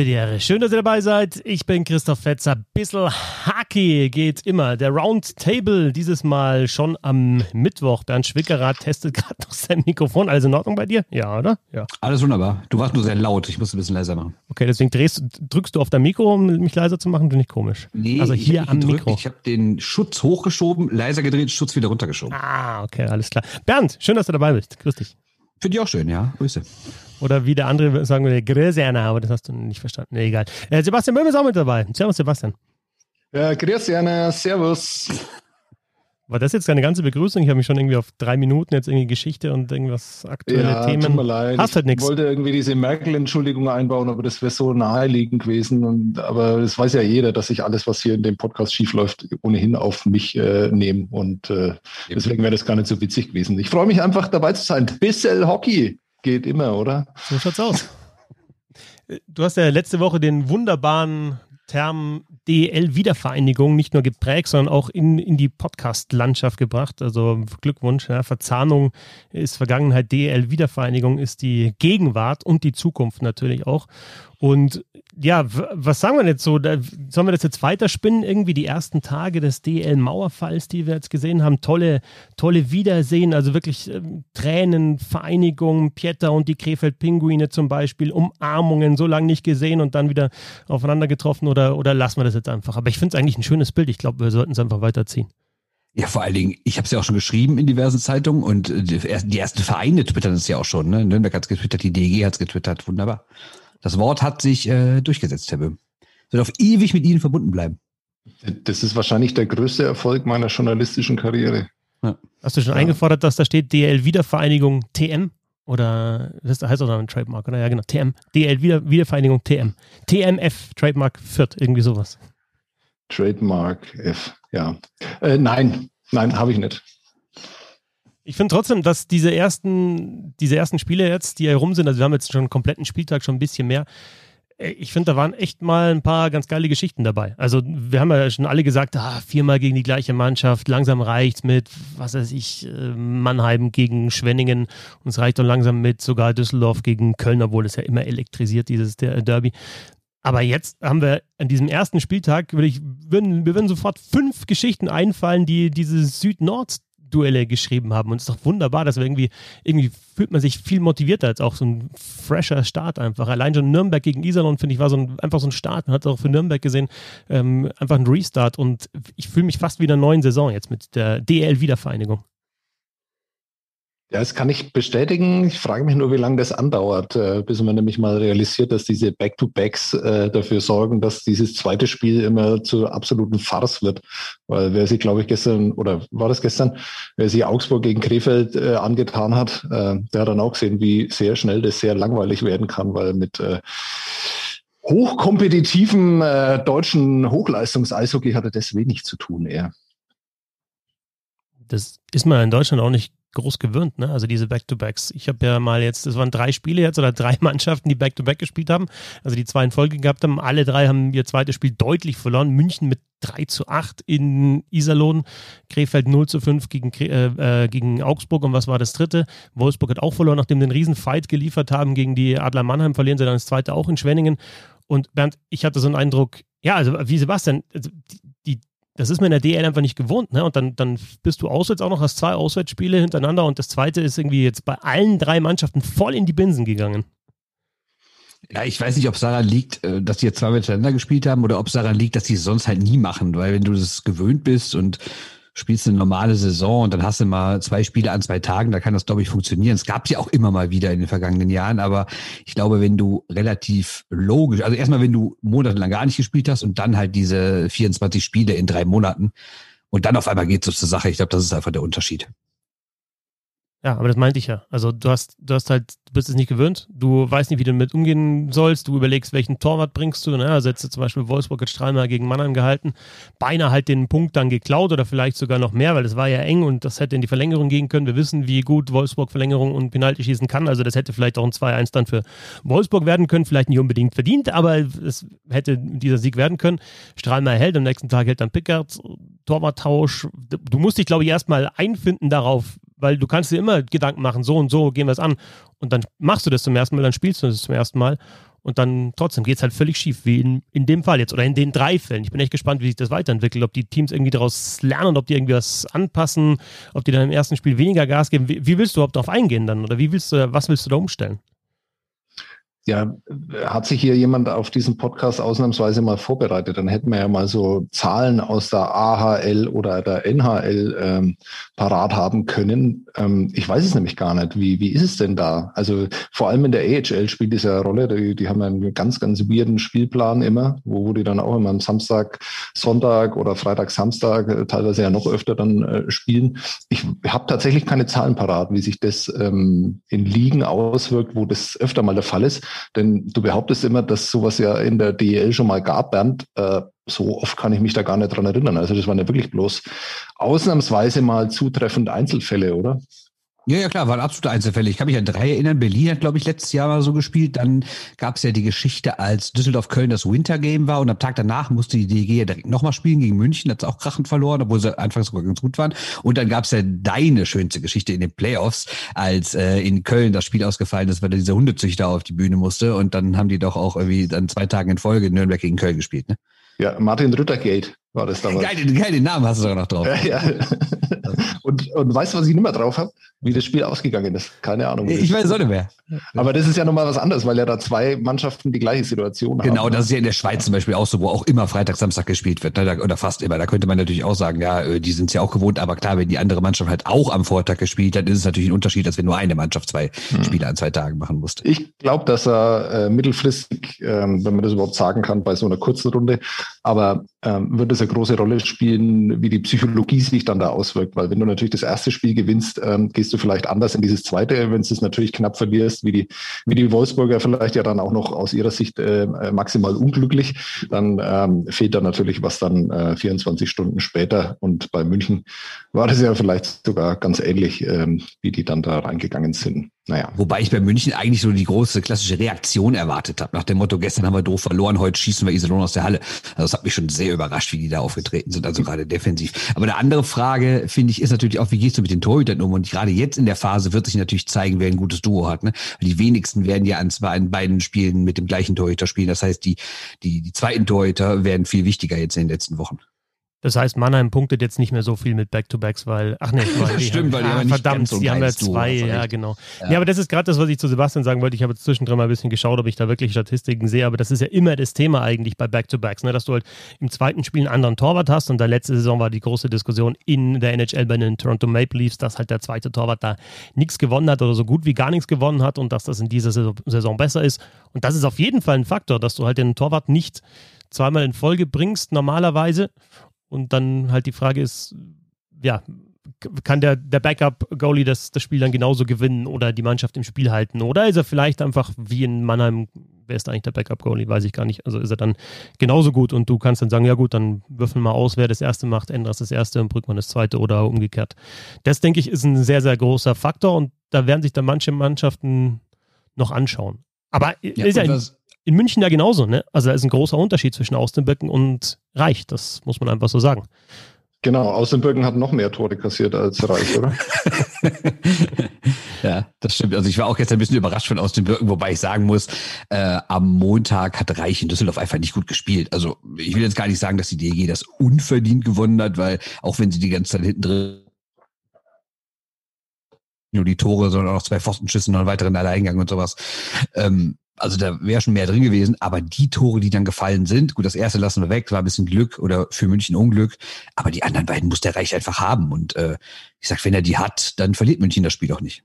Habe die Ehre. Schön, dass ihr dabei seid. Ich bin Christoph Fetzer. Bissl Hockey geht immer. Der Roundtable dieses Mal schon am Mittwoch. Bernd Schwickerath testet gerade noch sein Mikrofon. Alles in Ordnung bei dir? Ja, oder? Ja. Alles wunderbar. Du warst nur sehr laut. Ich muss ein bisschen leiser machen. Okay, deswegen drehst, drückst du auf dein Mikro, um mich leiser zu machen? Finde ich komisch. Nee, also hier ich, am drück, Mikro. Ich habe den Schutz hochgeschoben, leiser gedreht, Schutz wieder runtergeschoben. Ah, okay, alles klar. Bernd, schön, dass du dabei bist. Grüß dich. Finde ich auch schön, ja. Grüße. Oder wie der andere sagen würde, Anna, aber das hast du nicht verstanden. Nee, egal. Äh, Sebastian Böhm ist auch mit dabei. Servus, Sebastian. Ja, grüß Anna, servus. War das jetzt eine ganze Begrüßung? Ich habe mich schon irgendwie auf drei Minuten jetzt irgendwie Geschichte und irgendwas aktuelle ja, Themen. Tut mir leid. Hast halt ich nichts. wollte irgendwie diese Merkel-Entschuldigung einbauen, aber das wäre so naheliegend gewesen. Und, aber es weiß ja jeder, dass ich alles, was hier in dem Podcast schiefläuft, ohnehin auf mich äh, nehme. Und äh, deswegen wäre das gar nicht so witzig gewesen. Ich freue mich einfach dabei zu sein. Bissel Hockey geht immer, oder? So schaut's aus. Du hast ja letzte Woche den wunderbaren Term DL-Wiedervereinigung nicht nur geprägt, sondern auch in, in die Podcast-Landschaft gebracht. Also Glückwunsch. Ja. Verzahnung ist Vergangenheit, DL-Wiedervereinigung ist die Gegenwart und die Zukunft natürlich auch. Und ja, was sagen wir jetzt so? Da, sollen wir das jetzt weiterspinnen? Irgendwie die ersten Tage des DL-Mauerfalls, die wir jetzt gesehen haben. Tolle, tolle Wiedersehen, also wirklich äh, Tränen, Vereinigung, Pieter und die Krefeld-Pinguine zum Beispiel, Umarmungen, so lange nicht gesehen und dann wieder aufeinander getroffen oder, oder lassen wir das jetzt einfach? Aber ich finde es eigentlich ein schönes Bild. Ich glaube, wir sollten es einfach weiterziehen. Ja, vor allen Dingen, ich habe es ja auch schon geschrieben in diversen Zeitungen und die ersten Vereine twittern es ja auch schon. Ne? Nürnberg hat es getwittert, die DEG hat es getwittert, wunderbar. Das Wort hat sich äh, durchgesetzt, Herr Böhm. Wird auf ewig mit Ihnen verbunden bleiben. Das ist wahrscheinlich der größte Erfolg meiner journalistischen Karriere. Ja. Hast du schon ja. eingefordert, dass da steht DL Wiedervereinigung TM? Oder das heißt auch ein Trademark, oder? Ja, genau. TM. DL Wieder Wiedervereinigung TM. TMF, Trademark Fürth, irgendwie sowas. Trademark F, ja. Äh, nein, nein, habe ich nicht. Ich finde trotzdem, dass diese ersten, diese ersten Spiele jetzt, die herum sind, also wir haben jetzt schon einen kompletten Spieltag, schon ein bisschen mehr. Ich finde, da waren echt mal ein paar ganz geile Geschichten dabei. Also, wir haben ja schon alle gesagt, ah, viermal gegen die gleiche Mannschaft, langsam reicht's mit, was weiß ich, Mannheim gegen Schwenningen und es reicht doch langsam mit sogar Düsseldorf gegen Köln, obwohl es ja immer elektrisiert, dieses Derby. Aber jetzt haben wir an diesem ersten Spieltag, würde ich, würden, wir würden sofort fünf Geschichten einfallen, die diese Süd-Nord Duelle geschrieben haben. Und es ist doch wunderbar, dass wir irgendwie, irgendwie fühlt man sich viel motivierter als auch so ein fresher Start einfach. Allein schon Nürnberg gegen Iserlohn, finde ich, war so ein, einfach so ein Start. Man hat es auch für Nürnberg gesehen, ähm, einfach ein Restart. Und ich fühle mich fast wie in einer neuen Saison jetzt mit der DL-Wiedervereinigung. Ja, das kann ich bestätigen. Ich frage mich nur, wie lange das andauert, äh, bis man nämlich mal realisiert, dass diese Back-to-Backs äh, dafür sorgen, dass dieses zweite Spiel immer zur absoluten Farce wird. Weil wer sich, glaube ich, gestern, oder war das gestern, wer sich Augsburg gegen Krefeld äh, angetan hat, der hat dann auch gesehen, wie sehr schnell das sehr langweilig werden kann, weil mit hochkompetitiven deutschen Hochleistungs-Eishockey hatte das wenig zu tun eher. Das ist man in Deutschland auch nicht groß gewöhnt, ne? Also diese Back-to-Backs. Ich habe ja mal jetzt, es waren drei Spiele jetzt oder drei Mannschaften, die Back-to-Back -back gespielt haben, also die zwei in Folge gehabt haben. Alle drei haben ihr zweites Spiel deutlich verloren. München mit 3 zu 8 in Iserlohn, Krefeld 0 zu 5 gegen, äh, gegen Augsburg und was war das dritte? Wolfsburg hat auch verloren, nachdem sie den Riesenfight geliefert haben gegen die Adler Mannheim, verlieren sie dann das zweite auch in Schwenningen. Und Bernd, ich hatte so einen Eindruck, ja, also wie Sebastian, also die das ist man in der DL einfach nicht gewohnt, ne? Und dann, dann bist du auswärts auch noch, hast zwei Auswärtsspiele hintereinander und das zweite ist irgendwie jetzt bei allen drei Mannschaften voll in die Binsen gegangen. Ja, ich weiß nicht, ob es daran liegt, äh, dass die jetzt zwei miteinander gespielt haben oder ob es daran liegt, dass die es sonst halt nie machen, weil wenn du das gewöhnt bist und spielst eine normale Saison und dann hast du mal zwei Spiele an zwei Tagen, da kann das, glaube ich, funktionieren. Es gab ja auch immer mal wieder in den vergangenen Jahren, aber ich glaube, wenn du relativ logisch, also erstmal, wenn du monatelang gar nicht gespielt hast und dann halt diese 24 Spiele in drei Monaten und dann auf einmal geht es zur Sache, ich glaube, das ist einfach der Unterschied. Ja, aber das meinte ich ja. Also du hast, du hast halt, du bist es nicht gewöhnt, du weißt nicht, wie du damit umgehen sollst, du überlegst, welchen Torwart bringst du. Ne? Also jetzt zum Beispiel Wolfsburg hat Strahlmeier gegen Mannheim gehalten, beinahe halt den Punkt dann geklaut oder vielleicht sogar noch mehr, weil es war ja eng und das hätte in die Verlängerung gehen können. Wir wissen, wie gut Wolfsburg Verlängerung und Penalty schießen kann. Also das hätte vielleicht auch ein 2-1 dann für Wolfsburg werden können, vielleicht nicht unbedingt verdient, aber es hätte dieser Sieg werden können. Strahlmeier hält, am nächsten Tag hält dann Pickard, Torwarttausch. Du musst dich, glaube ich, erstmal einfinden darauf, weil du kannst dir immer Gedanken machen, so und so gehen wir es an. Und dann machst du das zum ersten Mal, dann spielst du das zum ersten Mal. Und dann trotzdem geht es halt völlig schief, wie in, in dem Fall jetzt oder in den drei Fällen. Ich bin echt gespannt, wie sich das weiterentwickelt, ob die Teams irgendwie daraus lernen, ob die irgendwie was anpassen, ob die dann im ersten Spiel weniger Gas geben. Wie, wie willst du überhaupt darauf eingehen dann? Oder wie willst du, was willst du da umstellen? Ja, hat sich hier jemand auf diesen Podcast ausnahmsweise mal vorbereitet? Dann hätten wir ja mal so Zahlen aus der AHL oder der NHL ähm, parat haben können. Ähm, ich weiß es nämlich gar nicht. Wie, wie ist es denn da? Also vor allem in der AHL spielt es ja eine Rolle. Die, die haben einen ganz, ganz weirden Spielplan immer, wo, wo die dann auch immer am Samstag, Sonntag oder Freitag, Samstag, äh, teilweise ja noch öfter dann äh, spielen. Ich habe tatsächlich keine Zahlen parat, wie sich das ähm, in Ligen auswirkt, wo das öfter mal der Fall ist. Denn du behauptest immer, dass sowas ja in der DEL schon mal gab, Bernd. Äh, so oft kann ich mich da gar nicht dran erinnern. Also das waren ja wirklich bloß ausnahmsweise mal zutreffend Einzelfälle, oder? Ja, ja, klar, waren absolute Einzelfälle. Ich kann mich an drei erinnern. Berlin hat, glaube ich, letztes Jahr mal so gespielt. Dann gab es ja die Geschichte, als Düsseldorf-Köln das Wintergame war und am Tag danach musste die DG ja direkt nochmal spielen gegen München. Hat es auch krachend verloren, obwohl sie anfangs sogar ganz gut waren. Und dann gab es ja deine schönste Geschichte in den Playoffs, als äh, in Köln das Spiel ausgefallen ist, weil dieser Hundezüchter auf die Bühne musste. Und dann haben die doch auch irgendwie dann zwei Tage in Folge Nürnberg gegen Köln gespielt, ne? Ja, Martin Rüttergate war das damals. Geil, geil, den Namen hast du sogar noch drauf. Ja, ja. Und, und weißt du, was ich nicht mehr drauf habe? Wie das Spiel ausgegangen ist. Keine Ahnung. Ich weiß es auch nicht mehr. Aber das ist ja nochmal was anderes, weil ja da zwei Mannschaften die gleiche Situation genau, haben. Genau, das ist ja in der Schweiz zum Beispiel auch so, wo auch immer Freitag, Samstag gespielt wird. Ne? Oder fast immer. Da könnte man natürlich auch sagen, ja, äh, die sind es ja auch gewohnt. Aber klar, wenn die andere Mannschaft halt auch am Vortag gespielt hat, ist es natürlich ein Unterschied, als wenn nur eine Mannschaft zwei hm. Spiele an zwei Tagen machen musste. Ich glaube, dass er äh, mittelfristig, ähm, wenn man das überhaupt sagen kann, bei so einer kurzen Runde, aber ähm, wird es eine große Rolle spielen, wie die Psychologie sich dann da auswirkt. Weil wenn du natürlich das erste Spiel gewinnst, ähm, gehst du vielleicht anders in dieses zweite, wenn du es natürlich knapp verlierst, wie die, wie die Wolfsburger vielleicht ja dann auch noch aus ihrer Sicht äh, maximal unglücklich, dann ähm, fehlt da natürlich was dann äh, 24 Stunden später. Und bei München war das ja vielleicht sogar ganz ähnlich, ähm, wie die dann da reingegangen sind. Naja. Wobei ich bei München eigentlich so die große klassische Reaktion erwartet habe. Nach dem Motto, gestern haben wir doof verloren, heute schießen wir Iserlohn aus der Halle. Also das hat mich schon sehr überrascht, wie die da aufgetreten sind, also gerade defensiv. Aber eine andere Frage, finde ich, ist natürlich auch, wie gehst du mit den Torhütern um? Und gerade jetzt in der Phase wird sich natürlich zeigen, wer ein gutes Duo hat. Ne? Die wenigsten werden ja an zwei, an beiden Spielen mit dem gleichen Torhüter spielen. Das heißt, die, die, die zweiten Torhüter werden viel wichtiger jetzt in den letzten Wochen. Das heißt, Mannheim punktet jetzt nicht mehr so viel mit Back-to-Backs, weil, ach nee, weil die Stimmt, haben, weil die ah, haben verdammt, so die haben ja zwei, ja, genau. Ja. ja. aber das ist gerade das, was ich zu Sebastian sagen wollte. Ich habe jetzt zwischendrin mal ein bisschen geschaut, ob ich da wirklich Statistiken sehe, aber das ist ja immer das Thema eigentlich bei Back-to-Backs, ne? dass du halt im zweiten Spiel einen anderen Torwart hast und da letzte Saison war die große Diskussion in der NHL bei den Toronto Maple Leafs, dass halt der zweite Torwart da nichts gewonnen hat oder so gut wie gar nichts gewonnen hat und dass das in dieser Saison besser ist. Und das ist auf jeden Fall ein Faktor, dass du halt den Torwart nicht zweimal in Folge bringst, normalerweise. Und dann halt die Frage ist, ja, kann der, der Backup-Goalie das, das Spiel dann genauso gewinnen oder die Mannschaft im Spiel halten? Oder ist er vielleicht einfach wie in Mannheim, wer ist eigentlich der Backup-Goalie? Weiß ich gar nicht. Also ist er dann genauso gut und du kannst dann sagen, ja gut, dann würfeln wir aus, wer das erste macht, änderst das erste und Brückmann das zweite oder umgekehrt. Das, denke ich, ist ein sehr, sehr großer Faktor und da werden sich dann manche Mannschaften noch anschauen. Aber ja, ist ja in, München ja genauso, ne? Also da ist ein großer Unterschied zwischen Austenböcken und Reich, das muss man einfach so sagen. Genau, Austenböcken hat noch mehr Tore kassiert als Reich, oder? ja, das stimmt. Also ich war auch jetzt ein bisschen überrascht von Austenböcken, wobei ich sagen muss, äh, am Montag hat Reich in Düsseldorf einfach nicht gut gespielt. Also ich will jetzt gar nicht sagen, dass die DEG das unverdient gewonnen hat, weil auch wenn sie die ganze Zeit hinten drin nur die Tore, sondern auch noch zwei Pfostenschüsse und einen weiteren Alleingang und sowas. Ähm, also da wäre schon mehr drin gewesen, aber die Tore, die dann gefallen sind, gut, das erste lassen wir weg, war ein bisschen Glück oder für München Unglück, aber die anderen beiden muss der Reich einfach haben. Und äh, ich sag, wenn er die hat, dann verliert München das Spiel auch nicht.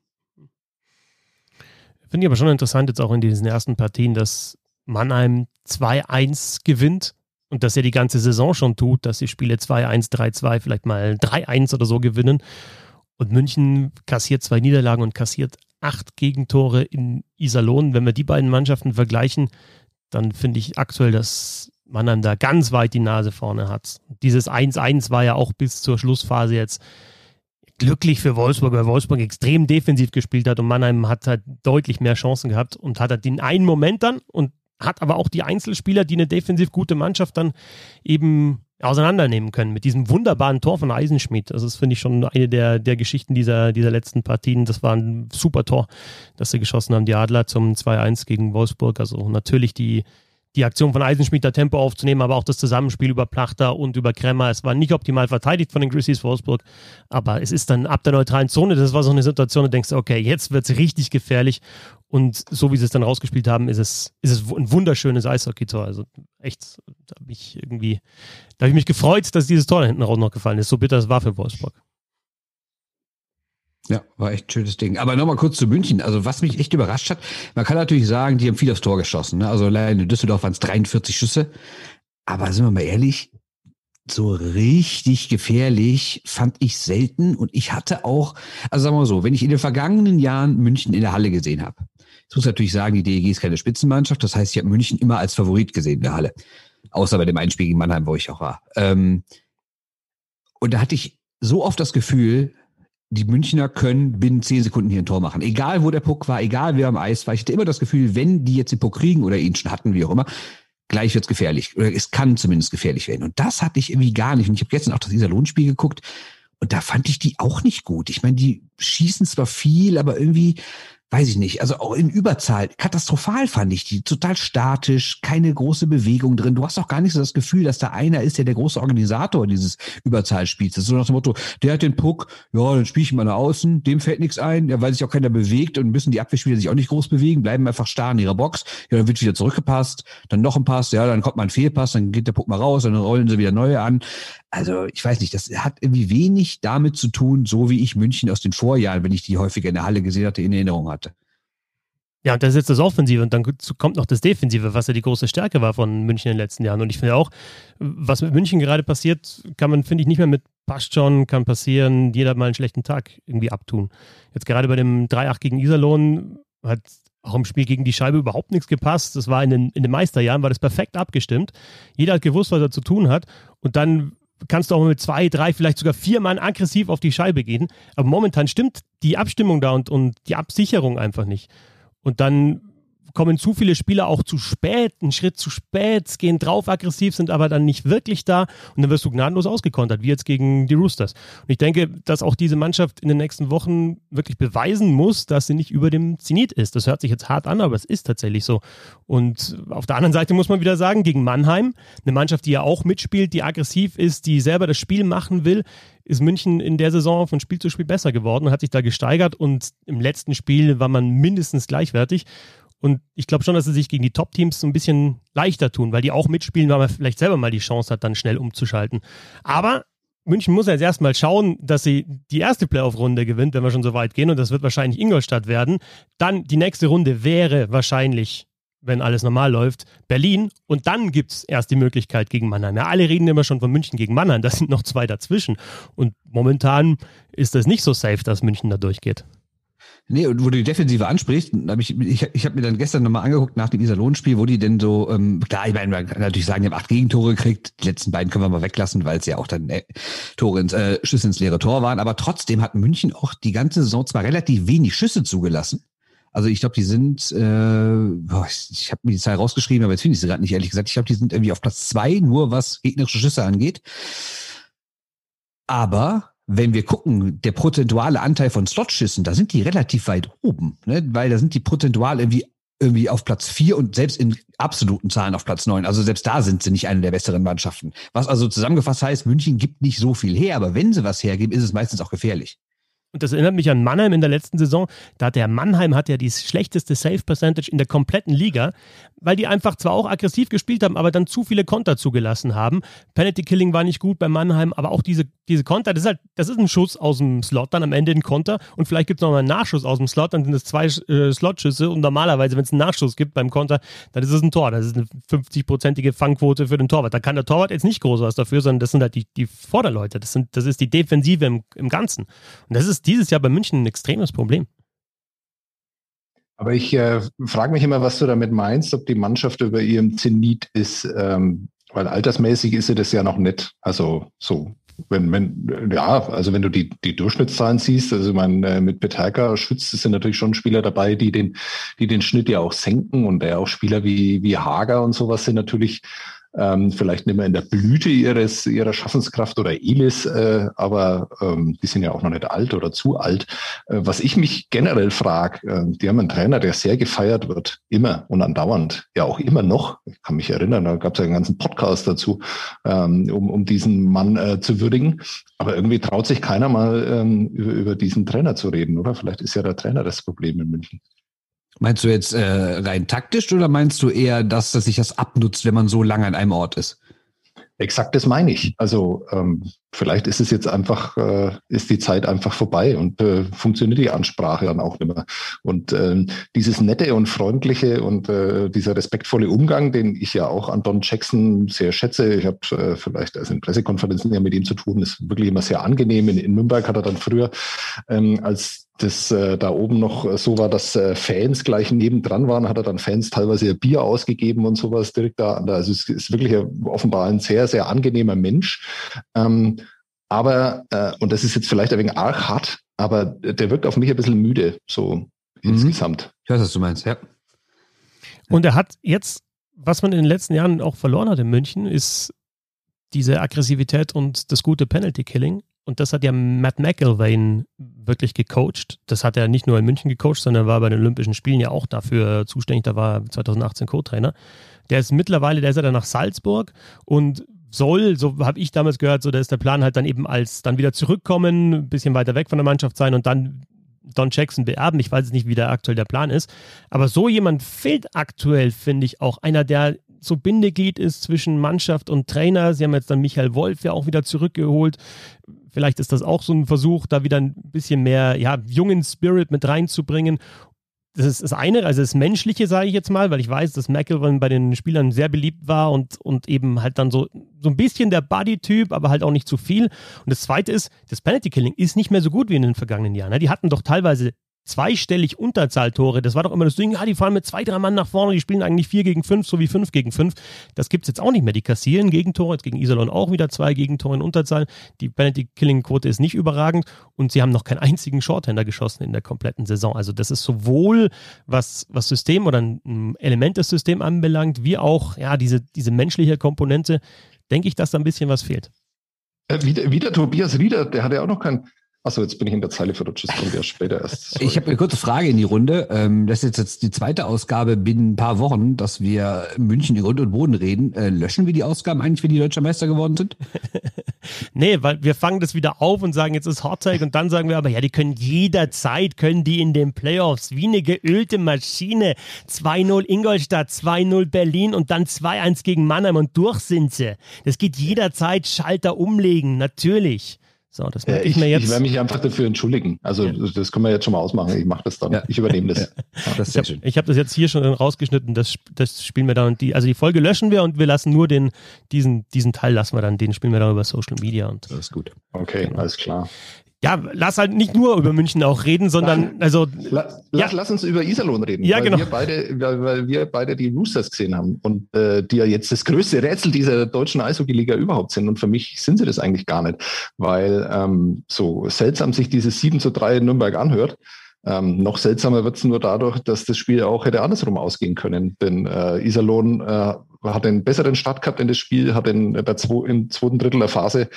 Finde ich aber schon interessant jetzt auch in diesen ersten Partien, dass Mannheim 2-1 gewinnt und dass er die ganze Saison schon tut, dass die Spiele 2-1, 3-2, vielleicht mal 3-1 oder so gewinnen. Und München kassiert zwei Niederlagen und kassiert acht Gegentore in Iserlohn. Wenn wir die beiden Mannschaften vergleichen, dann finde ich aktuell, dass Mannheim da ganz weit die Nase vorne hat. Dieses 1-1 war ja auch bis zur Schlussphase jetzt glücklich für Wolfsburg, weil Wolfsburg extrem defensiv gespielt hat und Mannheim hat halt deutlich mehr Chancen gehabt und hat halt den einen Moment dann und hat aber auch die Einzelspieler, die eine defensiv gute Mannschaft dann eben auseinandernehmen können mit diesem wunderbaren Tor von Eisenschmidt. Das ist, finde ich, schon eine der, der Geschichten dieser, dieser letzten Partien. Das war ein super Tor, das sie geschossen haben, die Adler zum 2-1 gegen Wolfsburg. Also natürlich die, die Aktion von Eisenschmidt, da Tempo aufzunehmen, aber auch das Zusammenspiel über Plachter und über Kremmer. Es war nicht optimal verteidigt von den Grizzlies Wolfsburg, aber es ist dann ab der neutralen Zone, das war so eine Situation, du denkst, okay, jetzt wird es richtig gefährlich und so wie sie es dann rausgespielt haben, ist es, ist es ein wunderschönes Eishockey-Tor. Also echt, da habe ich irgendwie, da habe ich mich gefreut, dass dieses Tor da hinten raus noch gefallen ist. So bitter es war für Wolfsburg. Ja, war echt ein schönes Ding. Aber nochmal kurz zu München. Also was mich echt überrascht hat, man kann natürlich sagen, die haben viel aufs Tor geschossen. Ne? Also allein in Düsseldorf waren es 43 Schüsse. Aber sind wir mal ehrlich, so richtig gefährlich fand ich selten. Und ich hatte auch, also sagen wir mal so, wenn ich in den vergangenen Jahren München in der Halle gesehen habe, ich muss natürlich sagen, die DEG ist keine Spitzenmannschaft. Das heißt, ich habe München immer als Favorit gesehen in der Halle. Außer bei dem Einspiel gegen Mannheim, wo ich auch war. Ähm, und da hatte ich so oft das Gefühl, die Münchner können binnen zehn Sekunden hier ein Tor machen. Egal, wo der Puck war, egal, wer am Eis war. Ich hatte immer das Gefühl, wenn die jetzt den Puck kriegen oder ihn schon hatten, wie auch immer, gleich wird's gefährlich. Oder es kann zumindest gefährlich werden. Und das hatte ich irgendwie gar nicht. Und ich habe gestern auch das Iserlohnspiel geguckt. Und da fand ich die auch nicht gut. Ich meine, die schießen zwar viel, aber irgendwie weiß ich nicht, also auch in Überzahl, katastrophal fand ich die, total statisch, keine große Bewegung drin. Du hast auch gar nicht so das Gefühl, dass da einer ist, der der große Organisator dieses Überzahlspiels ist. So nach dem Motto, der hat den Puck, ja, dann spiele ich mal nach außen, dem fällt nichts ein, ja, weil sich auch keiner bewegt und müssen die Abwehrspieler sich auch nicht groß bewegen, bleiben einfach starr in ihrer Box, ja, dann wird wieder zurückgepasst, dann noch ein Pass, ja, dann kommt mal ein Fehlpass, dann geht der Puck mal raus, dann rollen sie wieder neue an. Also ich weiß nicht, das hat irgendwie wenig damit zu tun, so wie ich München aus den Vorjahren, wenn ich die häufiger in der Halle gesehen hatte, in Erinnerung hatte. Ja, und das ist jetzt das Offensive und dann kommt noch das Defensive, was ja die große Stärke war von München in den letzten Jahren. Und ich finde auch, was mit München gerade passiert, kann man, finde ich, nicht mehr mit passt schon, kann passieren, jeder mal einen schlechten Tag irgendwie abtun. Jetzt gerade bei dem 3-8 gegen Iserlohn hat auch im Spiel gegen die Scheibe überhaupt nichts gepasst. Das war in den, in den Meisterjahren, war das perfekt abgestimmt. Jeder hat gewusst, was er zu tun hat. Und dann kannst du auch mit zwei, drei, vielleicht sogar vier Mann aggressiv auf die Scheibe gehen. Aber momentan stimmt die Abstimmung da und, und die Absicherung einfach nicht. Und dann kommen zu viele Spieler auch zu spät, einen Schritt zu spät, gehen drauf aggressiv, sind aber dann nicht wirklich da und dann wirst du gnadenlos ausgekontert, wie jetzt gegen die Roosters. Und ich denke, dass auch diese Mannschaft in den nächsten Wochen wirklich beweisen muss, dass sie nicht über dem Zenit ist. Das hört sich jetzt hart an, aber es ist tatsächlich so. Und auf der anderen Seite muss man wieder sagen, gegen Mannheim, eine Mannschaft, die ja auch mitspielt, die aggressiv ist, die selber das Spiel machen will, ist München in der Saison von Spiel zu Spiel besser geworden, hat sich da gesteigert und im letzten Spiel war man mindestens gleichwertig. Und ich glaube schon, dass sie sich gegen die Top-Teams so ein bisschen leichter tun, weil die auch mitspielen, weil man vielleicht selber mal die Chance hat, dann schnell umzuschalten. Aber München muss jetzt erstmal schauen, dass sie die erste Playoff-Runde gewinnt, wenn wir schon so weit gehen. Und das wird wahrscheinlich Ingolstadt werden. Dann die nächste Runde wäre wahrscheinlich, wenn alles normal läuft, Berlin. Und dann gibt es erst die Möglichkeit gegen Mannheim. Ja, alle reden immer schon von München gegen Mannheim. Das sind noch zwei dazwischen. Und momentan ist das nicht so safe, dass München da durchgeht. Nee, und wo du die Defensive ansprichst, hab ich, ich, ich habe mir dann gestern nochmal angeguckt nach dem Iserlohn-Spiel, wo die denn so, ähm, klar, ich meine, man kann natürlich sagen, die haben acht Gegentore gekriegt, die letzten beiden können wir mal weglassen, weil es ja auch dann äh, Tore ins, äh, Schüsse ins leere Tor waren, aber trotzdem hat München auch die ganze Saison zwar relativ wenig Schüsse zugelassen, also ich glaube, die sind, äh, boah, ich, ich habe mir die Zahl rausgeschrieben, aber jetzt finde ich sie gerade nicht, ehrlich gesagt. Ich glaube, die sind irgendwie auf Platz zwei, nur was gegnerische Schüsse angeht. Aber wenn wir gucken, der prozentuale Anteil von Slotschüssen, da sind die relativ weit oben, ne? weil da sind die prozentual irgendwie irgendwie auf Platz vier und selbst in absoluten Zahlen auf Platz neun. Also selbst da sind sie nicht eine der besseren Mannschaften. Was also zusammengefasst heißt, München gibt nicht so viel her, aber wenn sie was hergeben, ist es meistens auch gefährlich. Und das erinnert mich an Mannheim in der letzten Saison. Da hat der Mannheim hat ja die schlechteste Save Percentage in der kompletten Liga, weil die einfach zwar auch aggressiv gespielt haben, aber dann zu viele Konter zugelassen haben. Penalty Killing war nicht gut bei Mannheim, aber auch diese, diese Konter, das ist halt, das ist ein Schuss aus dem Slot, dann am Ende ein Konter und vielleicht gibt es noch mal einen Nachschuss aus dem Slot, dann sind es zwei äh, Slotschüsse und normalerweise, wenn es einen Nachschuss gibt beim Konter, dann ist es ein Tor. Das ist eine 50-prozentige Fangquote für den Torwart. Da kann der Torwart jetzt nicht groß was dafür, sondern das sind halt die, die Vorderleute. Das, sind, das ist die Defensive im, im Ganzen. Und das ist dieses Jahr bei München ein extremes Problem. Aber ich äh, frage mich immer, was du damit meinst, ob die Mannschaft über ihrem Zenit ist, ähm, weil altersmäßig ist sie das ja noch nicht. Also so, wenn, wenn, ja, also wenn du die, die Durchschnittszahlen siehst, also man äh, mit Peterka schützt, es sind natürlich schon Spieler dabei, die den, die den Schnitt ja auch senken und ja auch Spieler wie, wie Hager und sowas sind natürlich ähm, vielleicht nicht mehr in der Blüte ihres, ihrer Schaffenskraft oder Elis, äh, aber ähm, die sind ja auch noch nicht alt oder zu alt. Äh, was ich mich generell frage, äh, die haben einen Trainer, der sehr gefeiert wird, immer und andauernd, ja auch immer noch. Ich kann mich erinnern, da gab es ja einen ganzen Podcast dazu, ähm, um, um diesen Mann äh, zu würdigen. Aber irgendwie traut sich keiner mal ähm, über, über diesen Trainer zu reden, oder? Vielleicht ist ja der Trainer das Problem in München. Meinst du jetzt äh, rein taktisch oder meinst du eher, dass, dass sich das abnutzt, wenn man so lange an einem Ort ist? Exakt das meine ich. Also ähm, vielleicht ist es jetzt einfach, äh, ist die Zeit einfach vorbei und äh, funktioniert die Ansprache dann auch nicht mehr. Und ähm, dieses nette und freundliche und äh, dieser respektvolle Umgang, den ich ja auch an Don Jackson sehr schätze, ich habe äh, vielleicht also in Pressekonferenzen ja mit ihm zu tun, ist wirklich immer sehr angenehm. In, in Nürnberg hat er dann früher ähm, als das äh, da oben noch so war, dass äh, Fans gleich nebendran waren, hat er dann Fans teilweise Bier ausgegeben und sowas direkt da. Also es ist wirklich offenbar ein sehr, sehr angenehmer Mensch. Ähm, aber, äh, und das ist jetzt vielleicht ein wenig arg hart, aber der wirkt auf mich ein bisschen müde, so mhm. insgesamt. Ich weiß, was du meinst, ja. Und er hat jetzt, was man in den letzten Jahren auch verloren hat in München, ist diese Aggressivität und das gute Penalty-Killing. Und das hat ja Matt McElwain wirklich gecoacht. Das hat er nicht nur in München gecoacht, sondern war bei den Olympischen Spielen ja auch dafür zuständig. Da war 2018 Co-Trainer. Der ist mittlerweile, der ist ja dann nach Salzburg und soll, so habe ich damals gehört, so da ist der Plan halt dann eben als dann wieder zurückkommen, ein bisschen weiter weg von der Mannschaft sein und dann Don Jackson beerben. Ich weiß nicht, wie der aktuell der Plan ist. Aber so jemand fehlt aktuell, finde ich, auch einer, der so Bindeglied ist zwischen Mannschaft und Trainer. Sie haben jetzt dann Michael Wolf ja auch wieder zurückgeholt. Vielleicht ist das auch so ein Versuch, da wieder ein bisschen mehr ja, jungen Spirit mit reinzubringen. Das ist das eine, also das Menschliche, sage ich jetzt mal, weil ich weiß, dass McElwain bei den Spielern sehr beliebt war und, und eben halt dann so, so ein bisschen der Buddy-Typ, aber halt auch nicht zu viel. Und das zweite ist, das Penalty-Killing ist nicht mehr so gut wie in den vergangenen Jahren. Die hatten doch teilweise zweistellig Unterzahltore. Das war doch immer das Ding, ja, die fahren mit zwei, drei Mann nach vorne, die spielen eigentlich vier gegen fünf, so wie fünf gegen fünf. Das gibt es jetzt auch nicht mehr. Die kassieren Gegentore, jetzt gegen Iserlohn auch wieder zwei Gegentore in Unterzahl. Die Penalty-Killing-Quote ist nicht überragend und sie haben noch keinen einzigen Shorthander geschossen in der kompletten Saison. Also das ist sowohl was, was System oder ein Element des Systems anbelangt, wie auch ja, diese, diese menschliche Komponente, denke ich, dass da ein bisschen was fehlt. Äh, wieder, wieder Tobias Rieder, der hat ja auch noch kein Achso, jetzt bin ich in der Zeile verrutscht, das kommt ja später erst. Sorry. Ich habe eine kurze Frage in die Runde. Ähm, das ist jetzt die zweite Ausgabe binnen ein paar Wochen, dass wir München in Grund und Boden reden. Äh, löschen wir die Ausgaben eigentlich, wenn die Deutscher Meister geworden sind? nee, weil wir fangen das wieder auf und sagen, jetzt ist Hardtake und dann sagen wir aber, ja, die können jederzeit, können die in den Playoffs wie eine geölte Maschine 2-0 Ingolstadt, 2-0 Berlin und dann 2-1 gegen Mannheim und durch sind sie. Das geht jederzeit Schalter umlegen, natürlich. So, das merke ich, ich, mir jetzt. Ich werde mich einfach dafür entschuldigen. Also ja. das können wir jetzt schon mal ausmachen. Ich mache das dann. Ja. Ich übernehme das. Ja. das ich habe hab das jetzt hier schon rausgeschnitten. Das, das spielen wir dann und die, also die Folge löschen wir und wir lassen nur den, diesen, diesen Teil lassen wir dann, den spielen wir dann über Social Media und. Das ist gut. Okay, genau. alles klar ja, lass halt nicht nur über München auch reden, sondern also lass, ja. lass uns über Iserlohn reden, ja, weil genau. wir beide, weil, weil wir beide die Roosters gesehen haben und äh, die ja jetzt das größte Rätsel dieser deutschen Eishockey-Liga überhaupt sind. Und für mich sind sie das eigentlich gar nicht, weil ähm, so seltsam sich dieses 7 zu 3 in Nürnberg anhört. Ähm, noch seltsamer wird es nur dadurch, dass das Spiel auch hätte andersrum ausgehen können. Denn äh, Iserlohn äh, hat einen besseren Start gehabt in das Spiel, hat in der zwo, im zweiten Drittel der Phase,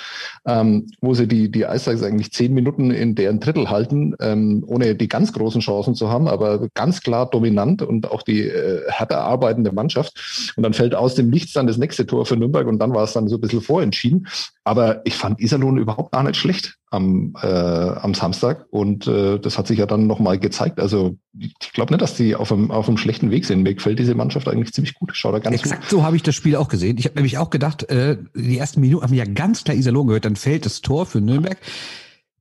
ähm, wo sie die, die Eisbergs eigentlich zehn Minuten in deren Drittel halten, ähm, ohne die ganz großen Chancen zu haben, aber ganz klar dominant und auch die äh, härter arbeitende Mannschaft. Und dann fällt aus dem Nichts dann das nächste Tor für Nürnberg und dann war es dann so ein bisschen vorentschieden. Aber ich fand Iserlohn überhaupt gar nicht schlecht am, äh, am Samstag und äh, das hat sich ja dann nochmal gezeigt. Also ich glaube nicht, dass die auf einem, auf einem schlechten Weg sind. Mir gefällt diese Mannschaft eigentlich ziemlich gut. Schaut da ganz Exakt gut. so habe ich das Spiel auch gesehen. Ich habe nämlich auch gedacht, äh, die ersten Minuten haben ja ganz klar Iserlohn gehört, dann fällt das Tor für Nürnberg.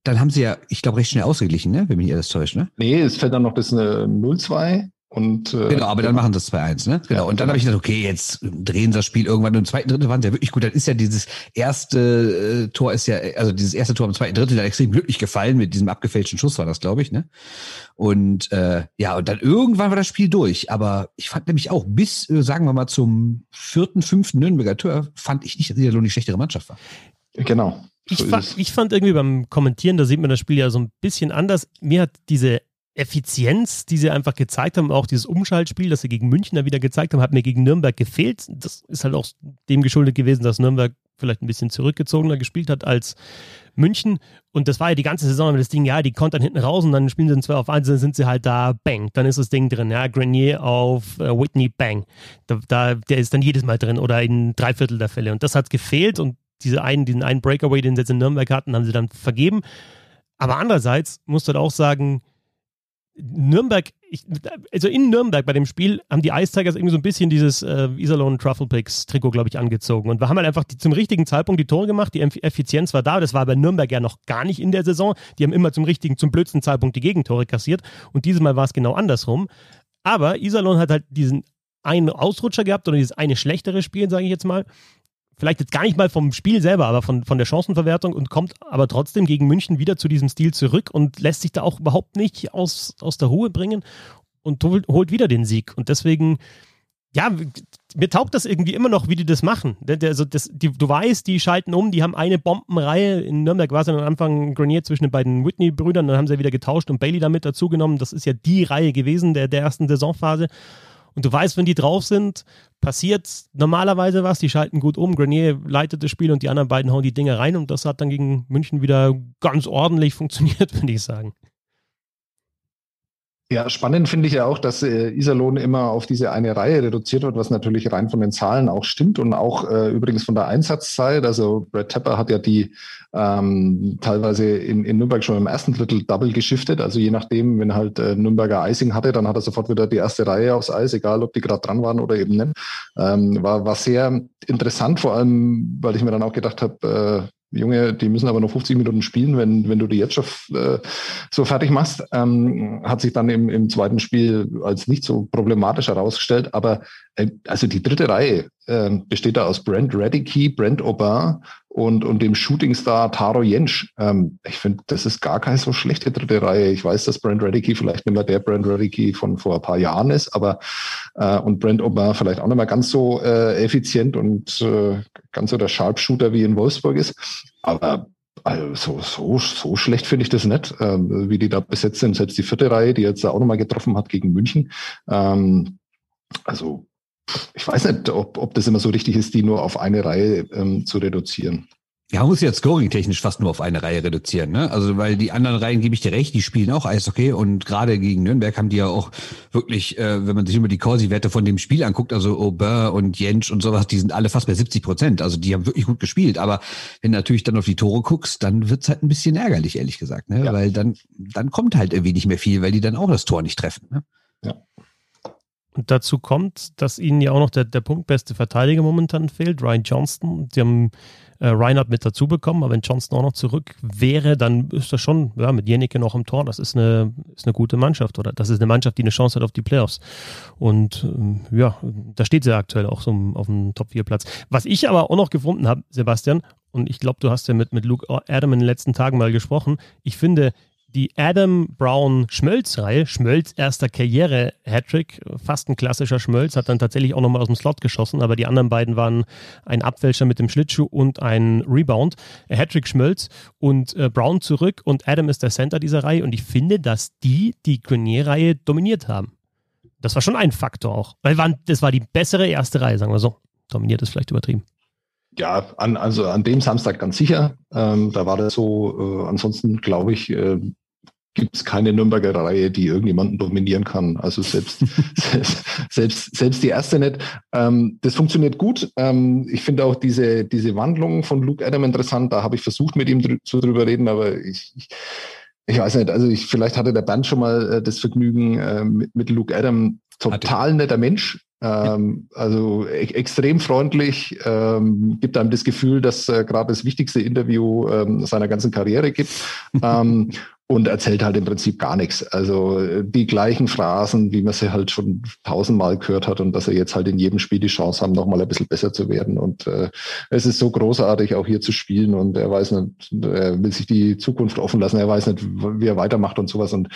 Dann haben sie ja, ich glaube, recht schnell ausgeglichen, ne? wenn mich alles täuscht. Ne? Nee, es fällt dann noch das 0-2 und, äh, genau, aber dann machen sie es 2-1, ne? Genau. Ja, und dann habe ich gedacht, okay, jetzt drehen sie das Spiel irgendwann. Und im zweiten Drittel waren sie ja wirklich gut. Dann ist ja dieses erste äh, Tor ist ja, also dieses erste Tor im zweiten Drittel dann extrem glücklich gefallen. Mit diesem abgefälschten Schuss war das, glaube ich, ne? Und äh, ja, und dann irgendwann war das Spiel durch. Aber ich fand nämlich auch, bis, äh, sagen wir mal, zum vierten, fünften Nürnberger Tor, fand ich nicht, dass Iserlohn die schlechtere Mannschaft war. Genau. So ich, fand, ich fand irgendwie beim Kommentieren, da sieht man das Spiel ja so ein bisschen anders. Mir hat diese Effizienz, die sie einfach gezeigt haben, auch dieses Umschaltspiel, das sie gegen München da wieder gezeigt haben, hat mir gegen Nürnberg gefehlt. Das ist halt auch dem geschuldet gewesen, dass Nürnberg vielleicht ein bisschen zurückgezogener gespielt hat als München. Und das war ja die ganze Saison das Ding, ja, die kontern hinten raus und dann spielen sie zwei auf eins, dann sind sie halt da, bang, dann ist das Ding drin, ja, Grenier auf äh, Whitney, bang. Da, da, der ist dann jedes Mal drin oder in drei Viertel der Fälle. Und das hat gefehlt und diese einen, diesen einen Breakaway, den sie jetzt in Nürnberg hatten, haben sie dann vergeben. Aber andererseits musst du halt auch sagen, Nürnberg, ich, also in Nürnberg bei dem Spiel haben die Ice Tigers irgendwie so ein bisschen dieses äh, Iserlohn Truffle Picks Trikot, glaube ich, angezogen. Und wir haben halt einfach die, zum richtigen Zeitpunkt die Tore gemacht, die Effizienz war da, das war bei Nürnberg ja noch gar nicht in der Saison. Die haben immer zum richtigen, zum blödsten Zeitpunkt die Gegentore kassiert. Und dieses Mal war es genau andersrum. Aber Iserlohn hat halt diesen einen Ausrutscher gehabt oder dieses eine schlechtere Spiel, sage ich jetzt mal vielleicht jetzt gar nicht mal vom Spiel selber, aber von, von der Chancenverwertung und kommt aber trotzdem gegen München wieder zu diesem Stil zurück und lässt sich da auch überhaupt nicht aus, aus der Ruhe bringen und holt, wieder den Sieg. Und deswegen, ja, mir taugt das irgendwie immer noch, wie die das machen. Also das, die, du weißt, die schalten um, die haben eine Bombenreihe. In Nürnberg war es am Anfang Grenier zwischen den beiden Whitney-Brüdern, dann haben sie wieder getauscht und Bailey damit dazugenommen. Das ist ja die Reihe gewesen der, der ersten Saisonphase. Und du weißt, wenn die drauf sind, passiert normalerweise was. Die schalten gut um. Grenier leitet das Spiel und die anderen beiden hauen die Dinge rein. Und das hat dann gegen München wieder ganz ordentlich funktioniert, würde ich sagen. Ja, spannend finde ich ja auch, dass äh, Iserlohn immer auf diese eine Reihe reduziert wird, was natürlich rein von den Zahlen auch stimmt und auch äh, übrigens von der Einsatzzeit. Also Brad Tepper hat ja die ähm, teilweise in, in Nürnberg schon im ersten Drittel double geschiftet. Also je nachdem, wenn halt äh, Nürnberger Icing hatte, dann hat er sofort wieder die erste Reihe aufs Eis, egal ob die gerade dran waren oder eben nicht. Ähm, war, war sehr interessant, vor allem, weil ich mir dann auch gedacht habe, äh, Junge, die müssen aber noch 50 Minuten spielen, wenn, wenn du die jetzt schon äh, so fertig machst. Ähm, hat sich dann im, im zweiten Spiel als nicht so problematisch herausgestellt. Aber äh, also die dritte Reihe äh, besteht da aus Brent Redicky, Brent Aubin und, und dem Shootingstar Taro Jensch. Ähm, ich finde, das ist gar keine so schlechte dritte Reihe. Ich weiß, dass Brent Redicky vielleicht nicht mehr der Brent Redicky von vor ein paar Jahren ist, aber äh, und Brent Aubin vielleicht auch nicht mehr ganz so äh, effizient und äh, ganz so der Sharpshooter wie in Wolfsburg ist. Aber also so, so, so schlecht finde ich das nicht, ähm, wie die da besetzt sind. Selbst die vierte Reihe, die jetzt auch nochmal getroffen hat gegen München. Ähm, also ich weiß nicht, ob, ob das immer so richtig ist, die nur auf eine Reihe ähm, zu reduzieren. Ja, man muss jetzt scoring-technisch fast nur auf eine Reihe reduzieren, ne? Also, weil die anderen Reihen, gebe ich dir recht, die spielen auch Eishockey und gerade gegen Nürnberg haben die ja auch wirklich, äh, wenn man sich immer die Corsi-Werte von dem Spiel anguckt, also Aubin und Jentsch und sowas, die sind alle fast bei 70 Prozent. Also, die haben wirklich gut gespielt. Aber wenn du natürlich dann auf die Tore guckst, dann wird's halt ein bisschen ärgerlich, ehrlich gesagt, ne? Ja. Weil dann, dann kommt halt irgendwie nicht mehr viel, weil die dann auch das Tor nicht treffen, ne? Und dazu kommt, dass ihnen ja auch noch der, der punktbeste Verteidiger momentan fehlt, Ryan Johnston. Sie haben äh, Reinhardt mit dazu bekommen, aber wenn Johnston auch noch zurück wäre, dann ist das schon, ja, mit Jenike noch im Tor, das ist eine, ist eine gute Mannschaft oder das ist eine Mannschaft, die eine Chance hat auf die Playoffs. Und ähm, ja, da steht sie aktuell auch so auf dem Top-4-Platz. Was ich aber auch noch gefunden habe, Sebastian, und ich glaube, du hast ja mit, mit Luke Adam in den letzten Tagen mal gesprochen, ich finde, die Adam Brown Schmölz-Reihe, Schmölz erster Karriere-Hattrick, fast ein klassischer Schmölz, hat dann tatsächlich auch nochmal aus dem Slot geschossen, aber die anderen beiden waren ein Abfälscher mit dem Schlittschuh und ein Rebound. Hattrick Schmölz und äh, Brown zurück und Adam ist der Center dieser Reihe und ich finde, dass die die Grenier-Reihe dominiert haben. Das war schon ein Faktor auch, weil waren, das war die bessere erste Reihe, sagen wir so. Dominiert ist vielleicht übertrieben. Ja, an, also an dem Samstag ganz sicher. Ähm, da war das so. Äh, ansonsten glaube ich, äh, gibt es keine Nürnberger Reihe, die irgendjemanden dominieren kann. Also selbst, selbst, selbst, selbst die erste nicht. Ähm, das funktioniert gut. Ähm, ich finde auch diese, diese Wandlung von Luke Adam interessant. Da habe ich versucht, mit ihm drü zu drüber reden, aber ich, ich, ich weiß nicht, also ich, vielleicht hatte der Band schon mal äh, das Vergnügen äh, mit, mit Luke Adam. Total netter Mensch, ähm, also e extrem freundlich, ähm, gibt einem das Gefühl, dass äh, gerade das wichtigste Interview ähm, seiner ganzen Karriere gibt. und erzählt halt im Prinzip gar nichts. Also äh, die gleichen Phrasen, wie man sie halt schon tausendmal gehört hat und dass er jetzt halt in jedem Spiel die Chance haben, nochmal ein bisschen besser zu werden. Und äh, es ist so großartig, auch hier zu spielen und er weiß nicht, er will sich die Zukunft offen lassen, er weiß nicht, wie er weitermacht und sowas. Und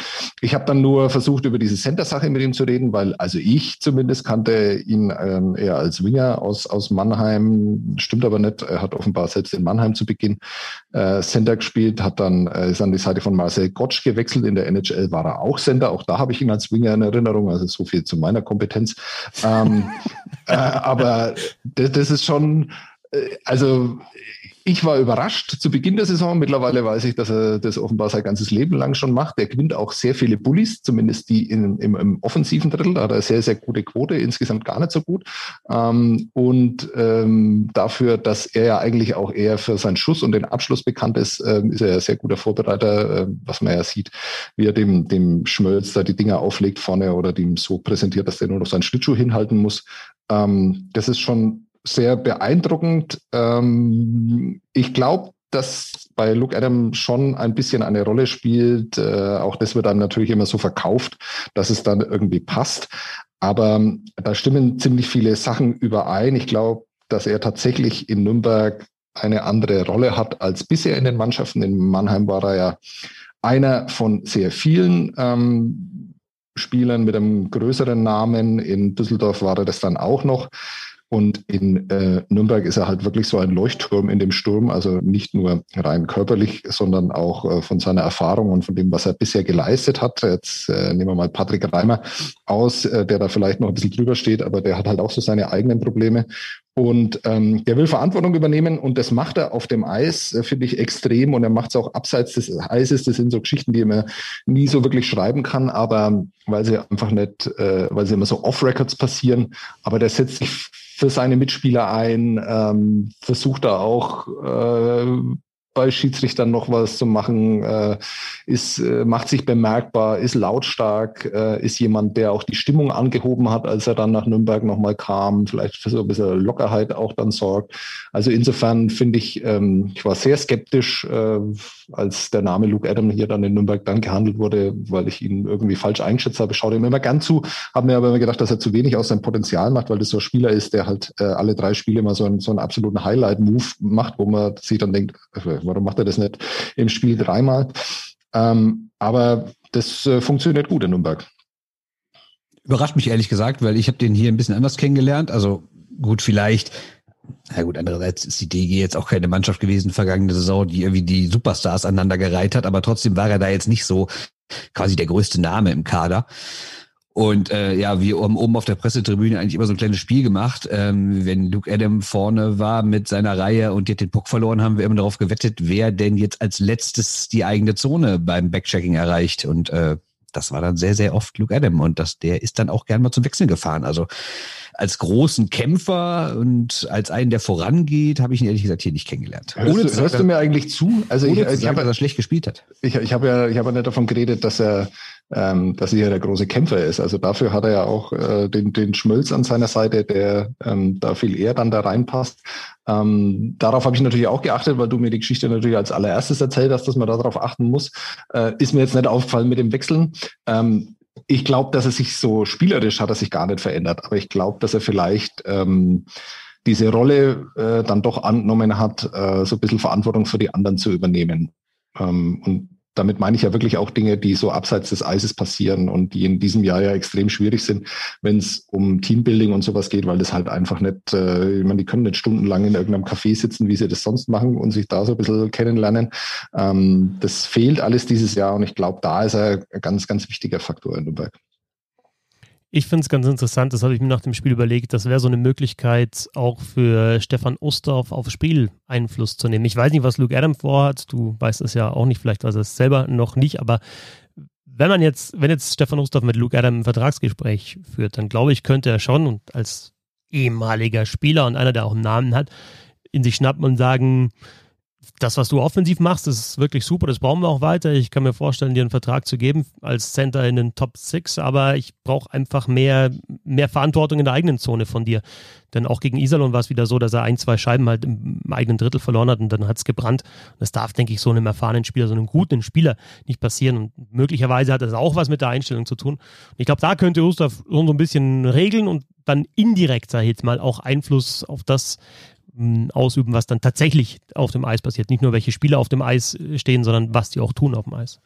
ich habe dann nur versucht, über diese Center-Sache mit ihm zu reden, weil also ich zumindest kannte ihn ähm, eher als Winger aus, aus Mannheim, stimmt aber nicht. Er hat offenbar selbst in Mannheim zu Beginn äh, Center gespielt, hat dann äh, ist an die Seite von Marcel Marcel Gottsch gewechselt. In der NHL war er auch Sender. Auch da habe ich ihn als Winger in Erinnerung. Also so viel zu meiner Kompetenz. ähm, äh, aber das, das ist schon, äh, also ich war überrascht zu Beginn der Saison. Mittlerweile weiß ich, dass er das offenbar sein ganzes Leben lang schon macht. Er gewinnt auch sehr viele Bullies, zumindest die in, im, im, offensiven Drittel. Da hat er sehr, sehr gute Quote, insgesamt gar nicht so gut. Ähm, und ähm, dafür, dass er ja eigentlich auch eher für seinen Schuss und den Abschluss bekannt ist, ähm, ist er ein sehr guter Vorbereiter, äh, was man ja sieht, wie er dem, dem Schmölz da die Dinger auflegt vorne oder dem so präsentiert, dass der nur noch seinen Schlittschuh hinhalten muss. Ähm, das ist schon sehr beeindruckend. Ähm, ich glaube, dass bei Luke Adam schon ein bisschen eine Rolle spielt. Äh, auch das wird dann natürlich immer so verkauft, dass es dann irgendwie passt. Aber ähm, da stimmen ziemlich viele Sachen überein. Ich glaube, dass er tatsächlich in Nürnberg eine andere Rolle hat als bisher in den Mannschaften. In Mannheim war er ja einer von sehr vielen ähm, Spielern mit einem größeren Namen. In Düsseldorf war er das dann auch noch. Und in äh, Nürnberg ist er halt wirklich so ein Leuchtturm in dem Sturm, also nicht nur rein körperlich, sondern auch äh, von seiner Erfahrung und von dem, was er bisher geleistet hat. Jetzt äh, nehmen wir mal Patrick Reimer aus, äh, der da vielleicht noch ein bisschen drüber steht, aber der hat halt auch so seine eigenen Probleme. Und ähm, der will Verantwortung übernehmen und das macht er auf dem Eis, äh, finde ich, extrem. Und er macht es auch abseits des Eises. Das sind so Geschichten, die man nie so wirklich schreiben kann, aber weil sie einfach nicht, äh, weil sie immer so off-Records passieren. Aber der setzt sich für seine Mitspieler ein, ähm, versucht er auch äh, bei Schiedsrichtern noch was zu machen, äh, ist, äh, macht sich bemerkbar, ist lautstark, äh, ist jemand, der auch die Stimmung angehoben hat, als er dann nach Nürnberg nochmal kam, vielleicht für so ein bisschen Lockerheit auch dann sorgt. Also insofern finde ich, ähm, ich war sehr skeptisch, äh, als der Name Luke Adam hier dann in Nürnberg dann gehandelt wurde, weil ich ihn irgendwie falsch eingeschätzt habe. Ich schaue ihm immer gern zu, habe mir aber immer gedacht, dass er zu wenig aus seinem Potenzial macht, weil das so ein Spieler ist, der halt äh, alle drei Spiele mal so einen, so einen absoluten Highlight-Move macht, wo man sich dann denkt, äh, warum macht er das nicht im Spiel dreimal? Ähm, aber das äh, funktioniert gut in Nürnberg. Überrascht mich ehrlich gesagt, weil ich habe den hier ein bisschen anders kennengelernt. Also gut, vielleicht na gut, andererseits ist die DG jetzt auch keine Mannschaft gewesen, vergangene Saison, die irgendwie die Superstars aneinandergereiht hat, aber trotzdem war er da jetzt nicht so quasi der größte Name im Kader. Und äh, ja, wir haben oben auf der Pressetribüne eigentlich immer so ein kleines Spiel gemacht. Ähm, wenn Luke Adam vorne war mit seiner Reihe und die hat den Puck verloren, haben wir immer darauf gewettet, wer denn jetzt als letztes die eigene Zone beim Backchecking erreicht. Und äh, das war dann sehr, sehr oft Luke Adam. Und das, der ist dann auch gern mal zum Wechseln gefahren. Also als großen Kämpfer und als einen, der vorangeht, habe ich ihn ehrlich gesagt hier nicht kennengelernt. Hörst, ohne du, hörst du mir eigentlich zu? Also ich, ich habe, dass er schlecht gespielt hat. Ich, ich habe ja, ich habe ja nicht davon geredet, dass er ähm, dass er ja der große Kämpfer ist. Also dafür hat er ja auch äh, den, den Schmölz an seiner Seite, der ähm, da viel eher dann da reinpasst. Ähm, darauf habe ich natürlich auch geachtet, weil du mir die Geschichte natürlich als allererstes erzählt hast, dass man darauf achten muss. Äh, ist mir jetzt nicht aufgefallen mit dem Wechseln. Ähm, ich glaube, dass er sich so spielerisch hat er sich gar nicht verändert, aber ich glaube, dass er vielleicht ähm, diese Rolle äh, dann doch angenommen hat, äh, so ein bisschen Verantwortung für die anderen zu übernehmen. Ähm, und damit meine ich ja wirklich auch Dinge, die so abseits des Eises passieren und die in diesem Jahr ja extrem schwierig sind, wenn es um Teambuilding und sowas geht, weil das halt einfach nicht, äh, ich meine, die können nicht stundenlang in irgendeinem Café sitzen, wie sie das sonst machen und sich da so ein bisschen kennenlernen. Ähm, das fehlt alles dieses Jahr und ich glaube, da ist er ein ganz, ganz wichtiger Faktor in Nürnberg. Ich finde es ganz interessant, das habe ich mir nach dem Spiel überlegt, das wäre so eine Möglichkeit, auch für Stefan Ustorf aufs Spiel Einfluss zu nehmen. Ich weiß nicht, was Luke Adam vorhat, du weißt es ja auch nicht, vielleicht weiß er es selber noch nicht, aber wenn man jetzt, wenn jetzt Stefan Ustorf mit Luke Adam ein Vertragsgespräch führt, dann glaube ich, könnte er schon und als ehemaliger Spieler und einer, der auch einen Namen hat, in sich schnappen und sagen, das, was du offensiv machst, ist wirklich super. Das brauchen wir auch weiter. Ich kann mir vorstellen, dir einen Vertrag zu geben als Center in den Top 6, aber ich brauche einfach mehr, mehr Verantwortung in der eigenen Zone von dir. Denn auch gegen Iserlohn war es wieder so, dass er ein, zwei Scheiben halt im eigenen Drittel verloren hat und dann hat es gebrannt. Das darf, denke ich, so einem erfahrenen Spieler, so einem guten Spieler nicht passieren. Und möglicherweise hat das auch was mit der Einstellung zu tun. Und ich glaube, da könnte Gustav so ein bisschen regeln und dann indirekt, sag ich jetzt mal, auch Einfluss auf das ausüben, was dann tatsächlich auf dem Eis passiert. Nicht nur welche Spieler auf dem Eis stehen, sondern was die auch tun auf dem Eis.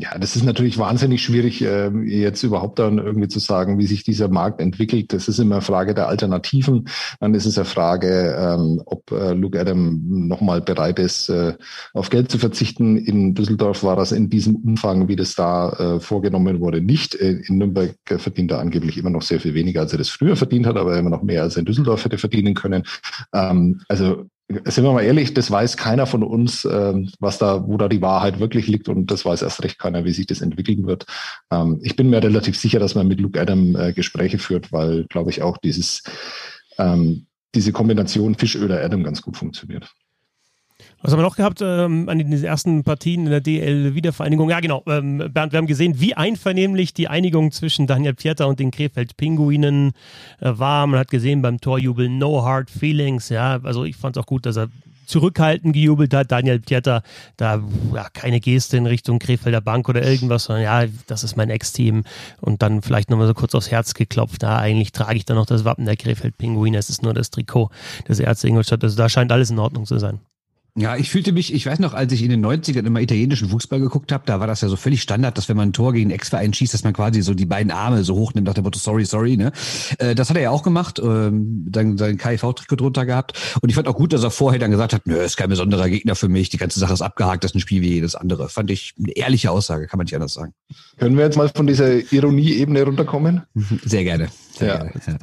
Ja, das ist natürlich wahnsinnig schwierig, äh, jetzt überhaupt dann irgendwie zu sagen, wie sich dieser Markt entwickelt. Das ist immer eine Frage der Alternativen. Dann ist es eine Frage, ähm, ob äh, Luke Adam nochmal bereit ist, äh, auf Geld zu verzichten. In Düsseldorf war das in diesem Umfang, wie das da äh, vorgenommen wurde, nicht. In Nürnberg verdient er angeblich immer noch sehr viel weniger, als er das früher verdient hat, aber immer noch mehr, als er in Düsseldorf hätte verdienen können. Ähm, also sind wir mal ehrlich, das weiß keiner von uns, äh, was da, wo da die Wahrheit wirklich liegt und das weiß erst recht keiner, wie sich das entwickeln wird. Ähm, ich bin mir relativ sicher, dass man mit Luke Adam äh, Gespräche führt, weil, glaube ich, auch dieses ähm, diese Kombination Fischöder Adam ganz gut funktioniert. Was haben wir noch gehabt ähm, an den ersten Partien in der DL-Wiedervereinigung? Ja, genau. Ähm, Bernd, wir haben gesehen, wie einvernehmlich die Einigung zwischen Daniel Pieter und den Krefeld-Pinguinen äh, war. Man hat gesehen beim Torjubel No Hard Feelings. Ja, also ich fand es auch gut, dass er zurückhaltend gejubelt hat. Daniel Pieter, da ja, keine Geste in Richtung Krefelder Bank oder irgendwas, sondern ja, das ist mein Ex-Team. Und dann vielleicht nochmal so kurz aufs Herz geklopft. Da eigentlich trage ich dann noch das Wappen der Krefeld-Pinguine. Es ist nur das Trikot des Ärzte Ingolstadt. Also da scheint alles in Ordnung zu sein. Ja, ich fühlte mich, ich weiß noch, als ich in den 90ern immer italienischen Fußball geguckt habe, da war das ja so völlig Standard, dass wenn man ein Tor gegen einen Ex-Verein schießt, dass man quasi so die beiden Arme so hochnimmt nach dem Motto sorry, sorry, ne? Äh, das hat er ja auch gemacht, ähm, dann sein KIV-Trikot drunter gehabt. Und ich fand auch gut, dass er vorher dann gesagt hat, nö, ist kein besonderer Gegner für mich, die ganze Sache ist abgehakt, das ist ein Spiel wie jedes andere. Fand ich eine ehrliche Aussage, kann man nicht anders sagen. Können wir jetzt mal von dieser Ironie-Ebene runterkommen? Sehr gerne. Sehr ja. gerne. Ja.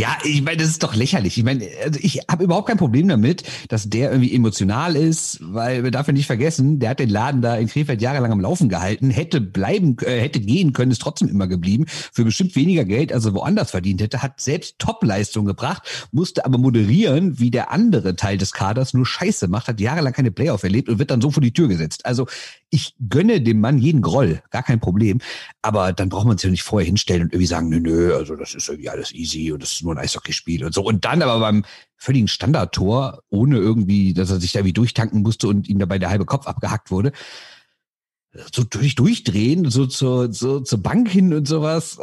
Ja, ich meine, das ist doch lächerlich. Ich meine, also ich habe überhaupt kein Problem damit, dass der irgendwie emotional ist, weil wir dürfen nicht vergessen, der hat den Laden da in Krefeld jahrelang am Laufen gehalten, hätte bleiben, äh, hätte gehen können, ist trotzdem immer geblieben, für bestimmt weniger Geld, als er woanders verdient hätte, hat selbst Topleistung gebracht, musste aber moderieren, wie der andere Teil des Kaders nur Scheiße macht, hat jahrelang keine Playoff erlebt und wird dann so vor die Tür gesetzt. Also ich gönne dem Mann jeden Groll, gar kein Problem. Aber dann braucht man sich ja nicht vorher hinstellen und irgendwie sagen, nö, nö, also das ist irgendwie alles easy und das ist nur ein Eishockeyspiel und so. Und dann aber beim völligen Standardtor, ohne irgendwie, dass er sich da wie durchtanken musste und ihm dabei der halbe Kopf abgehackt wurde, so durch durchdrehen, so zur, so zur Bank hin und sowas.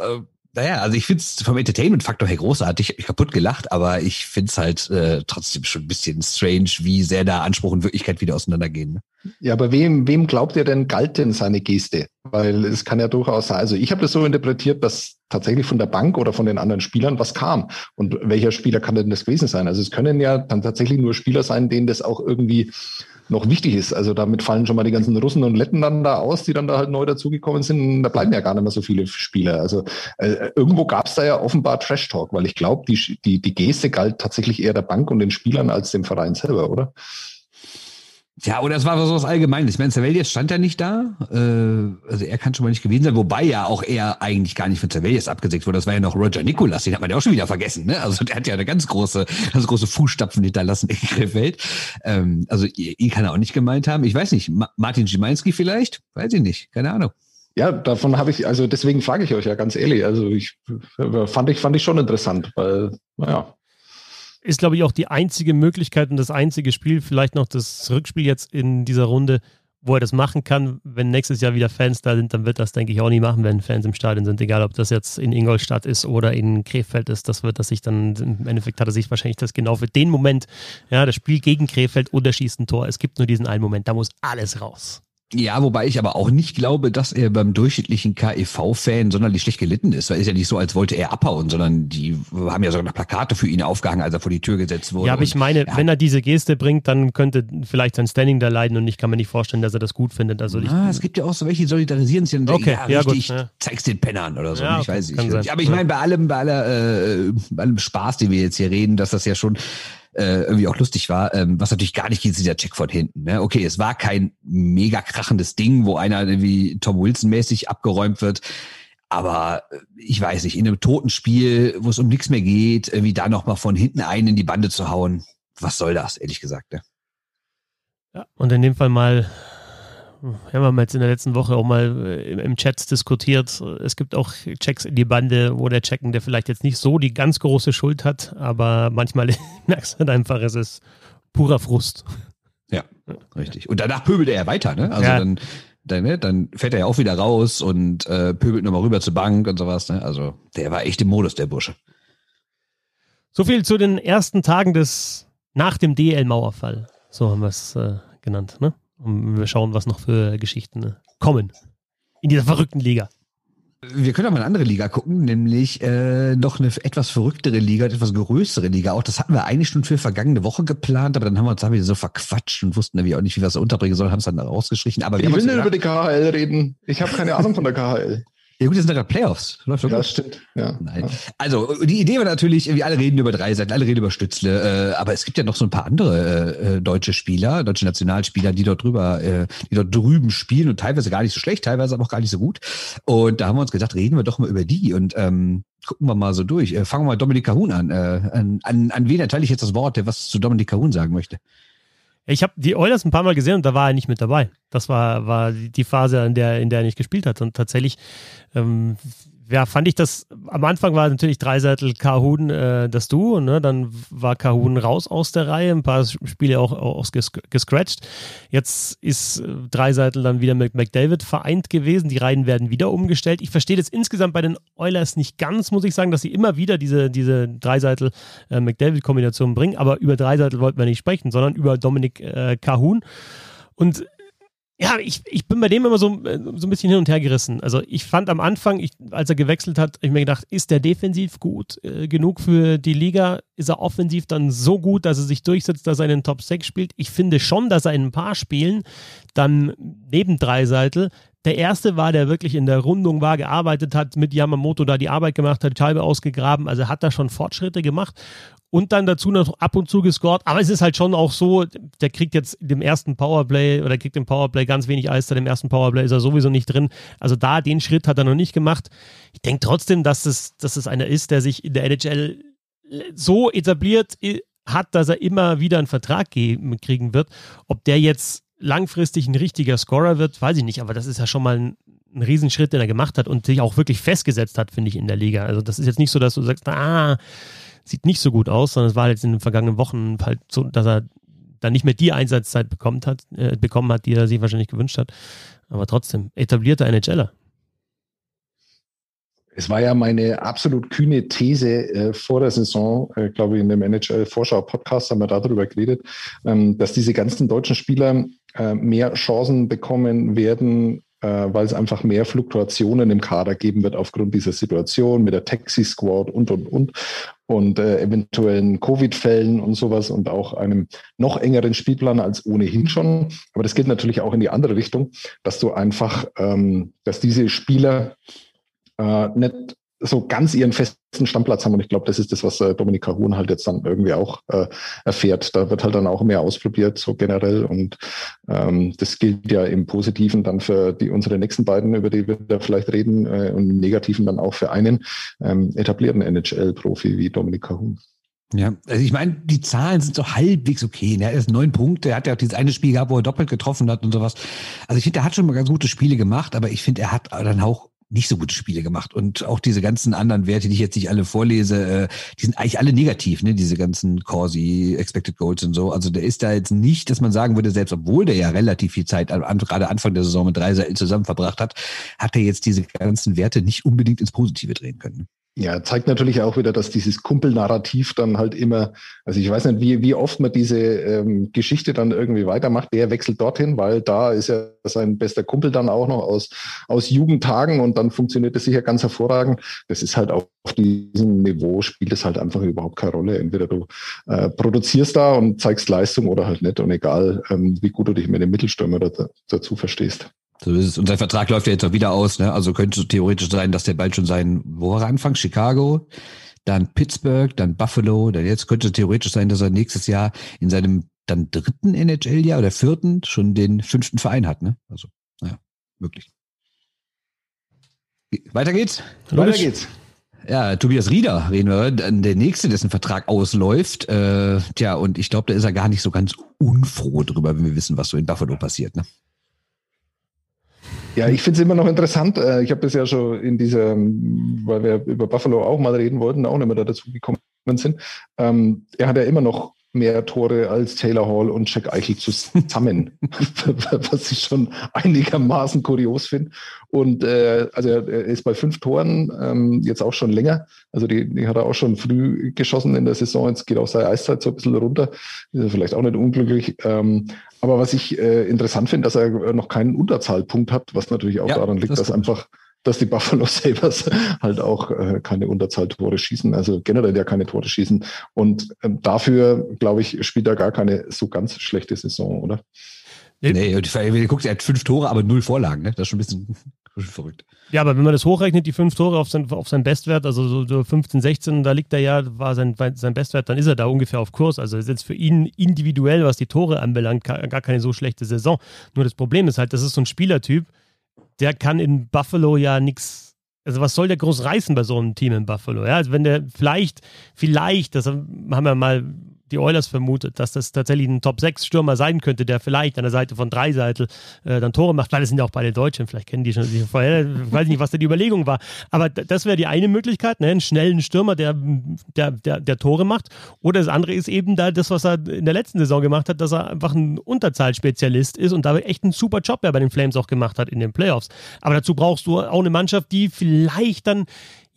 Naja, also ich finde es vom Entertainment-Faktor her großartig, ich hab kaputt gelacht, aber ich finde es halt äh, trotzdem schon ein bisschen strange, wie sehr da Anspruch und Wirklichkeit wieder auseinandergehen. Ne? Ja, aber wem, wem glaubt ihr denn, galt denn seine Geste? Weil es kann ja durchaus sein, also ich habe das so interpretiert, dass tatsächlich von der Bank oder von den anderen Spielern was kam. Und welcher Spieler kann denn das gewesen sein? Also es können ja dann tatsächlich nur Spieler sein, denen das auch irgendwie noch wichtig ist. Also damit fallen schon mal die ganzen Russen und Letten dann da aus, die dann da halt neu dazugekommen sind. Da bleiben ja gar nicht mehr so viele Spieler. Also äh, irgendwo gab es da ja offenbar Trash Talk, weil ich glaube, die, die, die Geste galt tatsächlich eher der Bank und den Spielern als dem Verein selber, oder? Ja, oder es war so was Allgemeines. Ich meine, Cervellius stand ja nicht da. Äh, also er kann schon mal nicht gewesen sein, wobei ja auch er eigentlich gar nicht von Cervellius abgesägt wurde. Das war ja noch Roger Nicolas, den hat man ja auch schon wieder vergessen. Ne? Also der hat ja eine ganz große, ganz große Fußstapfen hinterlassen in Krefeld. Ähm, also ihn kann er auch nicht gemeint haben. Ich weiß nicht, Ma Martin Schimanski vielleicht? Weiß ich nicht, keine Ahnung. Ja, davon habe ich, also deswegen frage ich euch ja ganz ehrlich. Also ich fand ich, fand ich schon interessant, weil, naja, ist, glaube ich, auch die einzige Möglichkeit und das einzige Spiel, vielleicht noch das Rückspiel jetzt in dieser Runde, wo er das machen kann. Wenn nächstes Jahr wieder Fans da sind, dann wird das, denke ich, auch nie machen, wenn Fans im Stadion sind. Egal, ob das jetzt in Ingolstadt ist oder in Krefeld ist. Das wird das sich dann, im Endeffekt hat er sich wahrscheinlich das genau für den Moment, ja, das Spiel gegen Krefeld oder schießt ein Tor. Es gibt nur diesen einen Moment, da muss alles raus. Ja, wobei ich aber auch nicht glaube, dass er beim durchschnittlichen KEV-Fan sonderlich schlecht gelitten ist. Weil es ist ja nicht so, als wollte er abhauen, sondern die haben ja sogar noch Plakate für ihn aufgehangen, als er vor die Tür gesetzt wurde. Ja, aber ich meine, ja. wenn er diese Geste bringt, dann könnte vielleicht sein Standing da leiden und ich kann mir nicht vorstellen, dass er das gut findet. Also ich, ah, es gibt ja auch so welche, die solidarisieren sich und okay, ja, ja, richtig, gut, ja. zeig's den Pennern oder so. Ja, ich weiß nicht. Aber ich meine, bei allem, bei aller, äh, bei allem Spaß, den wir jetzt hier reden, dass das ja schon äh, irgendwie auch lustig war, ähm, was natürlich gar nicht geht, ist dieser Check von hinten. Ne? Okay, es war kein mega krachendes Ding, wo einer irgendwie Tom Wilson-mäßig abgeräumt wird. Aber äh, ich weiß nicht, in einem toten Spiel, wo es um nichts mehr geht, irgendwie da nochmal von hinten einen in die Bande zu hauen, was soll das, ehrlich gesagt. Ne? Ja, und in dem Fall mal wir haben jetzt in der letzten Woche auch mal äh, im Chat diskutiert. Es gibt auch Checks in die Bande, wo der Checken, der vielleicht jetzt nicht so die ganz große Schuld hat, aber manchmal merkst du halt einfach, es ist purer Frust. Ja, richtig. Und danach pöbelt er ja weiter, ne? Also ja. dann, dann, ne? dann fährt er ja auch wieder raus und äh, pöbelt nochmal rüber zur Bank und sowas. Ne? Also der war echt im Modus, der Bursche. So viel zu den ersten Tagen des nach dem DL-Mauerfall. So haben wir es äh, genannt, ne? Und wir schauen, was noch für Geschichten kommen. in dieser verrückten Liga. Wir können auch mal eine andere Liga gucken, nämlich äh, noch eine etwas verrücktere Liga, eine etwas größere Liga. Auch das hatten wir eigentlich schon für vergangene Woche geplant, aber dann haben wir uns da so verquatscht und wussten irgendwie auch nicht, wie wir es unterbringen sollen, haben es dann rausgestrichen. Aber wir ich will nicht über die KHL reden. Ich habe keine Ahnung von der KHL. Ja gut, das sind ja gerade Playoffs. Läuft doch ja, gut. stimmt. Ja. Nein. Ja. Also die Idee war natürlich, wir alle reden über drei Seiten, alle reden über Stützle, äh, aber es gibt ja noch so ein paar andere äh, äh, deutsche Spieler, deutsche Nationalspieler, die dort drüber, äh, die dort drüben spielen und teilweise gar nicht so schlecht, teilweise aber auch gar nicht so gut. Und da haben wir uns gedacht, reden wir doch mal über die und ähm, gucken wir mal so durch. Äh, fangen wir mal Dominik Kahun an. Äh, an, an. An wen erteile ich jetzt das Wort, der was zu Dominik Kahun sagen möchte? Ich habe die Oilers ein paar Mal gesehen und da war er nicht mit dabei. Das war, war die Phase, in der, in der er nicht gespielt hat. Und tatsächlich ähm, ja, fand ich das, am Anfang war natürlich Dreiseitel Kahun äh, das Duo, ne? dann war Kahun raus aus der Reihe, ein paar Spiele auch, auch gescratcht. Jetzt ist äh, Dreiseitel dann wieder mit McDavid vereint gewesen, die Reihen werden wieder umgestellt. Ich verstehe das insgesamt bei den Oilers nicht ganz, muss ich sagen, dass sie immer wieder diese, diese Dreiseitel-McDavid-Kombination äh, bringen, aber über Dreiseitel wollten wir nicht sprechen, sondern über Dominik äh, Kahun. Und ja, ich, ich bin bei dem immer so, äh, so ein bisschen hin und her gerissen. Also ich fand am Anfang, ich, als er gewechselt hat, ich mir gedacht, ist der defensiv gut äh, genug für die Liga? Ist er offensiv dann so gut, dass er sich durchsetzt, dass er in den Top 6 spielt? Ich finde schon, dass er in ein paar Spielen dann neben Dreiseitel der erste war, der wirklich in der Rundung war, gearbeitet hat, mit Yamamoto da die Arbeit gemacht hat, die Scheibe ausgegraben. Also hat da schon Fortschritte gemacht und dann dazu noch ab und zu gescored. Aber es ist halt schon auch so, der kriegt jetzt dem ersten Powerplay oder kriegt im Powerplay ganz wenig Eis, da dem ersten Powerplay ist er sowieso nicht drin. Also da den Schritt hat er noch nicht gemacht. Ich denke trotzdem, dass es, dass es einer ist, der sich in der NHL so etabliert hat, dass er immer wieder einen Vertrag kriegen wird. Ob der jetzt langfristig ein richtiger Scorer wird, weiß ich nicht, aber das ist ja schon mal ein, ein Riesenschritt, den er gemacht hat und sich auch wirklich festgesetzt hat, finde ich, in der Liga. Also das ist jetzt nicht so, dass du sagst, ah, sieht nicht so gut aus, sondern es war jetzt in den vergangenen Wochen halt so, dass er dann nicht mehr die Einsatzzeit bekommen hat, äh, bekommen hat, die er sich wahrscheinlich gewünscht hat. Aber trotzdem, etablierter NHLer. Es war ja meine absolut kühne These äh, vor der Saison, äh, glaube ich, in dem NHL-Vorschau-Podcast haben wir darüber geredet, ähm, dass diese ganzen deutschen Spieler äh, mehr Chancen bekommen werden, weil es einfach mehr Fluktuationen im Kader geben wird aufgrund dieser Situation mit der Taxi-Squad und, und, und und äh, eventuellen Covid-Fällen und sowas und auch einem noch engeren Spielplan als ohnehin schon. Aber das geht natürlich auch in die andere Richtung, dass du einfach, ähm, dass diese Spieler äh, nicht so ganz ihren festen Stammplatz haben. Und ich glaube, das ist das, was äh, Dominika Huhn halt jetzt dann irgendwie auch äh, erfährt. Da wird halt dann auch mehr ausprobiert, so generell. Und ähm, das gilt ja im Positiven dann für die unsere nächsten beiden, über die wir da vielleicht reden, äh, und im Negativen dann auch für einen ähm, etablierten NHL-Profi wie Dominika Huhn. Ja, also ich meine, die Zahlen sind so halbwegs okay. Ne? Er ist neun Punkte, er hat ja auch dieses eine Spiel gehabt, wo er doppelt getroffen hat und sowas. Also ich finde, er hat schon mal ganz gute Spiele gemacht, aber ich finde, er hat dann auch nicht so gute Spiele gemacht. Und auch diese ganzen anderen Werte, die ich jetzt nicht alle vorlese, äh, die sind eigentlich alle negativ, ne? Diese ganzen Corsi, Expected Goals und so. Also der ist da jetzt nicht, dass man sagen würde, selbst obwohl der ja relativ viel Zeit an, gerade Anfang der Saison mit drei zusammen verbracht hat, hat er jetzt diese ganzen Werte nicht unbedingt ins Positive drehen können. Ja, zeigt natürlich auch wieder, dass dieses Kumpelnarrativ dann halt immer, also ich weiß nicht, wie, wie oft man diese ähm, Geschichte dann irgendwie weitermacht. Der wechselt dorthin, weil da ist ja sein bester Kumpel dann auch noch aus, aus Jugendtagen und dann funktioniert das sicher ganz hervorragend. Das ist halt auf diesem Niveau spielt es halt einfach überhaupt keine Rolle. Entweder du äh, produzierst da und zeigst Leistung oder halt nicht und egal, ähm, wie gut du dich mit dem Mittelstürmer dazu verstehst. So ist es. Und sein Vertrag läuft ja jetzt auch wieder aus, ne? Also könnte theoretisch sein, dass der bald schon sein, wo war er anfangen? Chicago, dann Pittsburgh, dann Buffalo, dann jetzt könnte es theoretisch sein, dass er nächstes Jahr in seinem dann dritten NHL-Jahr oder vierten schon den fünften Verein hat, ne? Also, naja, möglich. Weiter geht's? Weiter geht's. Ja, Tobias Rieder reden wir, der nächste, dessen Vertrag ausläuft. Äh, tja, und ich glaube, da ist er gar nicht so ganz unfroh drüber, wenn wir wissen, was so in Buffalo passiert. Ne? Ja, ich finde es immer noch interessant. Äh, ich habe ja schon in dieser, weil wir über Buffalo auch mal reden wollten, auch nicht mehr da dazu gekommen sind. Ähm, er hat ja immer noch mehr Tore als Taylor Hall und Jack Eichel zusammen, was ich schon einigermaßen kurios finde. Und äh, also er ist bei fünf Toren, ähm, jetzt auch schon länger. Also die, die hat er auch schon früh geschossen in der Saison. Jetzt geht auch seine Eiszeit so ein bisschen runter. Ist vielleicht auch nicht unglücklich. Ähm, aber was ich äh, interessant finde, dass er noch keinen Unterzahlpunkt hat, was natürlich auch ja, daran liegt, das dass einfach dass die Buffalo Sabres halt auch äh, keine Unterzahltore schießen, also generell ja keine Tore schießen. Und ähm, dafür, glaube ich, spielt er gar keine so ganz schlechte Saison, oder? Nee, nee wenn guckst, er hat fünf Tore, aber null Vorlagen, ne? Das ist schon ein bisschen, verrückt. Ja, aber wenn man das hochrechnet, die fünf Tore auf sein, auf sein Bestwert, also so, so 15, 16, da liegt er ja, war sein, sein Bestwert, dann ist er da ungefähr auf Kurs. Also ist jetzt für ihn individuell, was die Tore anbelangt, gar keine so schlechte Saison. Nur das Problem ist halt, das ist so ein Spielertyp, der kann in Buffalo ja nichts. Also was soll der groß reißen bei so einem Team in Buffalo? Ja, also wenn der vielleicht, vielleicht, das haben wir mal die Oilers vermutet, dass das tatsächlich ein Top-6-Stürmer sein könnte, der vielleicht an der Seite von Dreiseitel äh, dann Tore macht, weil es sind ja auch beide Deutschen, vielleicht kennen die schon die vorher, weiß nicht, was da die Überlegung war. Aber das wäre die eine Möglichkeit, ne? einen schnellen Stürmer, der, der, der, der Tore macht. Oder das andere ist eben da das, was er in der letzten Saison gemacht hat, dass er einfach ein Unterzahlspezialist ist und da echt einen super Job ja bei den Flames auch gemacht hat in den Playoffs. Aber dazu brauchst du auch eine Mannschaft, die vielleicht dann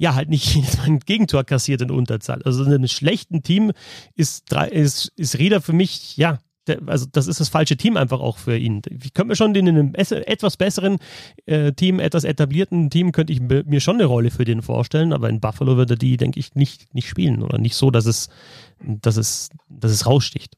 ja, halt nicht jedes Mal ein Gegentor kassiert in Unterzahl. Also in einem schlechten Team ist, ist, ist Rieder für mich, ja, der, also das ist das falsche Team einfach auch für ihn. Ich könnte mir schon in einem etwas besseren äh, Team, etwas etablierten Team, könnte ich mir schon eine Rolle für den vorstellen, aber in Buffalo würde die, denke ich, nicht, nicht spielen oder nicht so, dass es, dass es, dass es raussticht.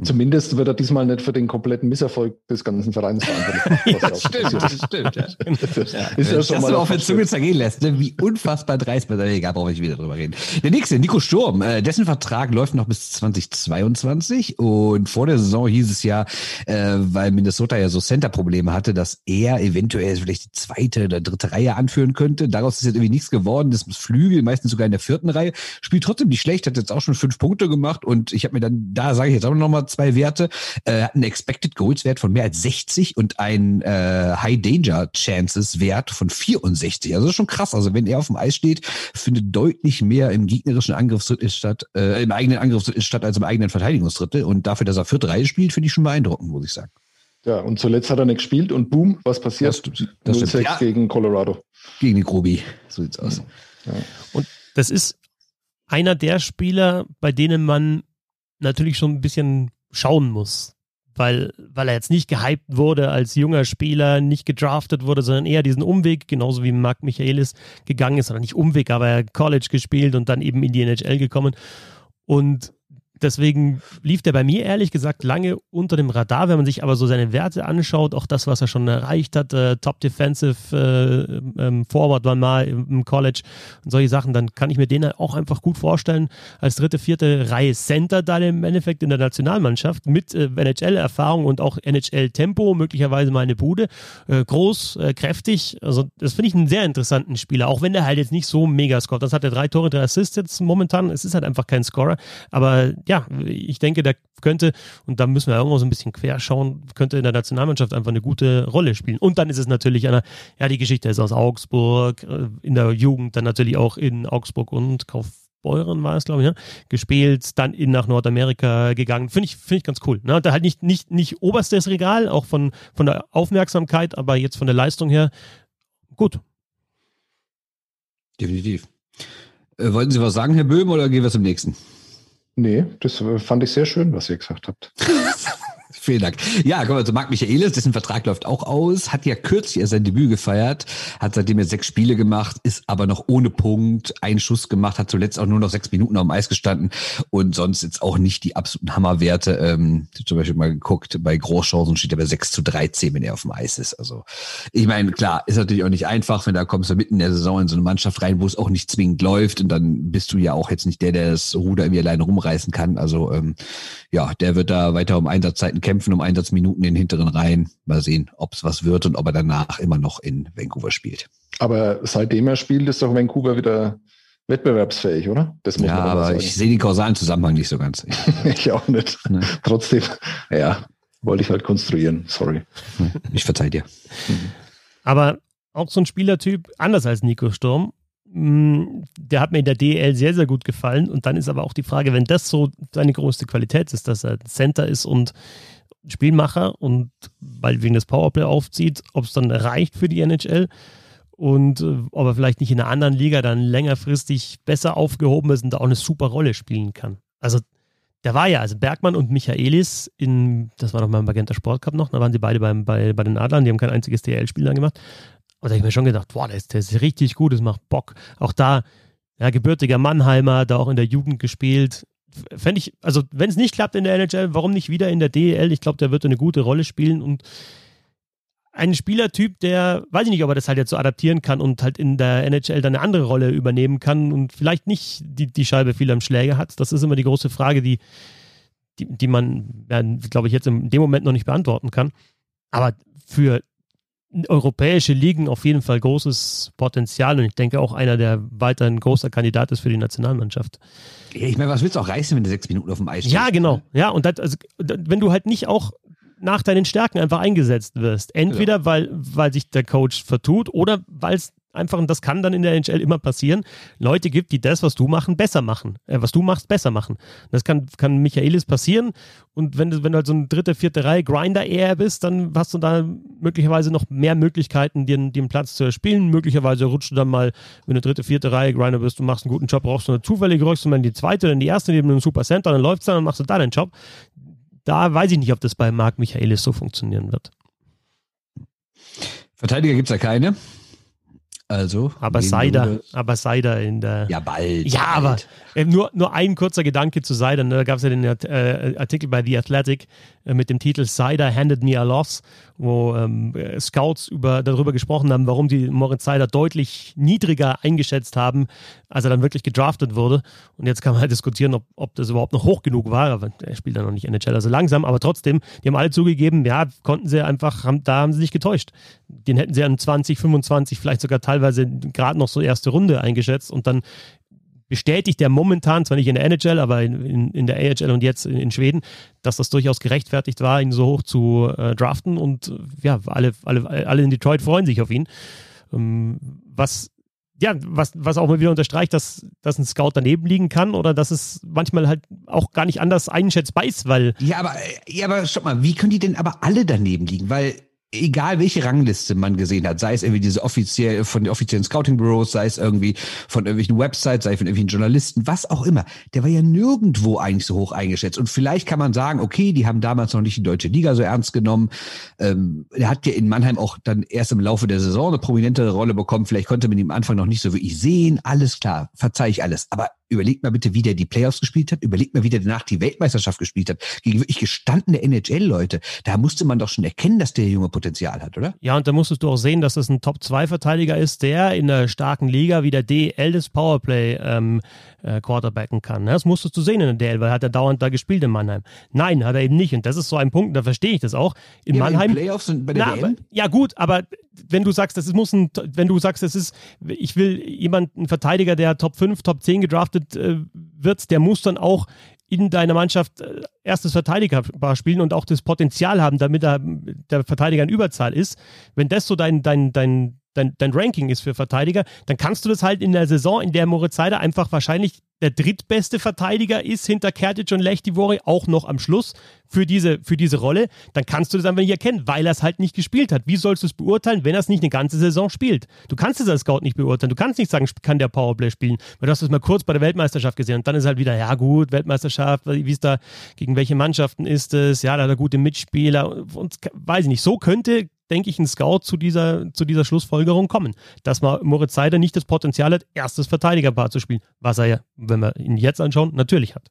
Zumindest wird er diesmal nicht für den kompletten Misserfolg des ganzen Vereins verantwortlich. ja, stimmt, das stimmt. Ja. Das, ja. ist ja schon das mal du auf der Zunge zergehen lässt, ne? wie unfassbar dreist man egal, brauche ich wieder drüber reden. Der nächste, Nico Sturm, äh, dessen Vertrag läuft noch bis 2022 und vor der Saison hieß es ja, äh, weil Minnesota ja so Center-Probleme hatte, dass er eventuell vielleicht die zweite oder dritte Reihe anführen könnte. Daraus ist jetzt irgendwie nichts geworden. Das ist Flügel, meistens sogar in der vierten Reihe. Spielt trotzdem nicht schlecht, hat jetzt auch schon fünf Punkte gemacht und ich habe mir dann, da sage ich jetzt auch noch zwei Werte, äh, hat einen Expected Goals Wert von mehr als 60 und einen äh, High Danger Chances Wert von 64. Also das ist schon krass. Also wenn er auf dem Eis steht, findet deutlich mehr im gegnerischen Angriffsdrittel statt, äh, im eigenen Angriffsdrittel statt als im eigenen Verteidigungsdrittel. Und dafür, dass er vierte Reihe spielt, finde ich schon beeindruckend, muss ich sagen. Ja, und zuletzt hat er nicht gespielt und boom, was passiert? Das, das 0 ja. gegen Colorado. Gegen die Grobi. So sieht's aus. Ja. Und das ist einer der Spieler, bei denen man natürlich schon ein bisschen schauen muss. Weil, weil er jetzt nicht gehypt wurde als junger Spieler, nicht gedraftet wurde, sondern eher diesen Umweg, genauso wie Marc Michaelis gegangen ist, oder nicht Umweg, aber er College gespielt und dann eben in die NHL gekommen. Und Deswegen lief der bei mir ehrlich gesagt lange unter dem Radar. Wenn man sich aber so seine Werte anschaut, auch das, was er schon erreicht hat, äh, Top Defensive äh, ähm, Forward war mal im, im, College und solche Sachen, dann kann ich mir den auch einfach gut vorstellen als dritte, vierte Reihe Center da im Endeffekt in der Nationalmannschaft mit äh, NHL-Erfahrung und auch NHL-Tempo, möglicherweise mal eine Bude. Äh, groß, äh, kräftig. Also das finde ich einen sehr interessanten Spieler, auch wenn der halt jetzt nicht so mega scoret. Das hat er drei Tore, drei Assists jetzt momentan. Es ist halt einfach kein Scorer. Aber ja, ja, ich denke, der könnte, und da müssen wir irgendwo so ein bisschen quer schauen, könnte in der Nationalmannschaft einfach eine gute Rolle spielen. Und dann ist es natürlich eine, ja, die Geschichte ist aus Augsburg, äh, in der Jugend dann natürlich auch in Augsburg und Kaufbeuren war es, glaube ich, ja, gespielt, dann in nach Nordamerika gegangen. Finde ich, finde ich ganz cool. Ne? Da halt nicht, nicht, nicht oberstes Regal, auch von, von der Aufmerksamkeit, aber jetzt von der Leistung her gut. Definitiv. Äh, wollten Sie was sagen, Herr Böhm, oder gehen wir zum nächsten? Nee, das fand ich sehr schön, was ihr gesagt habt. Vielen Dank. Ja, kommen wir zu Marc Michaelis, dessen Vertrag läuft auch aus, hat ja kürzlich erst sein Debüt gefeiert, hat seitdem jetzt sechs Spiele gemacht, ist aber noch ohne Punkt, einen Schuss gemacht, hat zuletzt auch nur noch sechs Minuten auf dem Eis gestanden und sonst jetzt auch nicht die absoluten Hammerwerte. Ähm, zum Beispiel mal geguckt, bei Großchancen steht er bei 6 zu 13, wenn er auf dem Eis ist. Also ich meine, klar, ist natürlich auch nicht einfach, wenn da kommst du mitten in der Saison in so eine Mannschaft rein, wo es auch nicht zwingend läuft und dann bist du ja auch jetzt nicht der, der das Ruder irgendwie alleine rumreißen kann. Also ähm, ja, der wird da weiter um Einsatzzeiten kämpfen kämpfen um Einsatzminuten in den hinteren Reihen. Mal sehen, ob es was wird und ob er danach immer noch in Vancouver spielt. Aber seitdem er spielt, ist doch Vancouver wieder wettbewerbsfähig, oder? Das muss ja, man aber sagen. ich sehe den kausalen Zusammenhang nicht so ganz. ich auch nicht. Nee. Trotzdem, ja, wollte ich halt konstruieren. Sorry. Ich verzeih dir. Aber auch so ein Spielertyp, anders als Nico Sturm, mm, der hat mir in der DL sehr, sehr gut gefallen. Und dann ist aber auch die Frage, wenn das so seine größte Qualität ist, dass er Center ist und Spielmacher und weil wegen des Powerplay aufzieht, ob es dann reicht für die NHL und äh, ob er vielleicht nicht in einer anderen Liga dann längerfristig besser aufgehoben ist und da auch eine super Rolle spielen kann. Also der war ja, also Bergmann und Michaelis in, das war doch mal im Magenta Sport Cup noch, da waren sie beide beim, bei, bei den Adlern, die haben kein einziges DL-Spiel dann gemacht. Und da habe ich mir schon gedacht, boah, der ist, der ist richtig gut, das macht Bock. Auch da, ja, gebürtiger Mannheimer, da auch in der Jugend gespielt. Fände ich, also wenn es nicht klappt in der NHL, warum nicht wieder in der DEL? Ich glaube, der wird eine gute Rolle spielen und ein Spielertyp, der, weiß ich nicht, ob er das halt jetzt so adaptieren kann und halt in der NHL dann eine andere Rolle übernehmen kann und vielleicht nicht die, die Scheibe viel am Schläger hat. Das ist immer die große Frage, die, die, die man, ja, glaube ich, jetzt in dem Moment noch nicht beantworten kann. Aber für europäische Ligen auf jeden Fall großes Potenzial und ich denke auch einer, der weiter ein großer Kandidat ist für die Nationalmannschaft. Ja, ich meine, was willst du auch reißen, wenn du sechs Minuten auf dem Eis stehst? Ja, genau. Ja, und das, also, wenn du halt nicht auch nach deinen Stärken einfach eingesetzt wirst. Entweder ja. weil, weil sich der Coach vertut oder weil es einfach, und das kann dann in der NHL immer passieren, Leute gibt, die das, was du machen, besser machen. Äh, was du machst, besser machen. Das kann, kann Michaelis passieren. Und wenn du, wenn du halt so eine dritte, vierte Reihe Grinder eher bist, dann hast du da möglicherweise noch mehr Möglichkeiten, dir, einen Platz zu erspielen. Möglicherweise rutscht du dann mal, wenn du dritte, vierte Reihe Grinder bist, du machst einen guten Job, brauchst du eine zufällige rückst du mal in die zweite oder in die erste neben einem Super Center, dann läuft es dann, dann machst du da deinen Job da weiß ich nicht, ob das bei Marc Michaelis so funktionieren wird. Verteidiger gibt es ja keine. Also. Aber Seider, aber Seider in der. Ja, bald. Ja, bald. aber äh, nur, nur ein kurzer Gedanke zu Seider. Ne? Da gab es ja den äh, Artikel bei The Athletic äh, mit dem Titel Seider Handed Me a Loss, wo ähm, Scouts über, darüber gesprochen haben, warum die Moritz Seider deutlich niedriger eingeschätzt haben, als er dann wirklich gedraftet wurde. Und jetzt kann man halt diskutieren, ob, ob das überhaupt noch hoch genug war. Aber er spielt dann noch nicht NHL, also langsam. Aber trotzdem, die haben alle zugegeben, ja, konnten sie einfach, haben, da haben sie sich getäuscht. Den hätten sie an 20, 25, vielleicht sogar teilweise gerade noch so erste Runde eingeschätzt und dann bestätigt er momentan, zwar nicht in der NHL, aber in, in, in der AHL und jetzt in, in, Schweden, dass das durchaus gerechtfertigt war, ihn so hoch zu äh, draften. Und äh, ja, alle, alle, alle in Detroit freuen sich auf ihn. Ähm, was ja, was, was auch mal wieder unterstreicht, dass, dass ein Scout daneben liegen kann oder dass es manchmal halt auch gar nicht anders einschätzbar ist, weil. Ja, aber, ja, aber stopp mal, wie können die denn aber alle daneben liegen? Weil egal welche Rangliste man gesehen hat, sei es irgendwie diese offiziell von den offiziellen Scouting Bureaus, sei es irgendwie von irgendwelchen Websites, sei es von irgendwelchen Journalisten, was auch immer, der war ja nirgendwo eigentlich so hoch eingeschätzt. Und vielleicht kann man sagen, okay, die haben damals noch nicht die deutsche Liga so ernst genommen. Ähm, er hat ja in Mannheim auch dann erst im Laufe der Saison eine prominentere Rolle bekommen. Vielleicht konnte man ihn am Anfang noch nicht so wirklich sehen. Alles klar, verzeih ich alles. Aber überlegt mal bitte, wie der die Playoffs gespielt hat. Überlegt mal, wie der danach die Weltmeisterschaft gespielt hat. Gegen wirklich gestandene NHL-Leute. Da musste man doch schon erkennen, dass der junge Potenzial hat, oder? Ja, und da musstest du auch sehen, dass es ein Top-2-Verteidiger ist, der in einer starken Liga wie der DL des Powerplay ähm, äh, quarterbacken kann. Das musstest du sehen in der DL, weil hat er dauernd da gespielt in Mannheim. Nein, hat er eben nicht. Und das ist so ein Punkt, da verstehe ich das auch. In ja, Mannheim. In Playoffs und bei der na, WM? Ja, gut, aber wenn du sagst, das ist, muss ein, wenn du sagst, das ist, ich will jemanden, einen Verteidiger, der Top 5, Top 10 gedraftet äh, wird, der muss dann auch in deiner Mannschaft äh, erstes Verteidigerpaar spielen und auch das Potenzial haben, damit er, der Verteidiger in Überzahl ist. Wenn das so dein, dein, dein, dein, dein Ranking ist für Verteidiger, dann kannst du das halt in der Saison, in der Moritz Seider einfach wahrscheinlich der drittbeste Verteidiger ist hinter Kertic und Lechtivori auch noch am Schluss für diese, für diese Rolle, dann kannst du das einfach nicht erkennen, weil er es halt nicht gespielt hat. Wie sollst du es beurteilen, wenn er es nicht eine ganze Saison spielt? Du kannst es als Scout nicht beurteilen. Du kannst nicht sagen, kann der Powerplay spielen, weil du hast es mal kurz bei der Weltmeisterschaft gesehen und dann ist halt wieder, ja gut, Weltmeisterschaft, wie ist da, gegen welche Mannschaften ist es, ja, da hat er gute Mitspieler und weiß ich nicht. So könnte denke ich, ein Scout zu dieser, zu dieser Schlussfolgerung kommen, dass man Moritz Seider nicht das Potenzial hat, erstes Verteidigerpaar zu spielen, was er ja, wenn wir ihn jetzt anschauen, natürlich hat.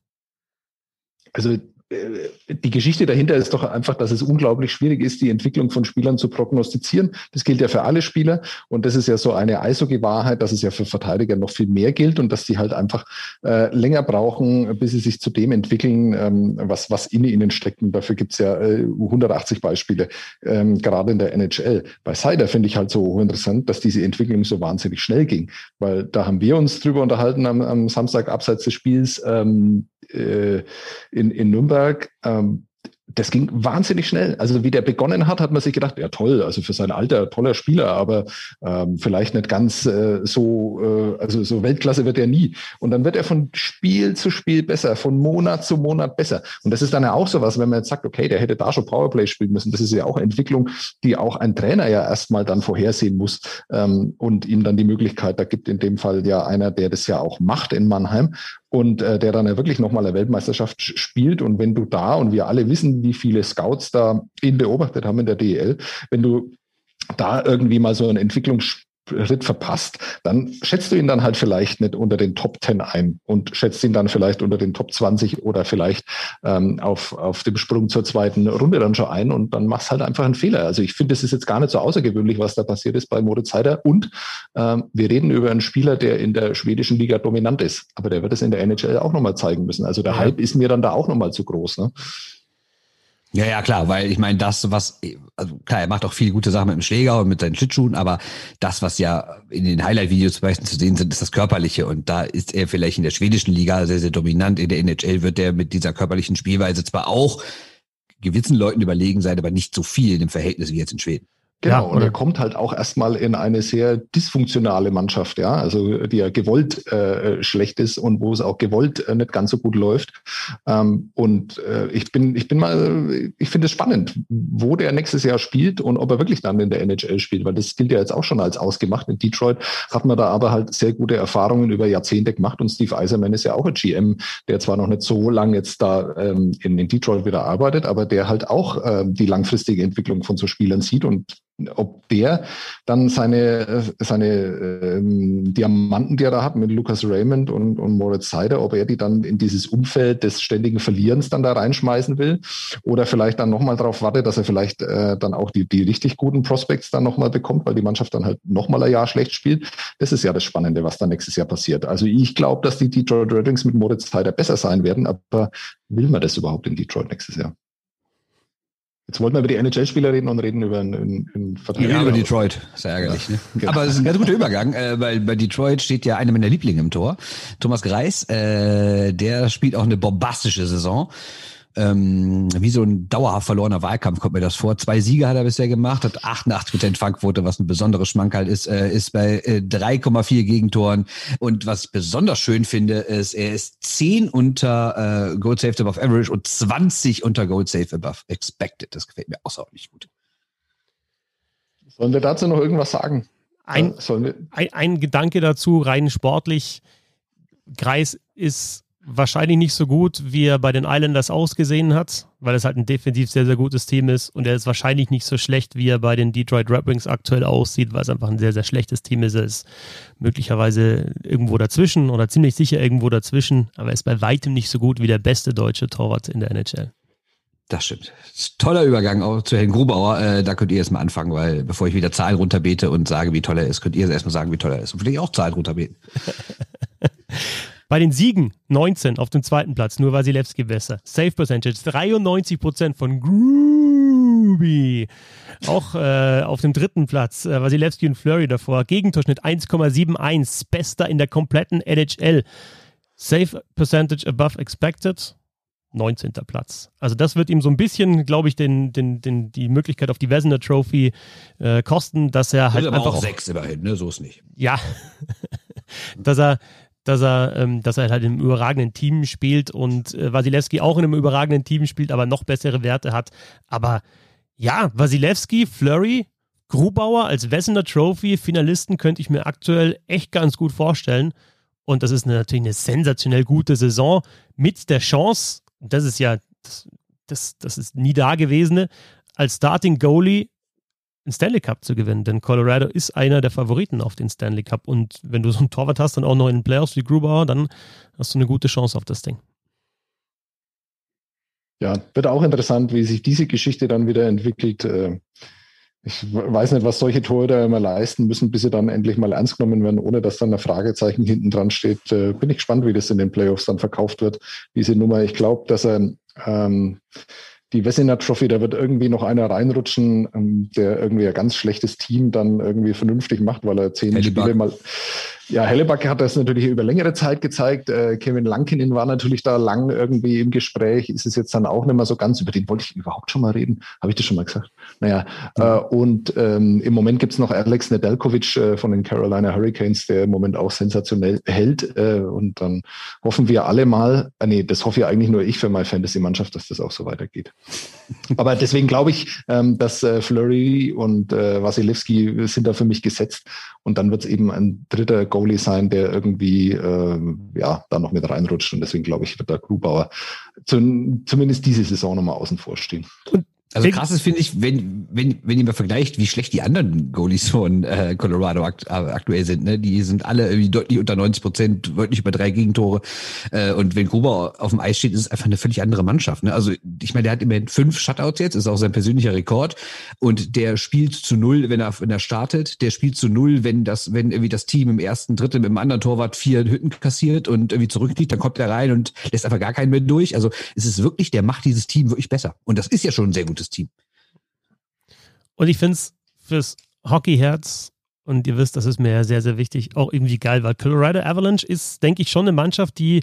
Also die Geschichte dahinter ist doch einfach, dass es unglaublich schwierig ist, die Entwicklung von Spielern zu prognostizieren. Das gilt ja für alle Spieler. Und das ist ja so eine Eishockey-Wahrheit, dass es ja für Verteidiger noch viel mehr gilt und dass die halt einfach äh, länger brauchen, bis sie sich zu dem entwickeln, ähm, was, was in ihnen steckt. Und dafür gibt's ja äh, 180 Beispiele, ähm, gerade in der NHL. Bei Cider finde ich halt so interessant, dass diese Entwicklung so wahnsinnig schnell ging. Weil da haben wir uns drüber unterhalten am, am Samstag abseits des Spiels. Ähm, äh, in, in Nürnberg, ähm, das ging wahnsinnig schnell. Also wie der begonnen hat, hat man sich gedacht, ja toll, also für sein Alter toller Spieler, aber ähm, vielleicht nicht ganz äh, so, äh, also so Weltklasse wird er nie. Und dann wird er von Spiel zu Spiel besser, von Monat zu Monat besser. Und das ist dann ja auch so was, wenn man jetzt sagt, okay, der hätte da schon Powerplay spielen müssen. Das ist ja auch Entwicklung, die auch ein Trainer ja erstmal dann vorhersehen muss ähm, und ihm dann die Möglichkeit da gibt, in dem Fall ja einer, der das ja auch macht in Mannheim und äh, der dann ja wirklich nochmal eine Weltmeisterschaft spielt. Und wenn du da, und wir alle wissen, wie viele Scouts da ihn beobachtet haben in der DEL, wenn du da irgendwie mal so einen Entwicklungs Ritt verpasst, dann schätzt du ihn dann halt vielleicht nicht unter den Top 10 ein und schätzt ihn dann vielleicht unter den Top 20 oder vielleicht ähm, auf, auf dem Sprung zur zweiten Runde dann schon ein und dann machst halt einfach einen Fehler. Also ich finde, es ist jetzt gar nicht so außergewöhnlich, was da passiert ist bei Moritz Heider und ähm, wir reden über einen Spieler, der in der schwedischen Liga dominant ist, aber der wird es in der NHL auch nochmal zeigen müssen. Also der ja. Hype ist mir dann da auch nochmal zu groß. Ne? Ja, ja, klar, weil ich meine, das, was, also klar, er macht auch viele gute Sachen mit dem Schläger und mit seinen Schlittschuhen, aber das, was ja in den Highlight-Videos zum Beispiel zu sehen sind, ist das Körperliche. Und da ist er vielleicht in der schwedischen Liga sehr, sehr dominant. In der NHL wird er mit dieser körperlichen Spielweise zwar auch gewissen Leuten überlegen sein, aber nicht so viel im Verhältnis wie jetzt in Schweden. Genau, ja, und er kommt halt auch erstmal in eine sehr dysfunktionale Mannschaft, ja, also die ja gewollt äh, schlecht ist und wo es auch gewollt äh, nicht ganz so gut läuft. Ähm, und äh, ich bin, ich bin mal, ich finde es spannend, wo der nächstes Jahr spielt und ob er wirklich dann in der NHL spielt, weil das gilt ja jetzt auch schon als ausgemacht. In Detroit hat man da aber halt sehr gute Erfahrungen über Jahrzehnte gemacht und Steve Eiserman ist ja auch ein GM, der zwar noch nicht so lange jetzt da ähm, in, in Detroit wieder arbeitet, aber der halt auch ähm, die langfristige Entwicklung von so Spielern sieht und ob der dann seine, seine ähm, Diamanten, die er da hat mit Lucas Raymond und, und Moritz Seider, ob er die dann in dieses Umfeld des ständigen Verlierens dann da reinschmeißen will oder vielleicht dann nochmal darauf wartet, dass er vielleicht äh, dann auch die, die richtig guten Prospects dann nochmal bekommt, weil die Mannschaft dann halt nochmal ein Jahr schlecht spielt. Das ist ja das Spannende, was dann nächstes Jahr passiert. Also ich glaube, dass die Detroit Red Wings mit Moritz Seider besser sein werden, aber will man das überhaupt in Detroit nächstes Jahr? Jetzt wollten wir über die NHL-Spieler reden und reden über einen, einen Verteidiger. Ja, über Detroit. Ist ja ärgerlich. Ja. Ne? Genau. Aber es ist ein ganz guter Übergang, äh, weil bei Detroit steht ja einer meiner Lieblinge im Tor. Thomas Greis, äh, der spielt auch eine bombastische Saison ähm, wie so ein dauerhaft verlorener Wahlkampf kommt mir das vor. Zwei Siege hat er bisher gemacht, hat 88 Prozent Fangquote, was ein besonderes Schmankerl ist, äh, ist bei äh, 3,4 Gegentoren. Und was ich besonders schön finde, ist, er ist 10 unter äh, Gold Saved Above Average und 20 unter Gold Saved Above Expected. Das gefällt mir außerordentlich gut. Sollen wir dazu noch irgendwas sagen? Ein, ein, ein Gedanke dazu, rein sportlich. Greis ist wahrscheinlich nicht so gut, wie er bei den Islanders ausgesehen hat, weil es halt ein defensiv sehr, sehr gutes Team ist. Und er ist wahrscheinlich nicht so schlecht, wie er bei den Detroit Red Wings aktuell aussieht, weil es einfach ein sehr, sehr schlechtes Team ist. Er ist möglicherweise irgendwo dazwischen oder ziemlich sicher irgendwo dazwischen, aber er ist bei weitem nicht so gut wie der beste deutsche Torwart in der NHL. Das stimmt. Das toller Übergang auch zu Herrn Grubauer. Äh, da könnt ihr erstmal anfangen, weil bevor ich wieder Zahlen runterbete und sage, wie toll er ist, könnt ihr erstmal sagen, wie toll er ist. Und vielleicht auch Zahlen runterbeten. Bei den Siegen 19 auf dem zweiten Platz, nur Wasilewski besser. Save Percentage 93% von Groovy. Auch äh, auf dem dritten Platz äh, Wasilewski und Flurry davor. Gegentorschnitt 1,71, bester in der kompletten NHL. Save Percentage above expected 19. Platz. Also das wird ihm so ein bisschen, glaube ich, den, den, den, die Möglichkeit auf die Wessener Trophy äh, kosten, dass er halt aber einfach auch sechs immerhin, ne? So ist nicht. Ja, dass er dass er, ähm, dass er halt im überragenden Team spielt und äh, Wasilewski auch in einem überragenden Team spielt, aber noch bessere Werte hat. Aber ja, Wasilewski, Flurry, Grubauer als Wessener Trophy Finalisten könnte ich mir aktuell echt ganz gut vorstellen. Und das ist eine, natürlich eine sensationell gute Saison mit der Chance, das ist ja, das, das, das ist nie da gewesene, als Starting Goalie einen Stanley Cup zu gewinnen, denn Colorado ist einer der Favoriten auf den Stanley Cup und wenn du so einen Torwart hast, dann auch noch in den Playoffs wie Grubauer, dann hast du eine gute Chance auf das Ding. Ja, wird auch interessant, wie sich diese Geschichte dann wieder entwickelt. Äh, ich weiß nicht, was solche Torhüter immer leisten müssen, bis sie dann endlich mal ernst genommen werden, ohne dass dann ein Fragezeichen hinten dran steht. Äh, bin ich gespannt, wie das in den Playoffs dann verkauft wird, diese Nummer. Ich glaube, dass er ähm, die Wessener Trophy, da wird irgendwie noch einer reinrutschen, ähm, der irgendwie ein ganz schlechtes Team dann irgendwie vernünftig macht, weil er zehn Spiele mal Ja, Helleback hat das natürlich über längere Zeit gezeigt. Äh, Kevin Lankinen war natürlich da lang irgendwie im Gespräch. Ist es jetzt dann auch nicht mehr so ganz, über den wollte ich überhaupt schon mal reden. Habe ich das schon mal gesagt? Naja, ja. äh, und ähm, im Moment gibt's noch Alex Nedeljkovic äh, von den Carolina Hurricanes, der im Moment auch sensationell hält. Äh, und dann hoffen wir alle mal, äh, nee, das hoffe ja eigentlich nur ich für meine Fantasy-Mannschaft, dass das auch so weitergeht. Aber deswegen glaube ich, ähm, dass äh, Flurry und äh, Wasilewski sind da für mich gesetzt. Und dann wird es eben ein dritter Goalie sein, der irgendwie äh, ja da noch mit reinrutscht. Und deswegen glaube ich, wird da Grubauer zu, zumindest diese Saison nochmal außen vor stehen. Und also krass ist, finde ich, wenn, wenn, wenn ihr mal vergleicht, wie schlecht die anderen Goalies von äh, Colorado akt äh, aktuell sind. Ne? Die sind alle irgendwie deutlich unter 90 Prozent, deutlich über drei Gegentore. Äh, und wenn Gruber auf dem Eis steht, ist es einfach eine völlig andere Mannschaft. Ne? Also ich meine, der hat immerhin fünf Shutouts jetzt, ist auch sein persönlicher Rekord. Und der spielt zu null, wenn er, wenn er startet. Der spielt zu null, wenn das, wenn irgendwie das Team im ersten Drittel mit dem anderen Torwart vier Hütten kassiert und irgendwie zurückliegt, dann kommt er rein und lässt einfach gar keinen mehr durch. Also es ist wirklich, der macht dieses Team wirklich besser. Und das ist ja schon ein sehr gutes gutes Team. Und ich finde es fürs Hockeyherz, und ihr wisst, das ist mir sehr, sehr wichtig, auch irgendwie geil, weil Colorado Avalanche ist, denke ich, schon eine Mannschaft, die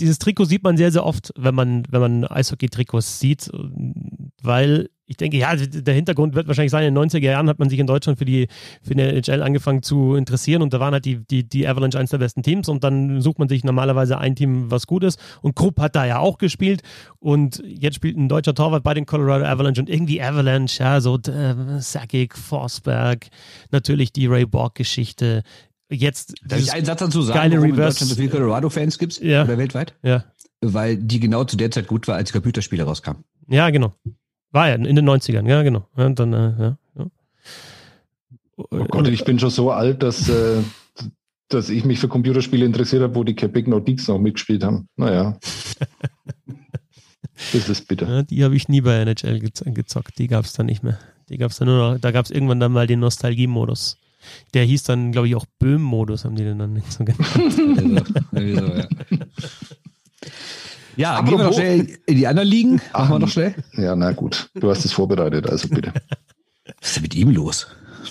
dieses Trikot sieht man sehr, sehr oft, wenn man, wenn man Eishockey-Trikots sieht, weil ich denke, ja, der Hintergrund wird wahrscheinlich sein, in den 90er Jahren hat man sich in Deutschland für die, für die NHL angefangen zu interessieren und da waren halt die, die, die Avalanche eines der besten Teams und dann sucht man sich normalerweise ein Team, was gut ist und Krupp hat da ja auch gespielt und jetzt spielt ein deutscher Torwart bei den Colorado Avalanche und irgendwie Avalanche, ja, so äh, Sakic, Forsberg, natürlich die Ray Borg-Geschichte, jetzt Darf ich einen Satz dazu sagen, geile warum Reverse, in Deutschland so viele Colorado-Fans gibt ja. oder weltweit? Ja. Weil die genau zu der Zeit gut war, als die Computerspiele rauskamen. Ja, genau. War ja in den 90ern, ja, genau. Ja, dann, äh, ja, ja. Oh Gott, ich bin schon so alt, dass, äh, dass ich mich für Computerspiele interessiert habe, wo die Big No Deeks noch mitgespielt haben. Naja. das ist bitter. Ja, die habe ich nie bei NHL gezockt. Die gab es dann nicht mehr. Die gab es dann nur noch, da gab es irgendwann dann mal den Nostalgie-Modus. Der hieß dann, glaube ich, auch Böhm-Modus, haben die den dann nicht so genannt. also, ja. Ja, Apropos, gehen wir noch schnell in die anderen Ligen. Machen wir noch schnell. Ja, na gut. Du hast es vorbereitet, also bitte. Was ist denn mit ihm los?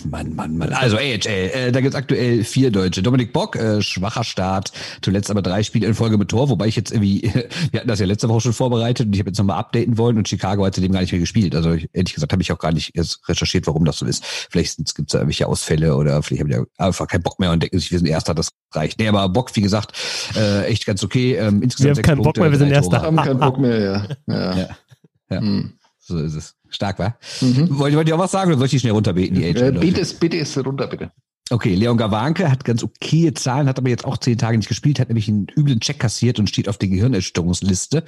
Mann, Mann, Mann. Also AHL, äh, da gibt's aktuell vier Deutsche. Dominik Bock, äh, schwacher Start, zuletzt aber drei Spiele in Folge mit Tor, wobei ich jetzt irgendwie, wir hatten das ja letzte Woche schon vorbereitet und ich habe jetzt nochmal updaten wollen und Chicago hat seitdem gar nicht mehr gespielt. Also ehrlich gesagt habe ich auch gar nicht jetzt recherchiert, warum das so ist. Vielleicht gibt's da irgendwelche Ausfälle oder vielleicht haben die einfach keinen Bock mehr und denken sich, wir sind Erster, das reicht. Nee, aber Bock, wie gesagt, äh, echt ganz okay. Ähm, insgesamt wir haben keinen Bock mehr, wir sind Erster. Wir haben keinen Bock mehr, ja. Ja. ja. ja. Hm. So ist es. Stark, war. Mhm. Wollt, wollt ihr auch was sagen oder soll ich die schnell runterbeten, die äh, bitte, es, bitte ist runter, bitte. Okay, Leon Gawanke hat ganz okay Zahlen, hat aber jetzt auch zehn Tage nicht gespielt, hat nämlich einen üblen Check kassiert und steht auf der Gehirnerschütterungsliste.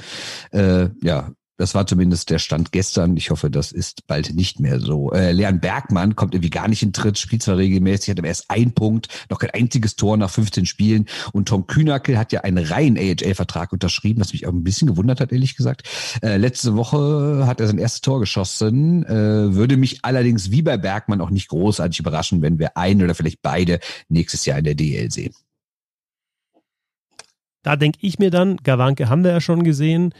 Äh, ja, das war zumindest der Stand gestern. Ich hoffe, das ist bald nicht mehr so. Äh, Leon Bergmann kommt irgendwie gar nicht in Tritt, spielt zwar regelmäßig, hat aber erst ein Punkt, noch kein einziges Tor nach 15 Spielen. Und Tom Kühnackel hat ja einen reinen AHL-Vertrag unterschrieben, was mich auch ein bisschen gewundert hat, ehrlich gesagt. Äh, letzte Woche hat er sein erstes Tor geschossen. Äh, würde mich allerdings wie bei Bergmann auch nicht großartig überraschen, wenn wir einen oder vielleicht beide nächstes Jahr in der DL sehen. Da denke ich mir dann, Gawanke haben wir ja schon gesehen,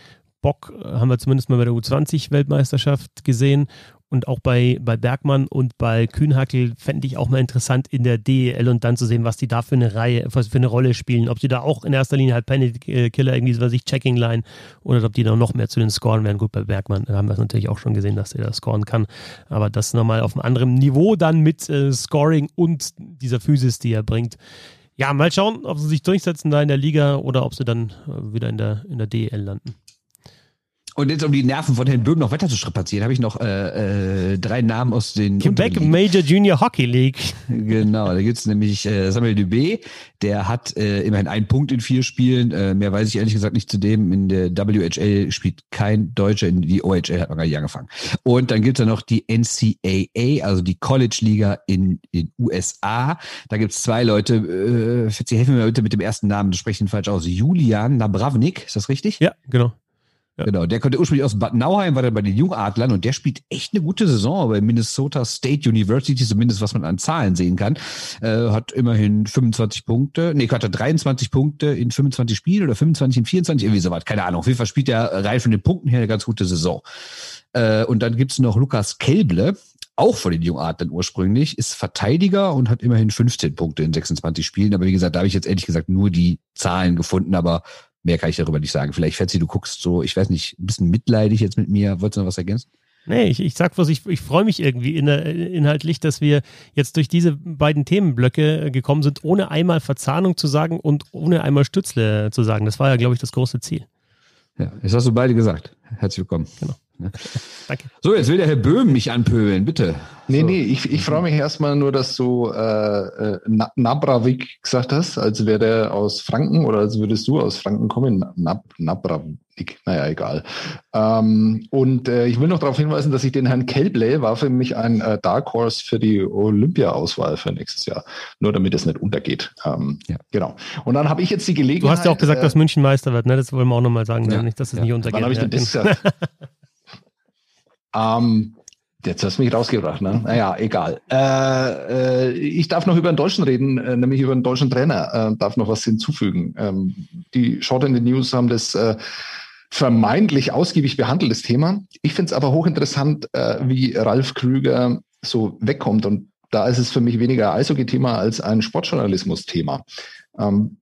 Bock äh, haben wir zumindest mal bei der U20-Weltmeisterschaft gesehen. Und auch bei, bei Bergmann und bei Kühnhackel fände ich auch mal interessant in der DEL und dann zu sehen, was die da für eine Reihe, was für eine Rolle spielen. Ob sie da auch in erster Linie halt Penny Killer, irgendwie, was ich, Checking Line oder ob die dann noch mehr zu den Scoren werden. Gut, bei Bergmann haben wir es natürlich auch schon gesehen, dass er da scoren kann. Aber das nochmal auf einem anderen Niveau dann mit äh, Scoring und dieser Physis, die er bringt. Ja, mal schauen, ob sie sich durchsetzen da in der Liga oder ob sie dann äh, wieder in der, in der DEL landen. Und jetzt, um die Nerven von Herrn Böhm noch weiter zu strapazieren, habe ich noch äh, äh, drei Namen aus den Quebec Major Junior Hockey League. Genau, da gibt's nämlich äh, Samuel Dubé, der hat äh, immerhin einen Punkt in vier Spielen. Äh, mehr weiß ich ehrlich gesagt nicht zu dem. In der WHL spielt kein Deutscher, in die OHL hat man gar nicht angefangen. Und dann gibt's da noch die NCAA, also die College-Liga in den USA. Da gibt's zwei Leute, äh, Sie helfen mir bitte mit dem ersten Namen, du sprichst ihn falsch aus. Julian Nabravnik, ist das richtig? Ja, genau. Ja. Genau, der konnte ursprünglich aus Bad Nauheim, war dann bei den Jungadlern und der spielt echt eine gute Saison bei Minnesota State University, zumindest was man an Zahlen sehen kann. Äh, hat immerhin 25 Punkte, nee, hat 23 Punkte in 25 Spielen oder 25 in 24, irgendwie so was, keine Ahnung. Auf jeden Fall spielt er rein von den Punkten her eine ganz gute Saison. Äh, und dann gibt's noch Lukas Kelble, auch von den Jungadlern ursprünglich, ist Verteidiger und hat immerhin 15 Punkte in 26 Spielen. Aber wie gesagt, da habe ich jetzt ehrlich gesagt nur die Zahlen gefunden, aber mehr kann ich darüber nicht sagen. Vielleicht, Fetzi, du guckst so, ich weiß nicht, ein bisschen mitleidig jetzt mit mir. Wolltest du noch was ergänzen? Nee, ich, ich sag bloß, ich, ich freue mich irgendwie in, inhaltlich, dass wir jetzt durch diese beiden Themenblöcke gekommen sind, ohne einmal Verzahnung zu sagen und ohne einmal Stützle zu sagen. Das war ja, glaube ich, das große Ziel. Ja, jetzt hast du beide gesagt. Herzlich willkommen. Genau. Danke. So, jetzt will der Herr Böhm mich anpöbeln, bitte. Nee, so. nee, ich, ich freue mich erstmal nur, dass du äh, äh, Nabravik gesagt hast, als wäre der aus Franken oder als würdest du aus Franken kommen. Nab, Nabravik, naja, egal. Ähm, und äh, ich will noch darauf hinweisen, dass ich den Herrn Kelble war für mich ein äh, Dark Horse für die Olympia-Auswahl für nächstes Jahr. Nur damit es nicht untergeht. Ähm, ja. Genau. Und dann habe ich jetzt die Gelegenheit. Du hast ja auch gesagt, äh, dass München Meister wird, ne? Das wollen wir auch nochmal sagen, ja. nicht, dass es ja. nicht untergeht. Wann habe ich denn das gesagt? Ähm, jetzt hast du mich rausgebracht, ne? Naja, egal. Äh, äh, ich darf noch über einen Deutschen reden, äh, nämlich über einen deutschen Trainer. Äh, darf noch was hinzufügen. Ähm, die Short in the News haben das äh, vermeintlich ausgiebig behandelt, das Thema. Ich finde es aber hochinteressant, äh, wie Ralf Krüger so wegkommt. Und da ist es für mich weniger Eishockey-Thema als ein Sportjournalismus-Thema. Ähm,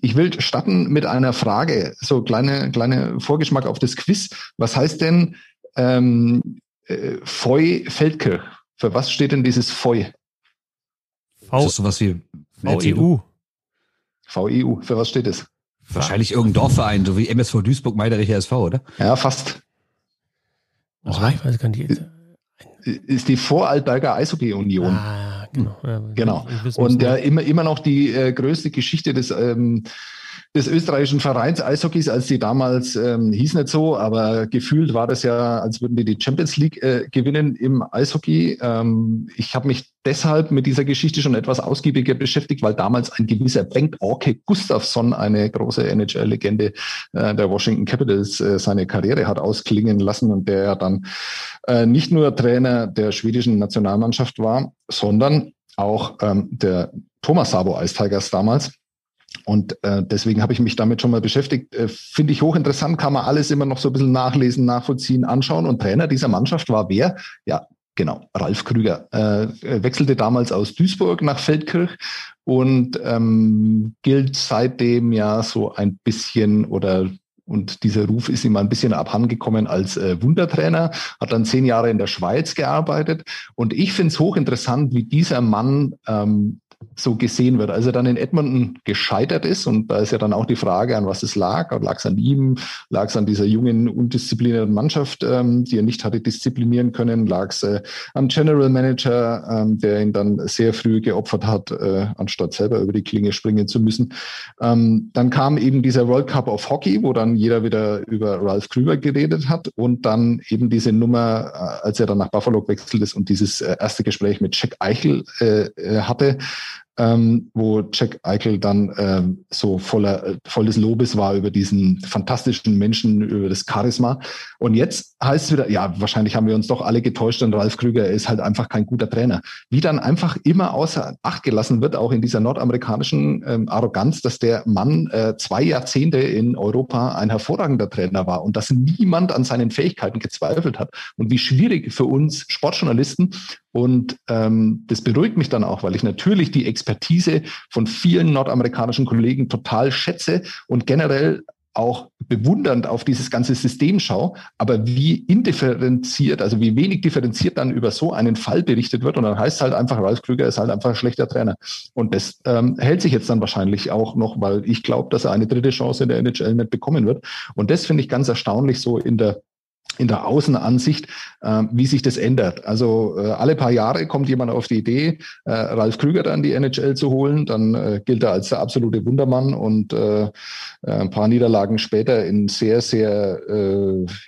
ich will starten mit einer Frage, so kleine, kleine Vorgeschmack auf das Quiz. Was heißt denn ähm, äh, Feu Feldkirch. Für was steht denn dieses Feu? V ist das sowas wie VEU. VEU. Für was steht es? Wahrscheinlich irgendein Dorfverein, so wie MSV Duisburg, Meiderich SV, oder? Ja, fast. Oh, ich weiß gar nicht. Ist die Vorarlberger Eishockey-Union. Ah, genau. Ja, genau. Und ja, immer, immer noch die äh, größte Geschichte des ähm, des österreichischen Vereins Eishockeys, als die damals, ähm, hieß nicht so, aber gefühlt war das ja, als würden die die Champions League äh, gewinnen im Eishockey. Ähm, ich habe mich deshalb mit dieser Geschichte schon etwas ausgiebiger beschäftigt, weil damals ein gewisser Bengt Orke Gustafsson, eine große NHL-Legende äh, der Washington Capitals, äh, seine Karriere hat ausklingen lassen und der ja dann äh, nicht nur Trainer der schwedischen Nationalmannschaft war, sondern auch ähm, der Thomas Sabo Ice damals. Und äh, deswegen habe ich mich damit schon mal beschäftigt. Äh, Finde ich hochinteressant, kann man alles immer noch so ein bisschen nachlesen, nachvollziehen, anschauen. Und Trainer dieser Mannschaft war wer? Ja, genau, Ralf Krüger. Äh, wechselte damals aus Duisburg nach Feldkirch und ähm, gilt seitdem ja so ein bisschen oder und dieser Ruf ist ihm ein bisschen abhandengekommen als äh, Wundertrainer, hat dann zehn Jahre in der Schweiz gearbeitet. Und ich finde es hochinteressant, wie dieser Mann ähm, so gesehen wird. Als er dann in Edmonton gescheitert ist, und da ist ja dann auch die Frage, an was es lag, lag es an ihm, lag es an dieser jungen, undisziplinierten Mannschaft, ähm, die er nicht hatte disziplinieren können, lag es äh, am General Manager, ähm, der ihn dann sehr früh geopfert hat, äh, anstatt selber über die Klinge springen zu müssen. Ähm, dann kam eben dieser World Cup of Hockey, wo dann jeder wieder über Ralph Krüger geredet hat und dann eben diese Nummer, äh, als er dann nach Buffalo gewechselt ist und dieses äh, erste Gespräch mit Jack Eichel äh, äh hatte, ähm, wo Jack Eichel dann ähm, so voller äh, voll des Lobes war über diesen fantastischen Menschen, über das Charisma. Und jetzt heißt es wieder, ja, wahrscheinlich haben wir uns doch alle getäuscht und Ralf Krüger ist halt einfach kein guter Trainer. Wie dann einfach immer außer Acht gelassen wird, auch in dieser nordamerikanischen ähm, Arroganz, dass der Mann äh, zwei Jahrzehnte in Europa ein hervorragender Trainer war und dass niemand an seinen Fähigkeiten gezweifelt hat. Und wie schwierig für uns Sportjournalisten und ähm, das beruhigt mich dann auch, weil ich natürlich die Expertise von vielen nordamerikanischen Kollegen total schätze und generell auch bewundernd auf dieses ganze System schaue, aber wie indifferenziert, also wie wenig differenziert dann über so einen Fall berichtet wird und dann heißt es halt einfach, Ralf Krüger ist halt einfach ein schlechter Trainer. Und das ähm, hält sich jetzt dann wahrscheinlich auch noch, weil ich glaube, dass er eine dritte Chance in der NHL nicht bekommen wird. Und das finde ich ganz erstaunlich so in der in der Außenansicht, äh, wie sich das ändert. Also äh, alle paar Jahre kommt jemand auf die Idee, äh, Ralf Krüger dann die NHL zu holen, dann äh, gilt er als der absolute Wundermann und äh, äh, ein paar Niederlagen später in sehr, sehr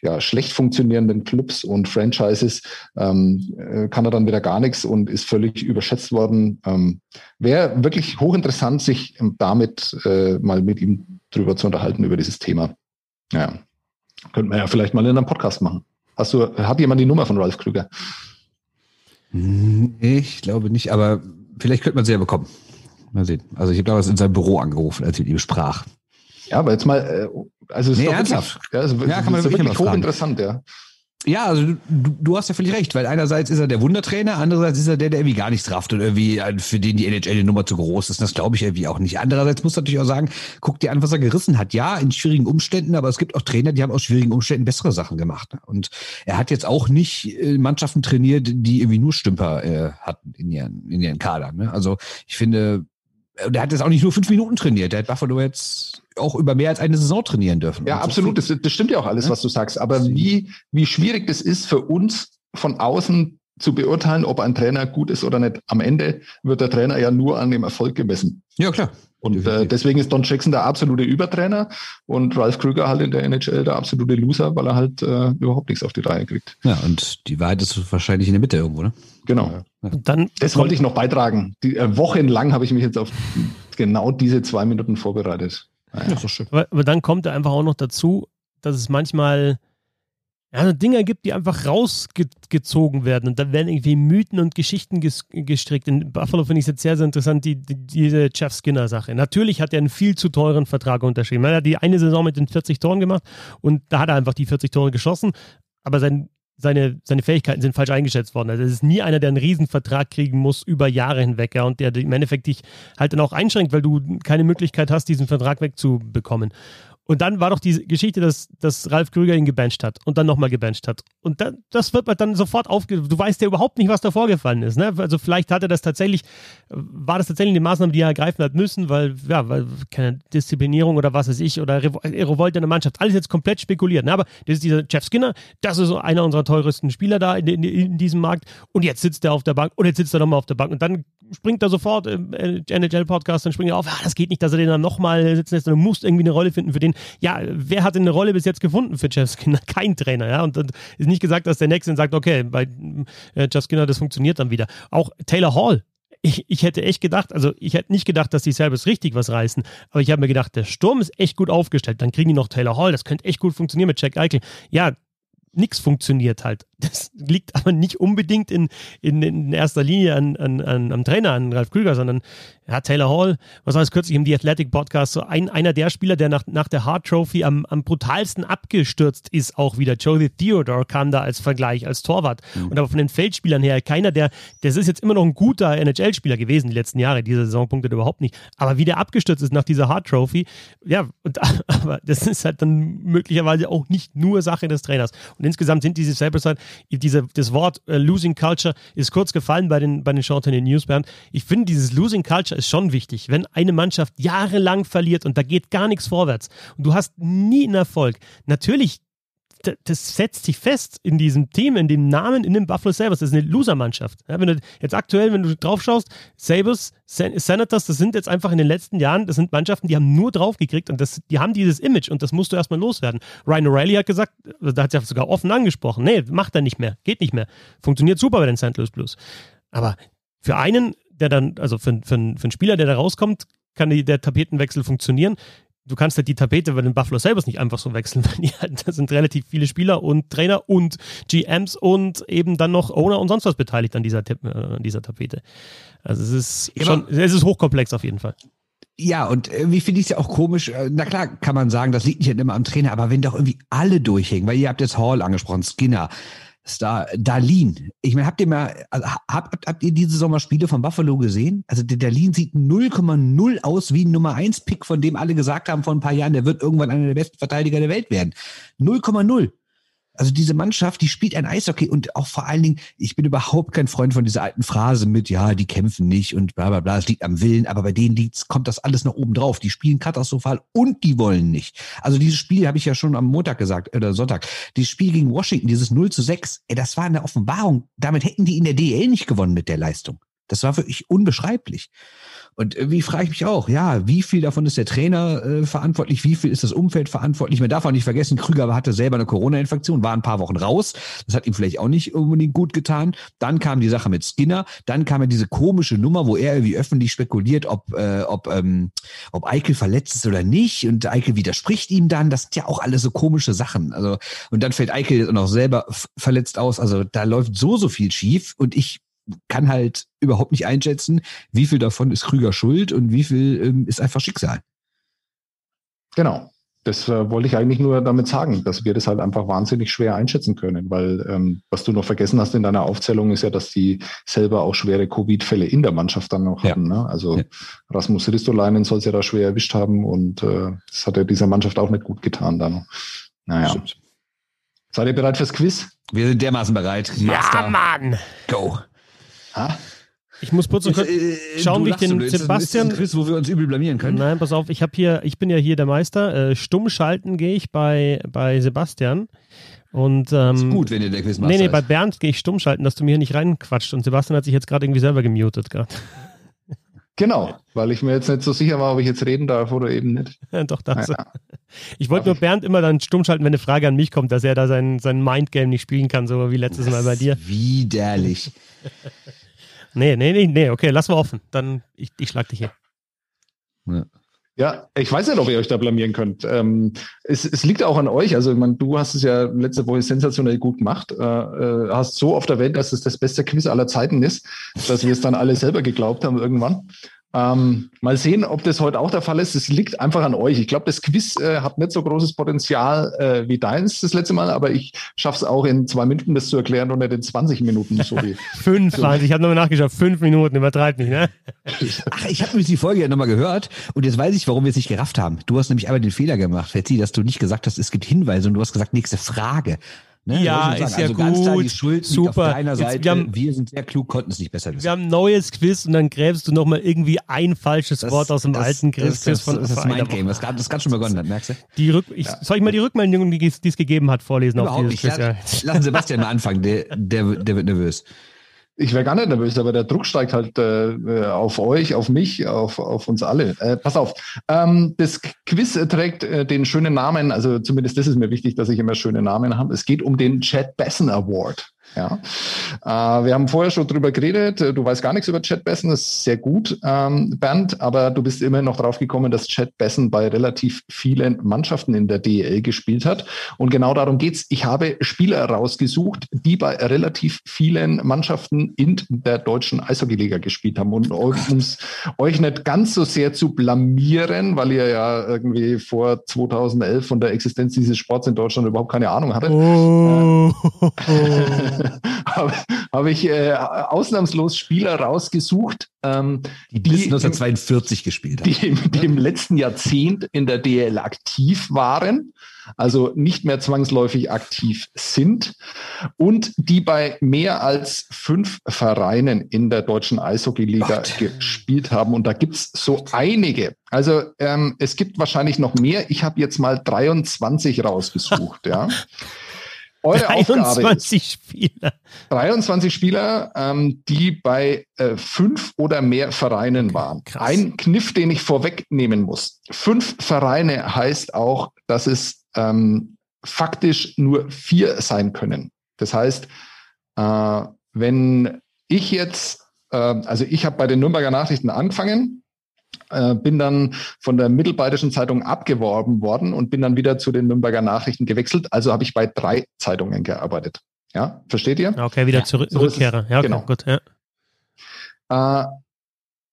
ja, schlecht funktionierenden Clubs und Franchises ähm, äh, kann er dann wieder gar nichts und ist völlig überschätzt worden. Ähm, Wäre wirklich hochinteressant, sich damit mal mit ihm drüber zu unterhalten über dieses Thema. Ja. Könnten wir ja vielleicht mal in einem Podcast machen. Hast du, hat jemand die Nummer von Ralf Krüger? Nee, ich glaube nicht, aber vielleicht könnte man sie ja bekommen. Mal sehen. Also ich habe damals in seinem Büro angerufen, als ich mit ihm sprach. Ja, aber jetzt mal, äh, also es nee, ist ernsthaft. Wirklich, ja, es, ja, kann man ist wirklich hochinteressant, ja. Ja, also du, du hast ja völlig recht, weil einerseits ist er der Wundertrainer, andererseits ist er der, der irgendwie gar nichts rafft und irgendwie äh, für den die NHL die Nummer zu groß ist. Das glaube ich irgendwie auch nicht. Andererseits muss natürlich auch sagen, guck dir an, was er gerissen hat. Ja, in schwierigen Umständen, aber es gibt auch Trainer, die haben aus schwierigen Umständen bessere Sachen gemacht. Und er hat jetzt auch nicht äh, Mannschaften trainiert, die irgendwie nur Stümper äh, hatten in ihren, in ihren Kadern. Ne? Also ich finde, der hat jetzt auch nicht nur fünf Minuten trainiert. Der hat Buffalo jetzt auch über mehr als eine Saison trainieren dürfen. Ja, absolut. Das, das, stimmt ja auch alles, was du sagst. Aber wie, wie schwierig das ist für uns von außen zu beurteilen, ob ein Trainer gut ist oder nicht. Am Ende wird der Trainer ja nur an dem Erfolg gemessen. Ja, klar. Und äh, deswegen ist Don Jackson der absolute Übertrainer und Ralph Krüger halt in der NHL der absolute Loser, weil er halt äh, überhaupt nichts auf die Reihe kriegt. Ja, und die Wahrheit ist wahrscheinlich in der Mitte irgendwo, ne? Genau. Ja. Dann das wollte ich noch beitragen. Die, äh, wochenlang habe ich mich jetzt auf genau diese zwei Minuten vorbereitet. Naja. Ja, doch schön. Aber, aber dann kommt er einfach auch noch dazu, dass es manchmal ja, Dinge gibt, die einfach rausgezogen werden und da werden irgendwie Mythen und Geschichten ges gestrickt. In Buffalo finde ich es jetzt sehr, sehr interessant, die, die, diese Jeff Skinner-Sache. Natürlich hat er einen viel zu teuren Vertrag unterschrieben. Er hat die eine Saison mit den 40 Toren gemacht und da hat er einfach die 40 Tore geschossen, aber sein, seine, seine Fähigkeiten sind falsch eingeschätzt worden. Also es ist nie einer, der einen Riesenvertrag kriegen muss über Jahre hinweg ja, und der im Endeffekt dich halt dann auch einschränkt, weil du keine Möglichkeit hast, diesen Vertrag wegzubekommen. Und dann war doch die Geschichte, dass, dass Ralf Krüger ihn gebencht hat und dann nochmal gebencht hat. Und da, das wird dann sofort aufge... Du weißt ja überhaupt nicht, was da vorgefallen ist. Ne? Also vielleicht hat er das tatsächlich, war das tatsächlich eine Maßnahme, die er ergreifen hat müssen, weil, ja, weil keine Disziplinierung oder was weiß ich oder Revolte in der Mannschaft. Alles jetzt komplett spekuliert. Ne? Aber das ist dieser Jeff Skinner, das ist einer unserer teuersten Spieler da in, in, in diesem Markt. Und jetzt sitzt er auf der Bank und jetzt sitzt er nochmal auf der Bank. Und dann springt er sofort im NHL-Podcast, dann springt er auf, ja, das geht nicht, dass er den dann nochmal sitzen lässt. Du musst irgendwie eine Rolle finden für den. Ja, wer hat denn eine Rolle bis jetzt gefunden für Jeff Skinner? Kein Trainer, ja. Und, und ist nicht gesagt, dass der Nächste sagt, okay, bei äh, Jeff Skinner, das funktioniert dann wieder. Auch Taylor Hall, ich, ich, hätte echt gedacht, also ich hätte nicht gedacht, dass die Sabres richtig was reißen, aber ich habe mir gedacht, der Sturm ist echt gut aufgestellt. Dann kriegen die noch Taylor Hall, das könnte echt gut funktionieren mit Jack Eichel. Ja, nichts funktioniert halt. Das liegt aber nicht unbedingt in, in, in erster Linie an, an, an, am Trainer, an Ralf Krüger, sondern ja, Taylor Hall, was war es kürzlich im The Athletic Podcast, so ein, einer der Spieler, der nach, nach der Hart Trophy am, am brutalsten abgestürzt ist, auch wieder. Joey Theodore kam da als Vergleich, als Torwart. Mhm. Und aber von den Feldspielern her, keiner, der, das ist jetzt immer noch ein guter NHL-Spieler gewesen, die letzten Jahre, diese Saison punktet überhaupt nicht. Aber wie der abgestürzt ist nach dieser Hart Trophy, ja, und, aber das ist halt dann möglicherweise auch nicht nur Sache des Trainers. Und insgesamt sind diese Sabres halt, diese, das Wort äh, Losing Culture ist kurz gefallen bei den, bei den Shorten News, Bernd. Ich finde, dieses Losing Culture ist schon wichtig. Wenn eine Mannschaft jahrelang verliert und da geht gar nichts vorwärts und du hast nie einen Erfolg, natürlich das setzt sich fest in diesem Team, in dem Namen, in dem Buffalo Sabres. Das ist eine Loser-Mannschaft. Ja, wenn du jetzt aktuell, wenn du drauf schaust, Sabres, Sen Senators, das sind jetzt einfach in den letzten Jahren, das sind Mannschaften, die haben nur draufgekriegt und das, die haben dieses Image und das musst du erstmal loswerden. Ryan O'Reilly hat gesagt, da hat er sogar offen angesprochen, nee, macht er nicht mehr, geht nicht mehr. Funktioniert super bei den St. Louis Blues. Aber für einen der dann, also für, für, für einen Spieler, der da rauskommt, kann die, der Tapetenwechsel funktionieren. Du kannst halt die Tapete bei den Buffalo Sabres nicht einfach so wechseln, weil die halt, da sind relativ viele Spieler und Trainer und GMs und eben dann noch Owner und sonst was beteiligt an dieser, äh, an dieser Tapete. Also es ist ja, schon, es ist hochkomplex auf jeden Fall. Ja, und irgendwie finde ich es ja auch komisch. Äh, na klar, kann man sagen, das liegt nicht immer am Trainer, aber wenn doch irgendwie alle durchhängen, weil ihr habt jetzt Hall angesprochen, Skinner, Star, Darlin. Ich meine, habt ihr mal, also habt, habt ihr diese Sommerspiele von Buffalo gesehen? Also der Darlin sieht 0,0 aus wie ein Nummer 1 Pick, von dem alle gesagt haben vor ein paar Jahren, der wird irgendwann einer der besten Verteidiger der Welt werden. 0,0. Also diese Mannschaft, die spielt ein Eishockey und auch vor allen Dingen, ich bin überhaupt kein Freund von dieser alten Phrase mit, ja, die kämpfen nicht und bla bla bla, es liegt am Willen, aber bei denen liegt's, kommt das alles noch oben drauf. Die spielen katastrophal und die wollen nicht. Also dieses Spiel habe ich ja schon am Montag gesagt, oder Sonntag, dieses Spiel gegen Washington, dieses 0 zu 6, ey, das war eine Offenbarung. Damit hätten die in der DL nicht gewonnen mit der Leistung. Das war wirklich unbeschreiblich. Und irgendwie frage ich mich auch, ja, wie viel davon ist der Trainer äh, verantwortlich, wie viel ist das Umfeld verantwortlich? Man darf auch nicht vergessen, Krüger hatte selber eine Corona-Infektion, war ein paar Wochen raus. Das hat ihm vielleicht auch nicht unbedingt gut getan. Dann kam die Sache mit Skinner, dann kam ja diese komische Nummer, wo er irgendwie öffentlich spekuliert, ob, äh, ob, ähm, ob Eichel verletzt ist oder nicht. Und Eichel widerspricht ihm dann. Das sind ja auch alles so komische Sachen. Also, und dann fällt Eichel noch selber verletzt aus. Also da läuft so, so viel schief. Und ich kann halt überhaupt nicht einschätzen, wie viel davon ist Krüger schuld und wie viel ähm, ist einfach Schicksal. Genau. das äh, wollte ich eigentlich nur damit sagen, dass wir das halt einfach wahnsinnig schwer einschätzen können, weil ähm, was du noch vergessen hast in deiner Aufzählung ist ja, dass die selber auch schwere Covid-Fälle in der Mannschaft dann noch ja. hatten. Ne? Also ja. Rasmus Ristolainen soll es ja da schwer erwischt haben und äh, das hat ja dieser Mannschaft auch nicht gut getan dann. Naja. Stimmt. Seid ihr bereit fürs Quiz? Wir sind dermaßen bereit. Master. Ja, Mann! Go! Ha? Ich muss kurz, kurz äh, schauen, wie ich den Sebastian. Ist ein Quiz, wo wir uns übel blamieren können. Nein, pass auf, ich habe hier, ich bin ja hier der Meister. Äh, stumm schalten gehe ich bei, bei Sebastian. Und, ähm, ist gut, wenn ihr der Quizmaster Nee, nee, bei Bernd gehe ich stumm schalten, dass du mir hier nicht reinquatscht. Und Sebastian hat sich jetzt gerade irgendwie selber gemutet gerade. Genau, weil ich mir jetzt nicht so sicher war, ob ich jetzt reden darf oder eben nicht. Doch, das. Ja. Ich wollte nur Bernd immer dann stumm schalten, wenn eine Frage an mich kommt, dass er da sein, sein Mindgame nicht spielen kann, so wie letztes das Mal bei dir. Widerlich. Nee, nee, nee, nee, okay, lass mal offen. Dann, ich, ich schlag dich hier. Ja. Ja, ich weiß nicht, ob ihr euch da blamieren könnt. Ähm, es, es, liegt auch an euch. Also, ich meine, du hast es ja letzte Woche sensationell gut gemacht. Äh, äh, hast so oft erwähnt, dass es das beste Quiz aller Zeiten ist, dass wir es dann alle selber geglaubt haben irgendwann. Ähm, mal sehen, ob das heute auch der Fall ist. Es liegt einfach an euch. Ich glaube, das Quiz äh, hat nicht so großes Potenzial äh, wie deins das letzte Mal, aber ich schaffe es auch in zwei Minuten, das zu erklären und nicht in 20 Minuten. So wie, fünf, so. ich habe nochmal nachgeschaut. Fünf Minuten, übertreib nicht, ne? Ach, ich habe nämlich die Folge ja nochmal gehört und jetzt weiß ich, warum wir es nicht gerafft haben. Du hast nämlich einmal den Fehler gemacht, Fetzi, dass du nicht gesagt hast, es gibt Hinweise und du hast gesagt, nächste Frage. Ne? Ja, ist ja also gut. Schuld Super. Seite. wir, haben, wir, sind sehr klug, konnten es nicht besser wissen. Wir haben ein neues Quiz und dann gräbst du nochmal irgendwie ein falsches das, Wort aus dem das, alten Quiz. Das, von, das, das ist mein Game, das, das ganz schon begonnen hat, merkst du? Die Rück, ich, ja. Soll ich mal die Rückmeldung, die es gegeben hat, vorlesen Überhaupt auf dieses Quiz? Lass, lassen Sebastian mal anfangen, der, der, der wird nervös. Ich wäre gar nicht nervös, aber der Druck steigt halt äh, auf euch, auf mich, auf, auf uns alle. Äh, pass auf, ähm, das Quiz trägt äh, den schönen Namen, also zumindest das ist mir wichtig, dass ich immer schöne Namen habe. Es geht um den Chad Besson Award. Ja. Äh, wir haben vorher schon drüber geredet. Du weißt gar nichts über Chad Besson, das ist sehr gut, ähm, Bernd, aber du bist immer noch drauf gekommen, dass Chad Besson bei relativ vielen Mannschaften in der DEL gespielt hat. Und genau darum geht's. Ich habe Spieler rausgesucht, die bei relativ vielen Mannschaften in der deutschen Eishockeyliga gespielt haben. Und um euch nicht ganz so sehr zu blamieren, weil ihr ja irgendwie vor 2011 von der Existenz dieses Sports in Deutschland überhaupt keine Ahnung hattet. Oh. Äh, habe hab ich äh, ausnahmslos Spieler rausgesucht, ähm, die, die bis 1942 im, gespielt haben. Die, im, die im letzten Jahrzehnt in der DL aktiv waren, also nicht mehr zwangsläufig aktiv sind und die bei mehr als fünf Vereinen in der deutschen Eishockeyliga gespielt haben. Und da gibt's so einige. Also ähm, es gibt wahrscheinlich noch mehr. Ich habe jetzt mal 23 rausgesucht. ja. Eure 23 Spieler. 23 Spieler, ähm, die bei äh, fünf oder mehr Vereinen waren. Krass. Ein Kniff, den ich vorwegnehmen muss. Fünf Vereine heißt auch, dass es ähm, faktisch nur vier sein können. Das heißt, äh, wenn ich jetzt, äh, also ich habe bei den Nürnberger Nachrichten angefangen, äh, bin dann von der Mittelbayerischen Zeitung abgeworben worden und bin dann wieder zu den Nürnberger Nachrichten gewechselt. Also habe ich bei drei Zeitungen gearbeitet. Ja, versteht ihr? Okay, wieder ja. zurück, so Rückkehrer. Ja, okay, genau. gut. Ja. Äh,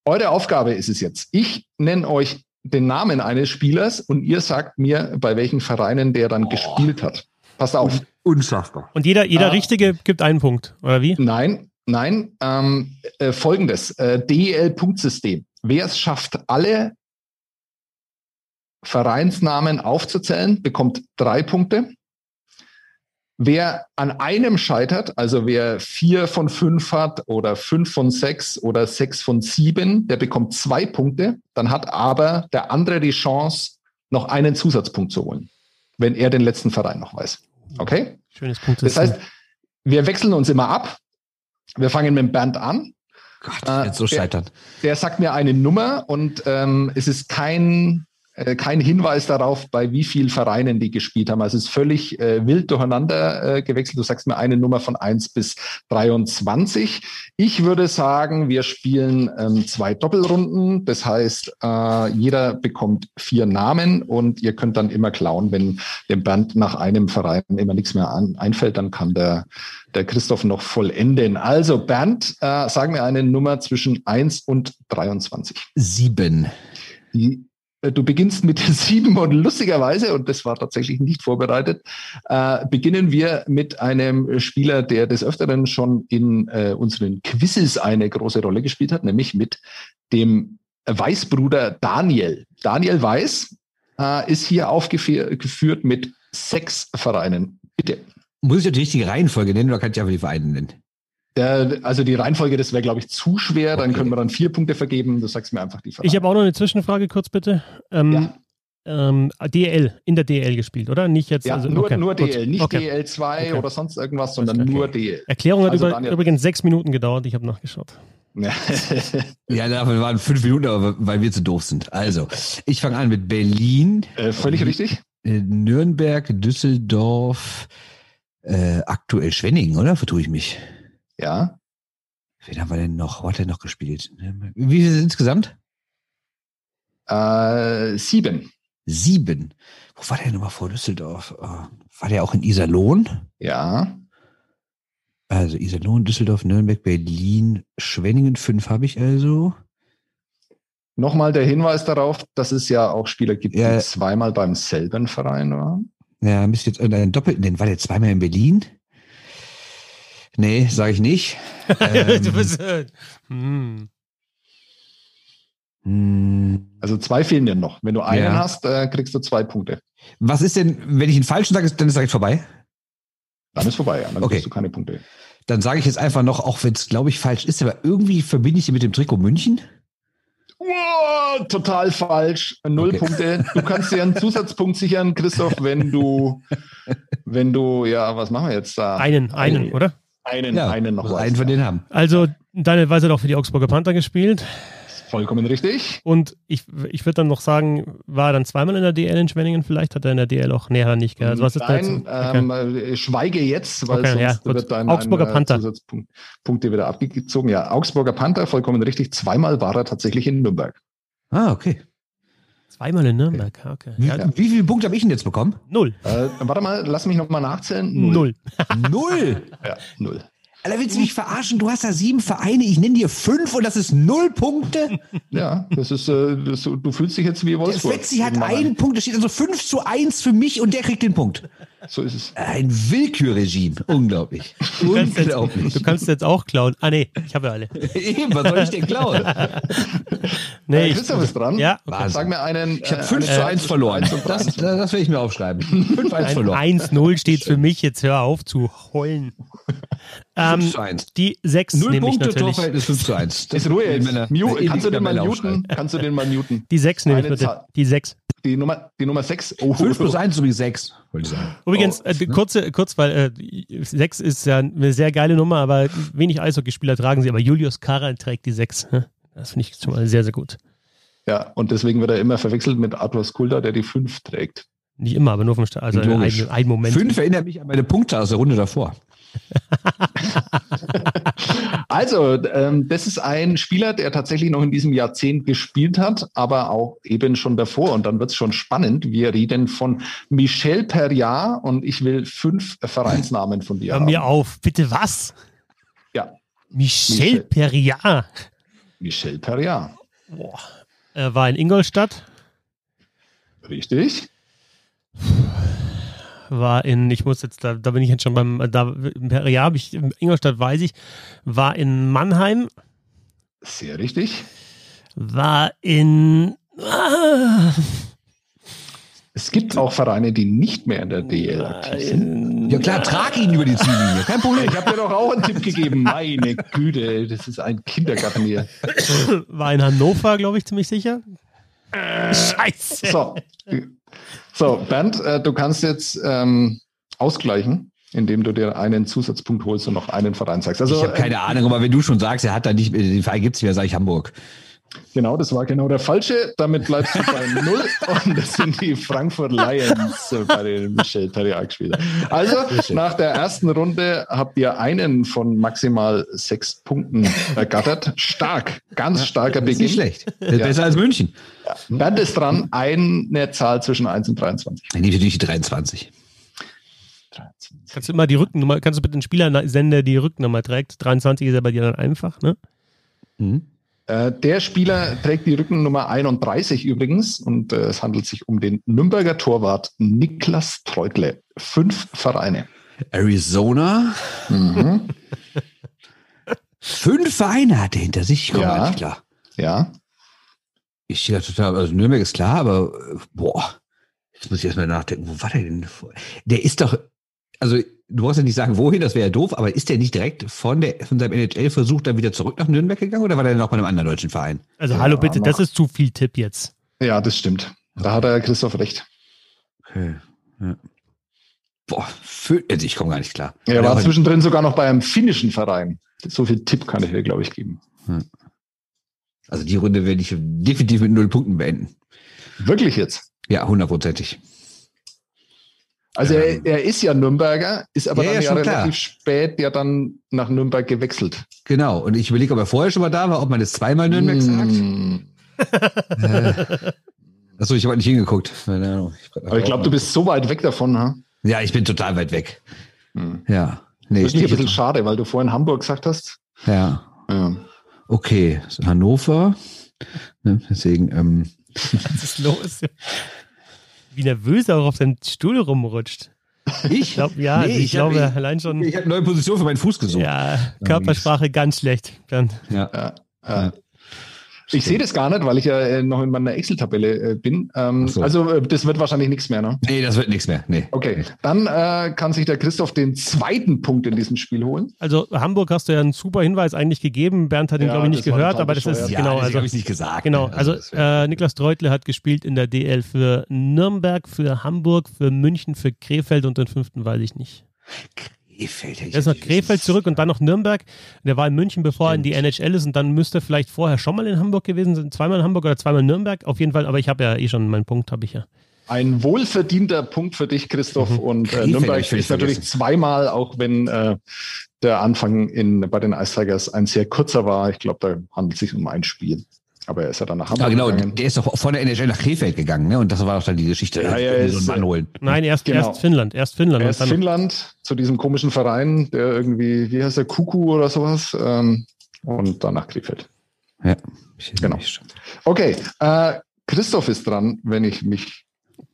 eure Aufgabe ist es jetzt. Ich nenne euch den Namen eines Spielers und ihr sagt mir, bei welchen Vereinen der dann oh. gespielt hat. Passt auf. Unschaffbar. Und jeder, jeder äh, Richtige gibt einen Punkt, oder wie? Nein, nein. Ähm, äh, Folgendes. Äh, DEL-Punktsystem. Wer es schafft, alle Vereinsnamen aufzuzählen, bekommt drei Punkte. Wer an einem scheitert, also wer vier von fünf hat oder fünf von sechs oder sechs von sieben, der bekommt zwei Punkte. Dann hat aber der andere die Chance, noch einen Zusatzpunkt zu holen, wenn er den letzten Verein noch weiß. Okay? Schönes Punkt. Das heißt, wir wechseln uns immer ab. Wir fangen mit Bernd an. Gott, äh, so scheitern. Der, der, sagt mir eine Nummer und ähm, es ist kein, äh, kein Hinweis darauf, bei wie vielen Vereinen die gespielt haben. Also es ist völlig äh, wild durcheinander äh, gewechselt. Du sagst mir eine Nummer von 1 bis 23. Ich würde sagen, wir spielen ähm, zwei Doppelrunden. Das heißt, äh, jeder bekommt vier Namen und ihr könnt dann immer klauen, wenn dem Band nach einem Verein immer nichts mehr an, einfällt, dann kann der der Christoph noch vollenden. Also Bernd, äh, sagen wir eine Nummer zwischen 1 und 23. Sieben. Die du beginnst mit sieben und lustigerweise, und das war tatsächlich nicht vorbereitet, äh, beginnen wir mit einem Spieler, der des Öfteren schon in äh, unseren Quizzes eine große Rolle gespielt hat, nämlich mit dem Weißbruder Daniel. Daniel Weiß äh, ist hier aufgeführt mit sechs Vereinen. Bitte. Muss ich die richtige Reihenfolge nennen oder kann ich einfach die Vereine nennen? Der, also die Reihenfolge, das wäre, glaube ich, zu schwer. Okay. Dann können wir dann vier Punkte vergeben. Du sagst mir einfach die Vereine. Ich habe auch noch eine Zwischenfrage kurz, bitte. Ähm, ja. Ähm, DL, in der DL gespielt, oder? Nicht jetzt. Ja, also, nur, okay, nur DL, nicht okay. DL2 okay. oder sonst irgendwas, sondern nur DL. Erklärung hat also über, übrigens sechs Minuten gedauert, ich habe nachgeschaut. ja, dafür waren fünf Minuten, aber weil wir zu doof sind. Also, ich fange an mit Berlin. Äh, völlig richtig. Äh, Nürnberg, Düsseldorf, äh, aktuell Schwenningen, oder? Vertue ich mich. Ja. Wen haben wir denn noch? Wo hat er noch gespielt? Wie viele sind insgesamt? Äh, sieben. Sieben. Wo war der nochmal vor Düsseldorf? Oh, war der auch in Iserlohn? Ja. Also Iserlohn, Düsseldorf, Nürnberg, Berlin, Schwenningen, fünf habe ich also. Nochmal der Hinweis darauf, dass es ja auch Spieler gibt, ja. die zweimal beim selben Verein waren. Ja, müsst jetzt einen doppelten, den war der zweimal in Berlin? Nee, sage ich nicht. ähm, du bist, äh, hm. Also zwei fehlen dir noch. Wenn du einen ja. hast, äh, kriegst du zwei Punkte. Was ist denn, wenn ich einen falschen sage, dann ist direkt vorbei? Dann ist vorbei, ja. Dann okay. kriegst du keine Punkte. Dann sage ich jetzt einfach noch, auch wenn es, glaube ich, falsch ist, aber irgendwie verbinde ich ihn mit dem Trikot München. Oh, total falsch. Null okay. Punkte. Du kannst dir einen Zusatzpunkt sichern, Christoph, wenn du, wenn du, ja, was machen wir jetzt da? Einen, einen, oder? Einen, ja, einen noch. Einen von denen haben. Also, Daniel Weiß hat auch für die Augsburger Panther gespielt. Vollkommen richtig. Und ich, ich würde dann noch sagen, war er dann zweimal in der DL in Schwenningen? Vielleicht hat er in der DL auch näher nicht gehabt. Also was Nein, ähm, okay. schweige jetzt, weil okay, sonst ja, wird dann Augsburger ein, Panther. Zusatzpunkte wieder abgezogen. Ja, Augsburger Panther, vollkommen richtig. Zweimal war er tatsächlich in Nürnberg. Ah, okay. Zweimal in Nürnberg, okay. Wie, ja. wie viele Punkte habe ich denn jetzt bekommen? Null. Äh, warte mal, lass mich nochmal nachzählen. Null. Null? null? Ja, null. Alter, willst du mich verarschen? Du hast da sieben Vereine, ich nenne dir fünf und das ist null Punkte? Ja, das ist, äh, das, du fühlst dich jetzt wie Wolfsburg. Der Fetzi hat einen Punkt, da steht also fünf zu eins für mich und der kriegt den Punkt. So ist es. Ein Willkürregime. Unglaublich. Du kannst, Unglaublich. Jetzt, du kannst jetzt auch klauen. Ah, nee, ich habe ja alle. Eben, was soll ich denn klauen? nee, äh, Christoph ist dran. Ja. Okay. Sag mir einen. Ich habe 5 äh, zu 1 verloren. Das, das, das werde ich mir aufschreiben. 5 1 verloren. 1-0 steht für mich. Jetzt hör auf zu heulen. Ähm, 5 zu 1. Die 6 Null Punkte, Torverhältnis 5 zu 1. Das ist Ruhe jetzt. Mute, kannst du den mal muten? Kannst du den mal muten? Die 6 nehme ich bitte. Die 6. Die Nummer, die Nummer 6. Oh, 5 plus 1 sowie 6, wollte ich sagen. Übrigens, oh, äh, kurze, kurz, weil äh, 6 ist ja eine sehr geile Nummer, aber wenig Eishockeyspieler tragen sie, aber Julius Karal trägt die 6. Das finde ich schon mal sehr, sehr gut. Ja, und deswegen wird er immer verwechselt mit Arthur Skulda, der die 5 trägt. Nicht immer, aber nur vom Start. Also ein, ein Moment. 5 erinnert mich an meine Punkte aus der Runde davor. also, ähm, das ist ein Spieler, der tatsächlich noch in diesem Jahrzehnt gespielt hat, aber auch eben schon davor. Und dann wird es schon spannend. Wir reden von Michel Perriat und ich will fünf Vereinsnamen von dir Hör haben. mir auf, bitte was? Ja. Michel, Michel. Perriat. Michel Perriat. Boah. Er war in Ingolstadt. Richtig war in, ich muss jetzt, da, da bin ich jetzt schon beim, da, ja, habe ich, in Ingolstadt weiß ich, war in Mannheim. Sehr richtig. War in, ah, es gibt auch Vereine, die nicht mehr in der DL aktiv sind. Ja klar, trag ihn über die Ziellinie, kein Problem. Ich habe dir doch auch einen Tipp gegeben. Meine Güte, das ist ein Kindergarten hier. War in Hannover, glaube ich, ziemlich sicher. Äh, Scheiße. So, so, Bernd, äh, du kannst jetzt ähm, ausgleichen, indem du dir einen Zusatzpunkt holst und noch einen Verein sagst. Also, ich habe keine äh, Ahnung, aber wenn du schon sagst, er hat da nicht, den Verein gibt es wieder, sage ich Hamburg. Genau, das war genau der falsche. Damit bleibst du bei Null. Und das sind die Frankfurt Lions bei den Michel Terriak Spielern. Also, nach der ersten Runde habt ihr einen von maximal sechs Punkten ergattert. Stark, ganz starker Beginn. Nicht schlecht. Ja. Besser als München. Ja. Bernd ist dran, eine Zahl zwischen 1 und 23. Dann nehme ich natürlich die 23. 23. Kannst du immer die Rückennummer, kannst du bitte den Spieler senden, der die Rückennummer trägt? 23 ist ja bei dir dann einfach, ne? Mhm. Äh, der Spieler trägt die Rückennummer 31 übrigens und äh, es handelt sich um den Nürnberger Torwart Niklas Treutle. Fünf Vereine. Arizona. Mhm. Fünf Vereine hat er hinter sich. Ich komme Ja. nicht klar. Ja. Ich stehe da total, also Nürnberg ist klar, aber boah, jetzt muss ich erstmal nachdenken, wo war der denn? vor- Der ist doch, also du brauchst ja nicht sagen, wohin, das wäre ja doof, aber ist der nicht direkt von, der, von seinem NHL-Versuch dann wieder zurück nach Nürnberg gegangen oder war der noch bei einem anderen deutschen Verein? Also Ja, hallo bitte, das ist zu viel Tipp jetzt. Ja, das stimmt. Da hat er Christoph recht. Okay. Ja. Boah, für, also ich komme gar nicht klar. Er war zwischendrin sogar noch bei einem finnischen Verein. So viel Tipp kann ich dir, glaube ich, geben. Also die Runde werde ich definitiv mit null Punkten beenden. Wirklich jetzt. Ja, hundertprozentig. Also Ähm. er, er ist ja Nürnberger, ist aber Ja, dann ja, ja, schon klar. relativ spät ja dann nach Nürnberg gewechselt. Genau. Und ich überlege, ob er vorher schon mal da war, ob man das zweimal Nürnberg sagt. Hm. Äh, achso, ich habe nicht hingeguckt. Keine Ahnung. Aber ich glaube, du bist so weit weg davon. Ha? Ja, ich bin total weit weg. Hm. Ja. Nee, Das ist ein bisschen schade, weil du vorhin Hamburg gesagt hast. Ja. Ja. Okay. Hannover. Ne, deswegen, ähm, Was ist los? Wie nervös er auch auf seinem Stuhl rumrutscht. ich? Ich glaube, ja, Nee, ich, ich hab- glaube allein schon. Ich habe eine neue Position für meinen Fuß gesucht. ja, Körpersprache ganz schlecht. Dann. Ja. Ja. Ich sehe das gar nicht, weil ich ja äh, noch in meiner Excel-Tabelle äh, bin. Ähm, so. Also äh, das wird wahrscheinlich nichts mehr, ne? Nee, das wird nichts mehr. Nee. Okay, dann äh, kann sich der Christoph den zweiten Punkt in diesem Spiel holen. Also Hamburg hast du ja einen super Hinweis eigentlich gegeben. Bernd hat ihn, Ja, glaube ich, nicht das gehört, aber das ist. Ja, genau. deswegen Also, habe ich nicht gesagt. genau. ne? Also das wär- äh, Niklas Treutle hat gespielt in der DL für Nürnberg, für Hamburg, für München, für Krefeld und den fünften weiß ich nicht. Krefeld. Er ist nach Krefeld zurück und dann noch Nürnberg. Der war in München, bevor er in die NHL ist und dann müsste er vielleicht vorher schon mal in Hamburg gewesen sein. Zweimal in Hamburg oder zweimal in Nürnberg. Auf jeden Fall, aber ich habe ja eh schon meinen Punkt, habe ich ja. Ein wohlverdienter Punkt für dich, Christoph. Mhm. Und äh, Nürnberg ist natürlich vergessen. zweimal, auch wenn äh, der Anfang in, bei den Ice Tigers ein sehr kurzer war. Ich glaube, da handelt es sich um ein Spiel. Aber er ist ja dann nach Hamburg Ja, genau. gegangen. Der ist doch von der NHL nach Krefeld gegangen, ne? Und das war doch dann die Geschichte. Ja, ja, äh, so einen ist, Mann äh, holen. Nein, erst, Genau. erst Finnland. Erst Finnland. Er ist dann, Finnland zu diesem komischen Verein, der irgendwie, wie heißt der, Kuku oder sowas. Ähm, und dann nach Krefeld. Ja. Ich Genau. Okay, äh, Christoph ist dran, wenn ich mich.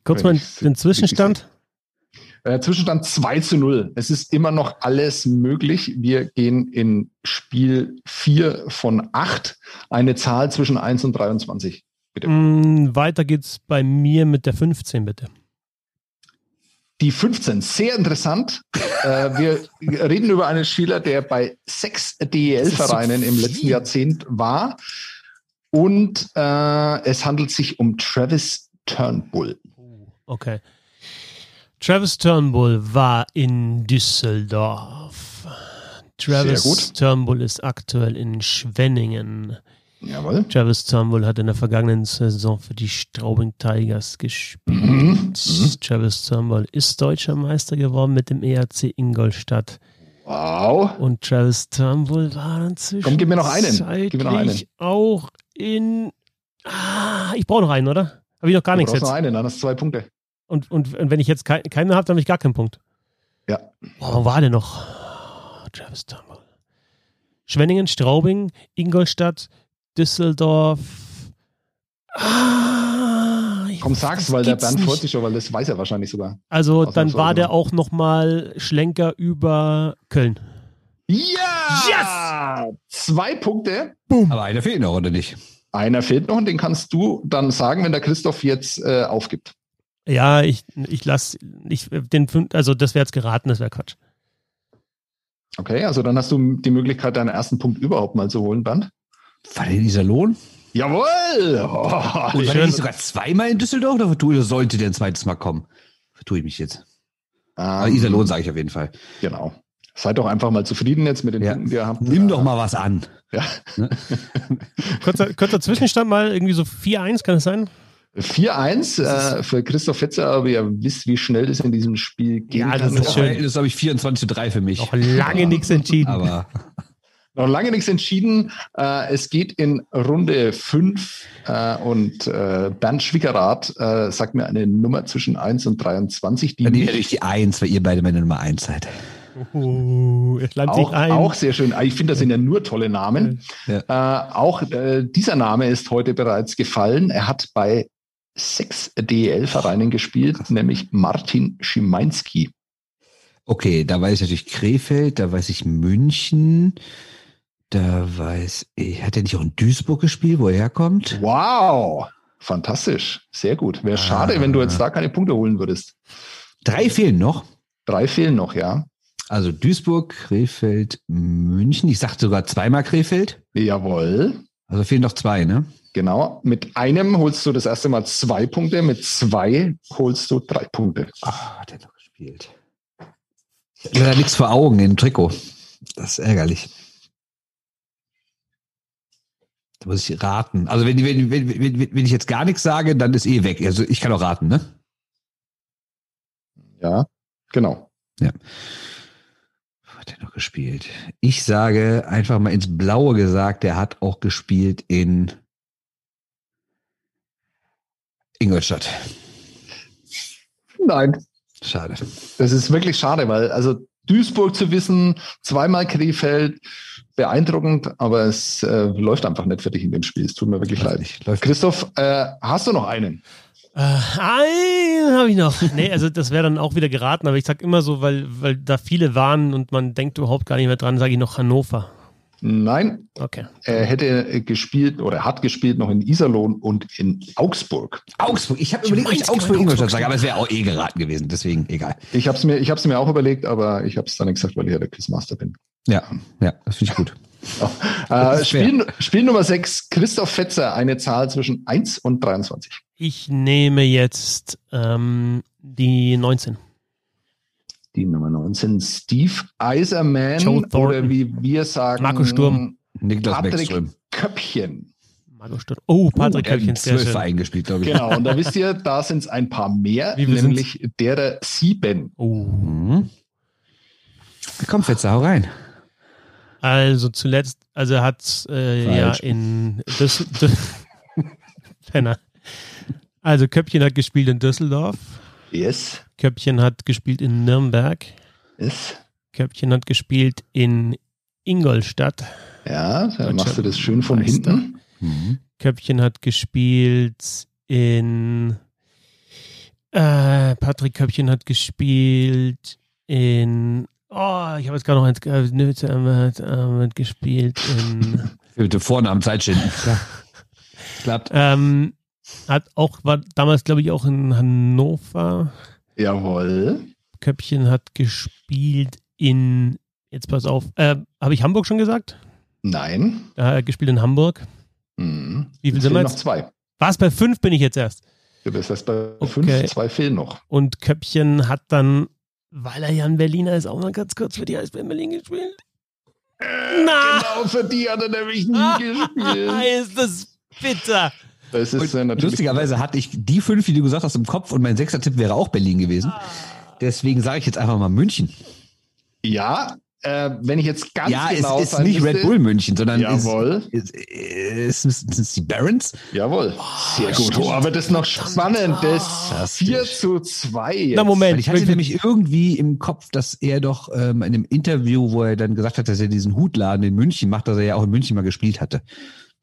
kurz mal den Zwischenstand. Äh, Zwischenstand 2 zu 0. Es ist immer noch alles möglich. Wir gehen in Spiel 4 von 8. Eine Zahl zwischen 1 und 23. Bitte. Mm, weiter geht's bei mir mit der 15, bitte. Die 15, sehr interessant. äh, wir reden über einen Spieler, der bei sechs DEL-Vereinen so im letzten. Jahrzehnt war. Und äh, es handelt sich um Travis Turnbull. Okay. Travis Turnbull war in Düsseldorf. Travis. Turnbull ist aktuell in Schwenningen. Jawohl. Travis Turnbull hat in der vergangenen Saison für die Straubing Tigers gespielt. Mhm. Travis Turnbull ist deutscher Meister geworden mit dem ERC Ingolstadt. Wow. Und Travis Turnbull war inzwischen Komm, gib mir noch einen. Gib mir noch einen. auch in. Ah, ich brauche noch einen, oder? Habe ich noch gar Du nichts jetzt. noch einen, dann hast du zwei Punkte. Und, und, und wenn ich jetzt kein, keinen mehr habe, dann habe ich gar keinen Punkt. Ja. Boah, wo war der noch? Travis Turnbull. Schwenningen, Straubing, Ingolstadt, Düsseldorf. Ah, ich- Komm, sag's, weil der Bernd freut sich schon, weil das weiß er wahrscheinlich sogar. Also dann war der auch noch mal Schlenker über Köln. Ja! Zwei Punkte. Aber einer fehlt noch, oder nicht? Einer fehlt noch und den kannst du dann sagen, wenn der Christoph jetzt äh, aufgibt. Ja, ich, ich lasse ich, den fünf, also das wäre jetzt geraten, das wäre Quatsch. Okay, also dann hast du die Möglichkeit, deinen ersten Punkt überhaupt mal zu holen, Bernd. War der dieser Lohn? Jawohl! Oh, Und war der nicht sogar zweimal in Düsseldorf oder vertue, sollte der ein zweites Mal kommen? Vertue ich mich jetzt. Aber ähm, Iserlohn sage ich auf jeden Fall. Genau. Seid doch einfach mal zufrieden jetzt mit den Ja. Punkten, die ihr habt. Nimm doch mal was an. Ja. Kurzer, kurzer Zwischenstand mal, irgendwie so 4-1, kann es sein? 4-1 äh, für Christoph Fetzer, aber ihr wisst, wie schnell das in diesem Spiel gehen Ja, das kann. ist schön. Das ist, glaube ich, 24 zu 3 für mich. Noch lange nichts entschieden. Aber Noch lange nichts entschieden. Äh, es geht in Runde 5 äh, und äh, Bernd Schwickerath äh, sagt mir eine Nummer zwischen 1 und 23, die dann nehme ich die 1, weil ihr beide meine Nummer 1 seid. Uh, es landet sich Auch, ein. auch sehr schön. Ich finde, das sind ja nur tolle Namen. Äh, auch äh, dieser Name ist heute bereits gefallen. Er hat bei sechs DEL-Vereinen gespielt, nämlich Martin Schimanski. Okay, da weiß ich natürlich Krefeld, da weiß ich München, da weiß ich, hat er nicht auch in Duisburg gespielt, wo er herkommt? Wow, fantastisch, sehr gut. Wäre schade, wenn du jetzt da keine Punkte holen würdest. Drei fehlen noch. Drei fehlen noch, ja. Also Duisburg, Krefeld, München. Ich sagte sogar zweimal Krefeld. Jawohl. Also fehlen noch zwei, ne? Genau. Mit einem holst du das erste Mal zwei Punkte, mit zwei holst du drei Punkte. Ah, hat er noch gespielt. Ich habe leider nichts vor Augen im Trikot. Das ist ärgerlich. Da muss ich raten. Also wenn, wenn, wenn, wenn, wenn ich jetzt gar nichts sage, dann ist eh weg. Also ich kann auch raten, ne? Ja, genau. Ja. Hat er noch gespielt? Ich sage einfach mal ins Blaue gesagt, der hat auch gespielt in Ingolstadt. Nein, Schade. das ist wirklich schade, weil also Duisburg zu wissen, zweimal Krefeld, beeindruckend, aber es äh, läuft einfach nicht für dich in dem Spiel. Es tut mir wirklich Läuft leid. nicht. Läuft Christoph, äh, hast du noch einen? Äh, einen habe ich noch. Nee, also das wäre dann auch wieder geraten, aber ich sag immer so, weil, weil da viele waren und man denkt überhaupt gar nicht mehr dran, sage ich noch Hannover. Nein, Okay. er hätte äh, gespielt oder hat gespielt noch in Iserlohn und in Augsburg. Augsburg. Ich habe überlegt, ob ich Augsburg Ingolstadt Augsburg sage, aber es wäre auch eh geraten gewesen. Deswegen egal. Ich habe es mir, ich hab's mir auch überlegt, aber ich habe es dann nicht gesagt, weil ich ja der Quizmaster bin. Ja, ja, das finde ich gut. Äh, ist fair. Spiel, Spiel Nummer 6, Christoph Fetzer, eine Zahl zwischen 1 und 23. Ich nehme jetzt ähm, die 19. Die Nummer 19, Steve Eiserman Thornton. oder wie wir sagen, Markus Sturm. Niklas Patrick Beckström. Köppchen. Marco Sturm. Oh, Patrick Er hat Köpchen, in sehr zwölf schön. Vereinen gespielt, glaube ich. Genau, und da wisst ihr, da sind es ein paar mehr, nämlich derer sieben. Oh. Mhm. Komm, Fetzer, hau rein. Also zuletzt, also er hat äh, ja in Düssel Dü- Penner. Also Köpchen hat gespielt in Düsseldorf, Yes, Köpchen hat gespielt in Nürnberg, yes. Köpchen hat gespielt in Ingolstadt, Ja, dann machst du das schön von Meister. hinten. Mhm. Köpchen hat gespielt in äh, Patrick Köpchen hat gespielt in Oh, ich habe jetzt gerade noch eins äh, Nöte, äh, hat, äh, hat gespielt in Bitte Vornamen Zeit schinden. Ja. Klappt. ähm, hat auch war damals glaube ich auch in Hannover. Jawohl. Köpchen hat gespielt in jetzt pass auf, äh, habe ich Hamburg schon gesagt? Nein. Er hat gespielt in Hamburg. Mhm. Wie viel Jetzt sind wir fehlen noch jetzt? zwei. Was bei fünf bin ich jetzt erst. Du bist erst bei Okay. fünf, zwei fehlen noch. Und Köpchen hat dann, weil er ja ein Berliner ist, auch mal ganz kurz für die Eisbären Berlin gespielt. Na, Genau, für die hat er nämlich nie gespielt. ist das bitter. Das ist äh, natürlich. Lustigerweise hatte ich die fünf, die du gesagt hast, im Kopf und mein sechster Tipp wäre auch Berlin gewesen. Deswegen sage ich jetzt einfach mal München. Ja, äh, wenn ich jetzt ganz ja, genau es ist nicht müsste- Red Bull München, sondern Jawohl. es, es, es, es ist die Barons. Jawohl. Sehr gut. Oh, aber das ist noch spannend. Das Fantastisch. 4 zu 2 jetzt. Na, Moment. Ich hatte nämlich irgendwie im Kopf, dass er doch ähm, in einem Interview, wo er dann gesagt hat, dass er diesen Hutladen in München macht, dass er ja auch in München mal gespielt hatte.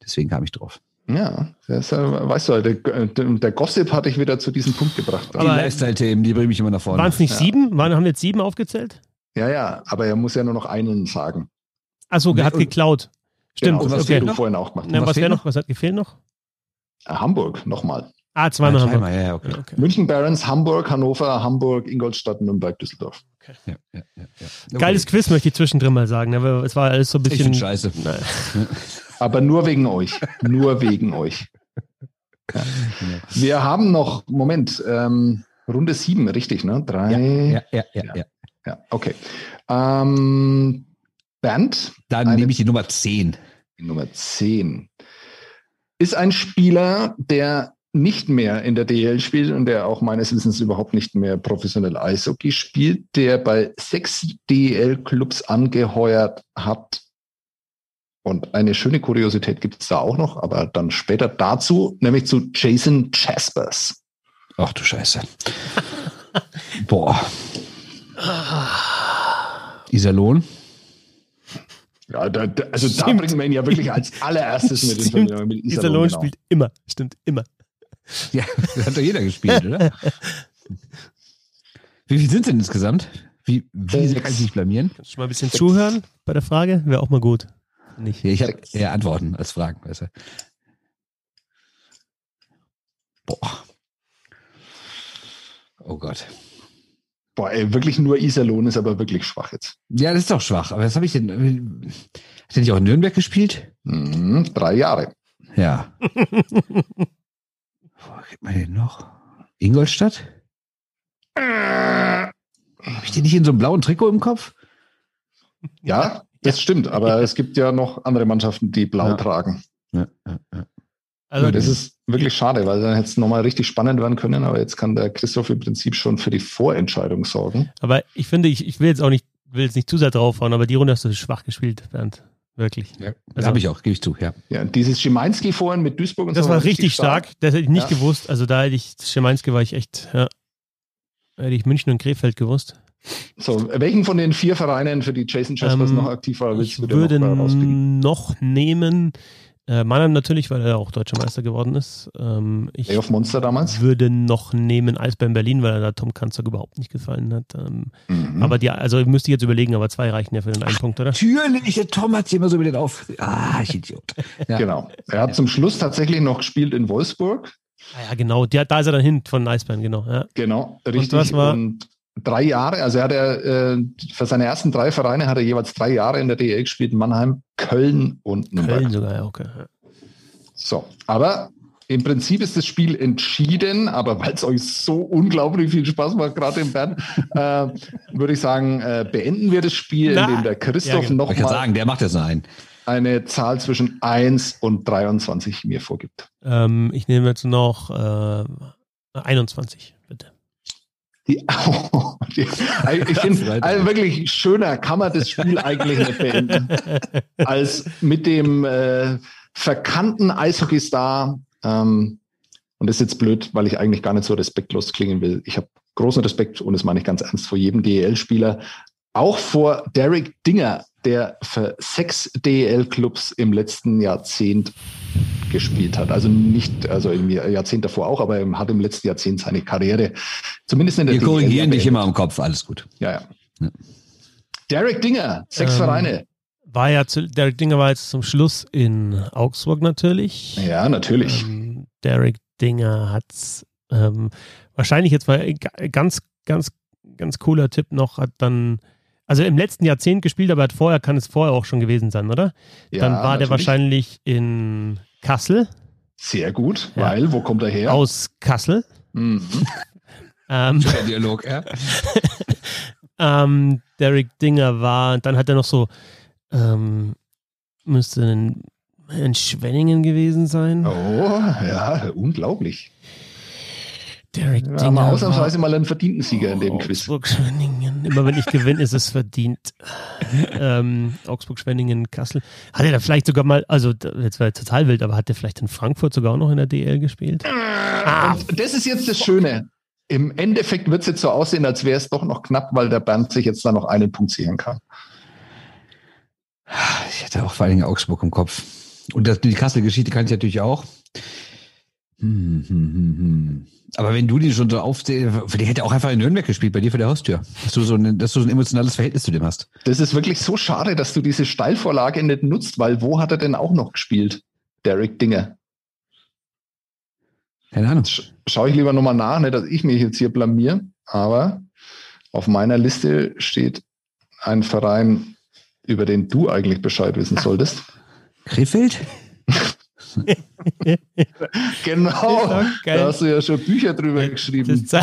Deswegen kam ich drauf. Ja, das, äh, weißt du, der, der Gossip hatte ich wieder zu diesem Punkt gebracht. Aber- die Lifestyle-Themen, die bringen mich immer nach vorne. Waren es nicht Ja. sieben? Waren, haben wir jetzt sieben aufgezählt? ja, ja, aber er muss ja nur noch einen sagen. Achso, er hat geklaut. Stimmt, genau, was okay. du vorhin auch gemacht Na, was was wäre noch? noch? Was hat gefehlt noch? Äh, Hamburg, nochmal. Ah, zweimal haben wir. zweimal, ja, ja, okay. Ja, okay. München Barons, Hamburg, Hannover, Hamburg, Ingolstadt, Nürnberg, Düsseldorf. Ja, ja, ja, ja. Okay. Geiles Quiz möchte ich zwischendrin mal sagen. Aber es war alles so ein Ich bisschen. finde scheiße. Nein. Aber nur wegen euch. Nur wegen euch. Ja. Wir haben noch, Moment, ähm, Runde 7, richtig, ne? Drei. Ja, ja, ja, ja. Ja, okay. Ähm, Bernd, Dann Eine- nehme ich die Nummer 10. Nummer 10, ist ein Spieler, der nicht mehr in der DL spielt und der auch meines Wissens überhaupt nicht mehr professionell Eishockey spielt, der bei sechs DL-Clubs angeheuert hat. Und eine schöne Kuriosität gibt es da auch noch, aber dann später dazu, nämlich zu Jason Jaspers. Ach du Scheiße. Boah. Iserlohn. Ja, da, da, also da bringen wir ihn ja wirklich als allererstes mit, in Verbindung mit Iserlohn Iserlohn. Genau. spielt immer, stimmt, immer. Ja, das hat doch jeder gespielt, oder? Wie viel sind es denn insgesamt? Wie, wie sehr kann ich mich blamieren? Kannst du mal ein bisschen zuhören bei der Frage? Wäre auch mal gut. Nicht. Ich habe eher Antworten als Fragen. Weißt du? Boah. Oh Gott. Boah, ey, wirklich nur Iserlohn ist aber wirklich schwach jetzt. Ja, das ist doch schwach. Aber was habe ich denn? Hat er nicht auch in Nürnberg gespielt? Mhm, drei Jahre. Ja. Wo kriegt man den noch? Ingolstadt? Habe ich den nicht in so einem blauen Trikot im Kopf? Ja, das stimmt, aber es gibt ja noch andere Mannschaften, die blau Ja. tragen. Ja, ja, ja. Also, das ist wirklich schade, weil dann hätte es nochmal richtig spannend werden können, aber jetzt kann der Christoph im Prinzip schon für die Vorentscheidung sorgen. aber ich finde, ich, ich will jetzt auch nicht, will jetzt nicht zu sehr draufhauen, aber die Runde hast du schwach gespielt, Bernd. Wirklich. ja. Das Also- habe ich auch, gebe ich zu, ja. Ja, dieses Schimanski vorhin mit Duisburg und Das so war richtig stark. Das hätte ich nicht Ja. gewusst. Also da hätte ich, Schimanski war ich echt, ja. Da hätte ich München und Krefeld gewusst. So, welchen von den vier Vereinen, für die Jason Jaspers Ähm, noch aktiv war, willst Ich du würde noch noch nehmen, äh, Mannheim natürlich, weil er auch deutscher Meister geworden ist. Ähm, ich Playoff Monster damals? würde noch nehmen Eisbären Berlin, weil er da Tom Kanzer überhaupt nicht gefallen hat. Ähm, Mhm. Aber die, also müsste ich jetzt überlegen, aber zwei reichen ja für den einen Punkt, oder? Natürlich, der Tom hat sich immer so mit den auf. Ah, ich Idiot. Ja. Genau. Er hat zum Schluss tatsächlich noch gespielt in Wolfsburg. Ah ja, genau. Da ist er dann hin von Eisbären, genau. Ja. Genau, richtig. was war- Und drei Jahre, also er hat er, äh, für seine ersten drei Vereine hat er jeweils drei Jahre in der DL gespielt, Mannheim, Köln und Nürnberg. Köln sogar, ja, okay. So, aber im Prinzip ist das Spiel entschieden, aber weil es euch so unglaublich viel Spaß macht, gerade im Bern, äh, würde ich sagen, äh, beenden wir das Spiel, Na, indem der Christoph ja, genau. noch Ich kann mal sagen, der macht jetzt noch einen. eine Zahl zwischen 1 und 23 mir vorgibt. Ähm, ich nehme jetzt noch äh, 21, bitte. Die, die, ich finde, also wirklich schöner kann man das Spiel eigentlich nicht beenden, als mit dem äh, verkannten Eishockeystar. Ähm, und das ist jetzt blöd, weil ich eigentlich gar nicht so respektlos klingen will. Ich habe großen Respekt, und das meine ich ganz ernst, vor jedem DEL-Spieler, auch vor Derek Dinger, der für sechs DEL-Clubs im letzten Jahrzehnt gespielt hat. Also nicht, also im Jahrzehnt davor auch, aber er hat im letzten Jahrzehnt seine Karriere, zumindest in der Wir korrigieren dich immer am Kopf, alles gut. Ja, ja. Ja. Derek Dinger, sechs Ähm, Vereine. War ja, zu, Derek Dinger war jetzt zum Schluss in Augsburg natürlich. Ja, natürlich. Ähm, Derek Dinger hat's ähm, wahrscheinlich jetzt mal ga- ganz, ganz, ganz cooler Tipp noch, hat dann, also im letzten Jahrzehnt gespielt, aber hat vorher, kann es vorher auch schon gewesen sein, oder? ja, dann war der natürlich. wahrscheinlich in Kassel, Sehr gut, Ja. weil, wo kommt er her? aus Kassel. Mhm. Ähm, Der Dialog, ja. ähm, Derek Dinger war, dann hat er noch so, ähm, müsste in, in Schwenningen gewesen sein. Oh, ja, unglaublich. Derek Dinger. haben wir ausnahmsweise mal einen verdienten Sieger in dem Quiz. Augsburg, Schwenningen. Immer wenn ich gewinne, ist es verdient. ähm, Augsburg, Schwenningen, Kassel. Hat er da vielleicht sogar mal, also jetzt war er total wild, aber hat er vielleicht in Frankfurt sogar auch noch in der DL gespielt? Ah, Und das ist jetzt das Schöne. Im Endeffekt wird es jetzt so aussehen, als wäre es doch noch knapp, weil der Bernd sich jetzt da noch einen Punkt sichern kann. Ich hatte auch vor allen Dingen Augsburg im Kopf. Und das, die Kassel-Geschichte kann ich natürlich auch. Hm, hm, hm, hm. Aber wenn du die schon so aufzählst, der hätte auch einfach in Nürnberg gespielt, bei dir vor der Haustür. Dass du so ein, dass du so ein emotionales Verhältnis zu dem hast. Das ist wirklich so schade, dass du diese Steilvorlage nicht nutzt, weil wo hat er denn auch noch gespielt? Derek Dinger. Keine Ahnung. Sch Schaue ich lieber nochmal nach, nicht, dass ich mich jetzt hier blamier. Aber auf meiner Liste steht ein Verein, über den du eigentlich Bescheid wissen solltest. Krefeld? Genau. Da hast du ja schon Bücher drüber geschrieben.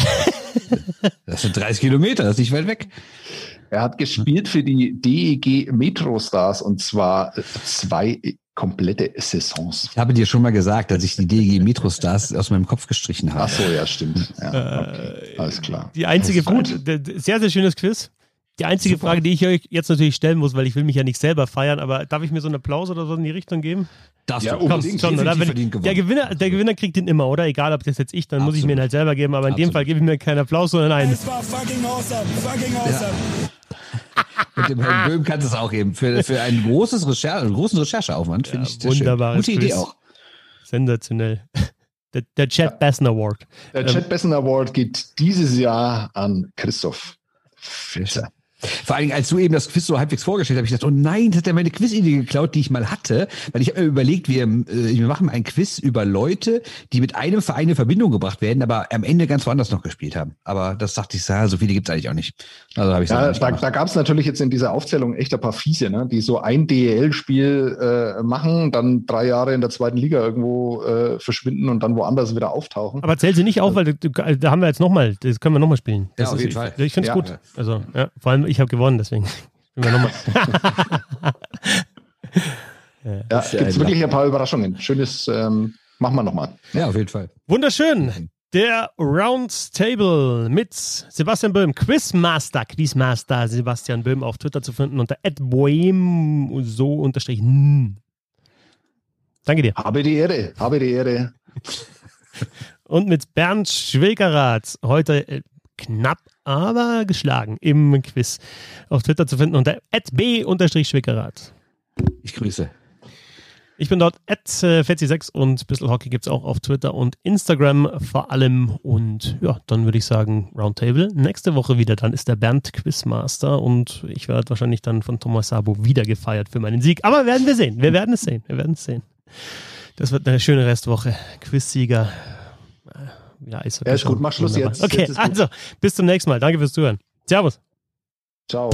Das sind 30 Kilometer, das ist nicht weit weg. Er hat gespielt für die DEG Metro Stars und zwar zwei komplette Saisons. Ich habe dir schon mal gesagt, dass ich die DG Metro Stars aus meinem Kopf gestrichen habe. Ach so, ja, stimmt. Ja, okay. Äh, Alles klar. Die einzige d- sehr, sehr schönes Quiz. Die einzige Super. Frage, die ich euch jetzt natürlich stellen muss, weil ich will mich ja nicht selber feiern, aber darf ich mir so einen Applaus oder so in die Richtung geben? Darfst Ja, du. unbedingt. Schon, oder? Wenn, der, Gewinner, der Gewinner kriegt den immer, oder? Egal, ob das jetzt ich, dann muss ich mir ihn Absolut. halt selber geben, aber in dem Absolut. Fall gebe ich mir keinen Applaus, sondern einen. Es war fucking awesome, fucking awesome. Mit dem Herrn Böhm kannst du es auch geben. Für, für ein großes Recherche, einen großen Rechercheaufwand finde Ja, ich das wunderbares schön. Gute Idee auch. Sensationell. Der, der Chad Besson Award. Der Ähm, Chad Besson Award geht dieses Jahr an Christoph Fitzer. Vor allen Dingen, als du eben das Quiz so halbwegs vorgestellt hast, habe ich gedacht, oh nein, jetzt hat er meine Quizidee geklaut, die ich mal hatte. Weil ich habe mir überlegt, wir, äh, wir machen ein Quiz über Leute, die mit einem Verein in Verbindung gebracht werden, aber am Ende ganz woanders noch gespielt haben. Aber das dachte ich, ja, so viele gibt es eigentlich auch nicht. Also habe ich Ja, da, da gab es natürlich jetzt in dieser Aufzählung echt ein paar Fiese, ne? die so ein DEL-Spiel äh, machen, dann drei Jahre in der zweiten Liga irgendwo äh, verschwinden und dann woanders wieder auftauchen. Aber zähl sie nicht auf, weil da haben wir jetzt nochmal, das können wir nochmal spielen. Das Ja, auf ist, jeden Fall. Ich, ich finde es Ja. gut. Also, ja, vor allem, ich habe gewonnen, deswegen. Ja, ja gibt wirklich ein paar Überraschungen. Schönes, ähm, machen wir nochmal. Ja, auf jeden Fall. Wunderschön. Der Roundtable mit Sebastian Böhm, Quizmaster, Quizmaster Sebastian Böhm auf Twitter zu finden unter @boem so unterstrich. n. Danke dir. Habe die Ehre, habe die Ehre. Und mit Bernd Schwegerath heute äh, knapp, aber geschlagen im Quiz auf Twitter zu finden unter @b_schwegerath. Ich grüße. Ich bin dort at äh, Fetzi6 und Bissl Hockey gibt es auch auf Twitter und Instagram vor allem. Und ja, dann würde ich sagen, Roundtable. Nächste Woche wieder, dann ist der Bernd Quizmaster und ich werde wahrscheinlich dann von Thomas Sabo wieder gefeiert für meinen Sieg. Aber werden wir sehen. Wir werden es sehen. Wir werden es sehen. Das wird eine schöne Restwoche. Quizsieger. Ja, ist, Ja, ist gut. Mach Schluss Wunderbar. jetzt. Okay, Jetzt also bis zum nächsten Mal. Danke fürs Zuhören. Servus. Ciao.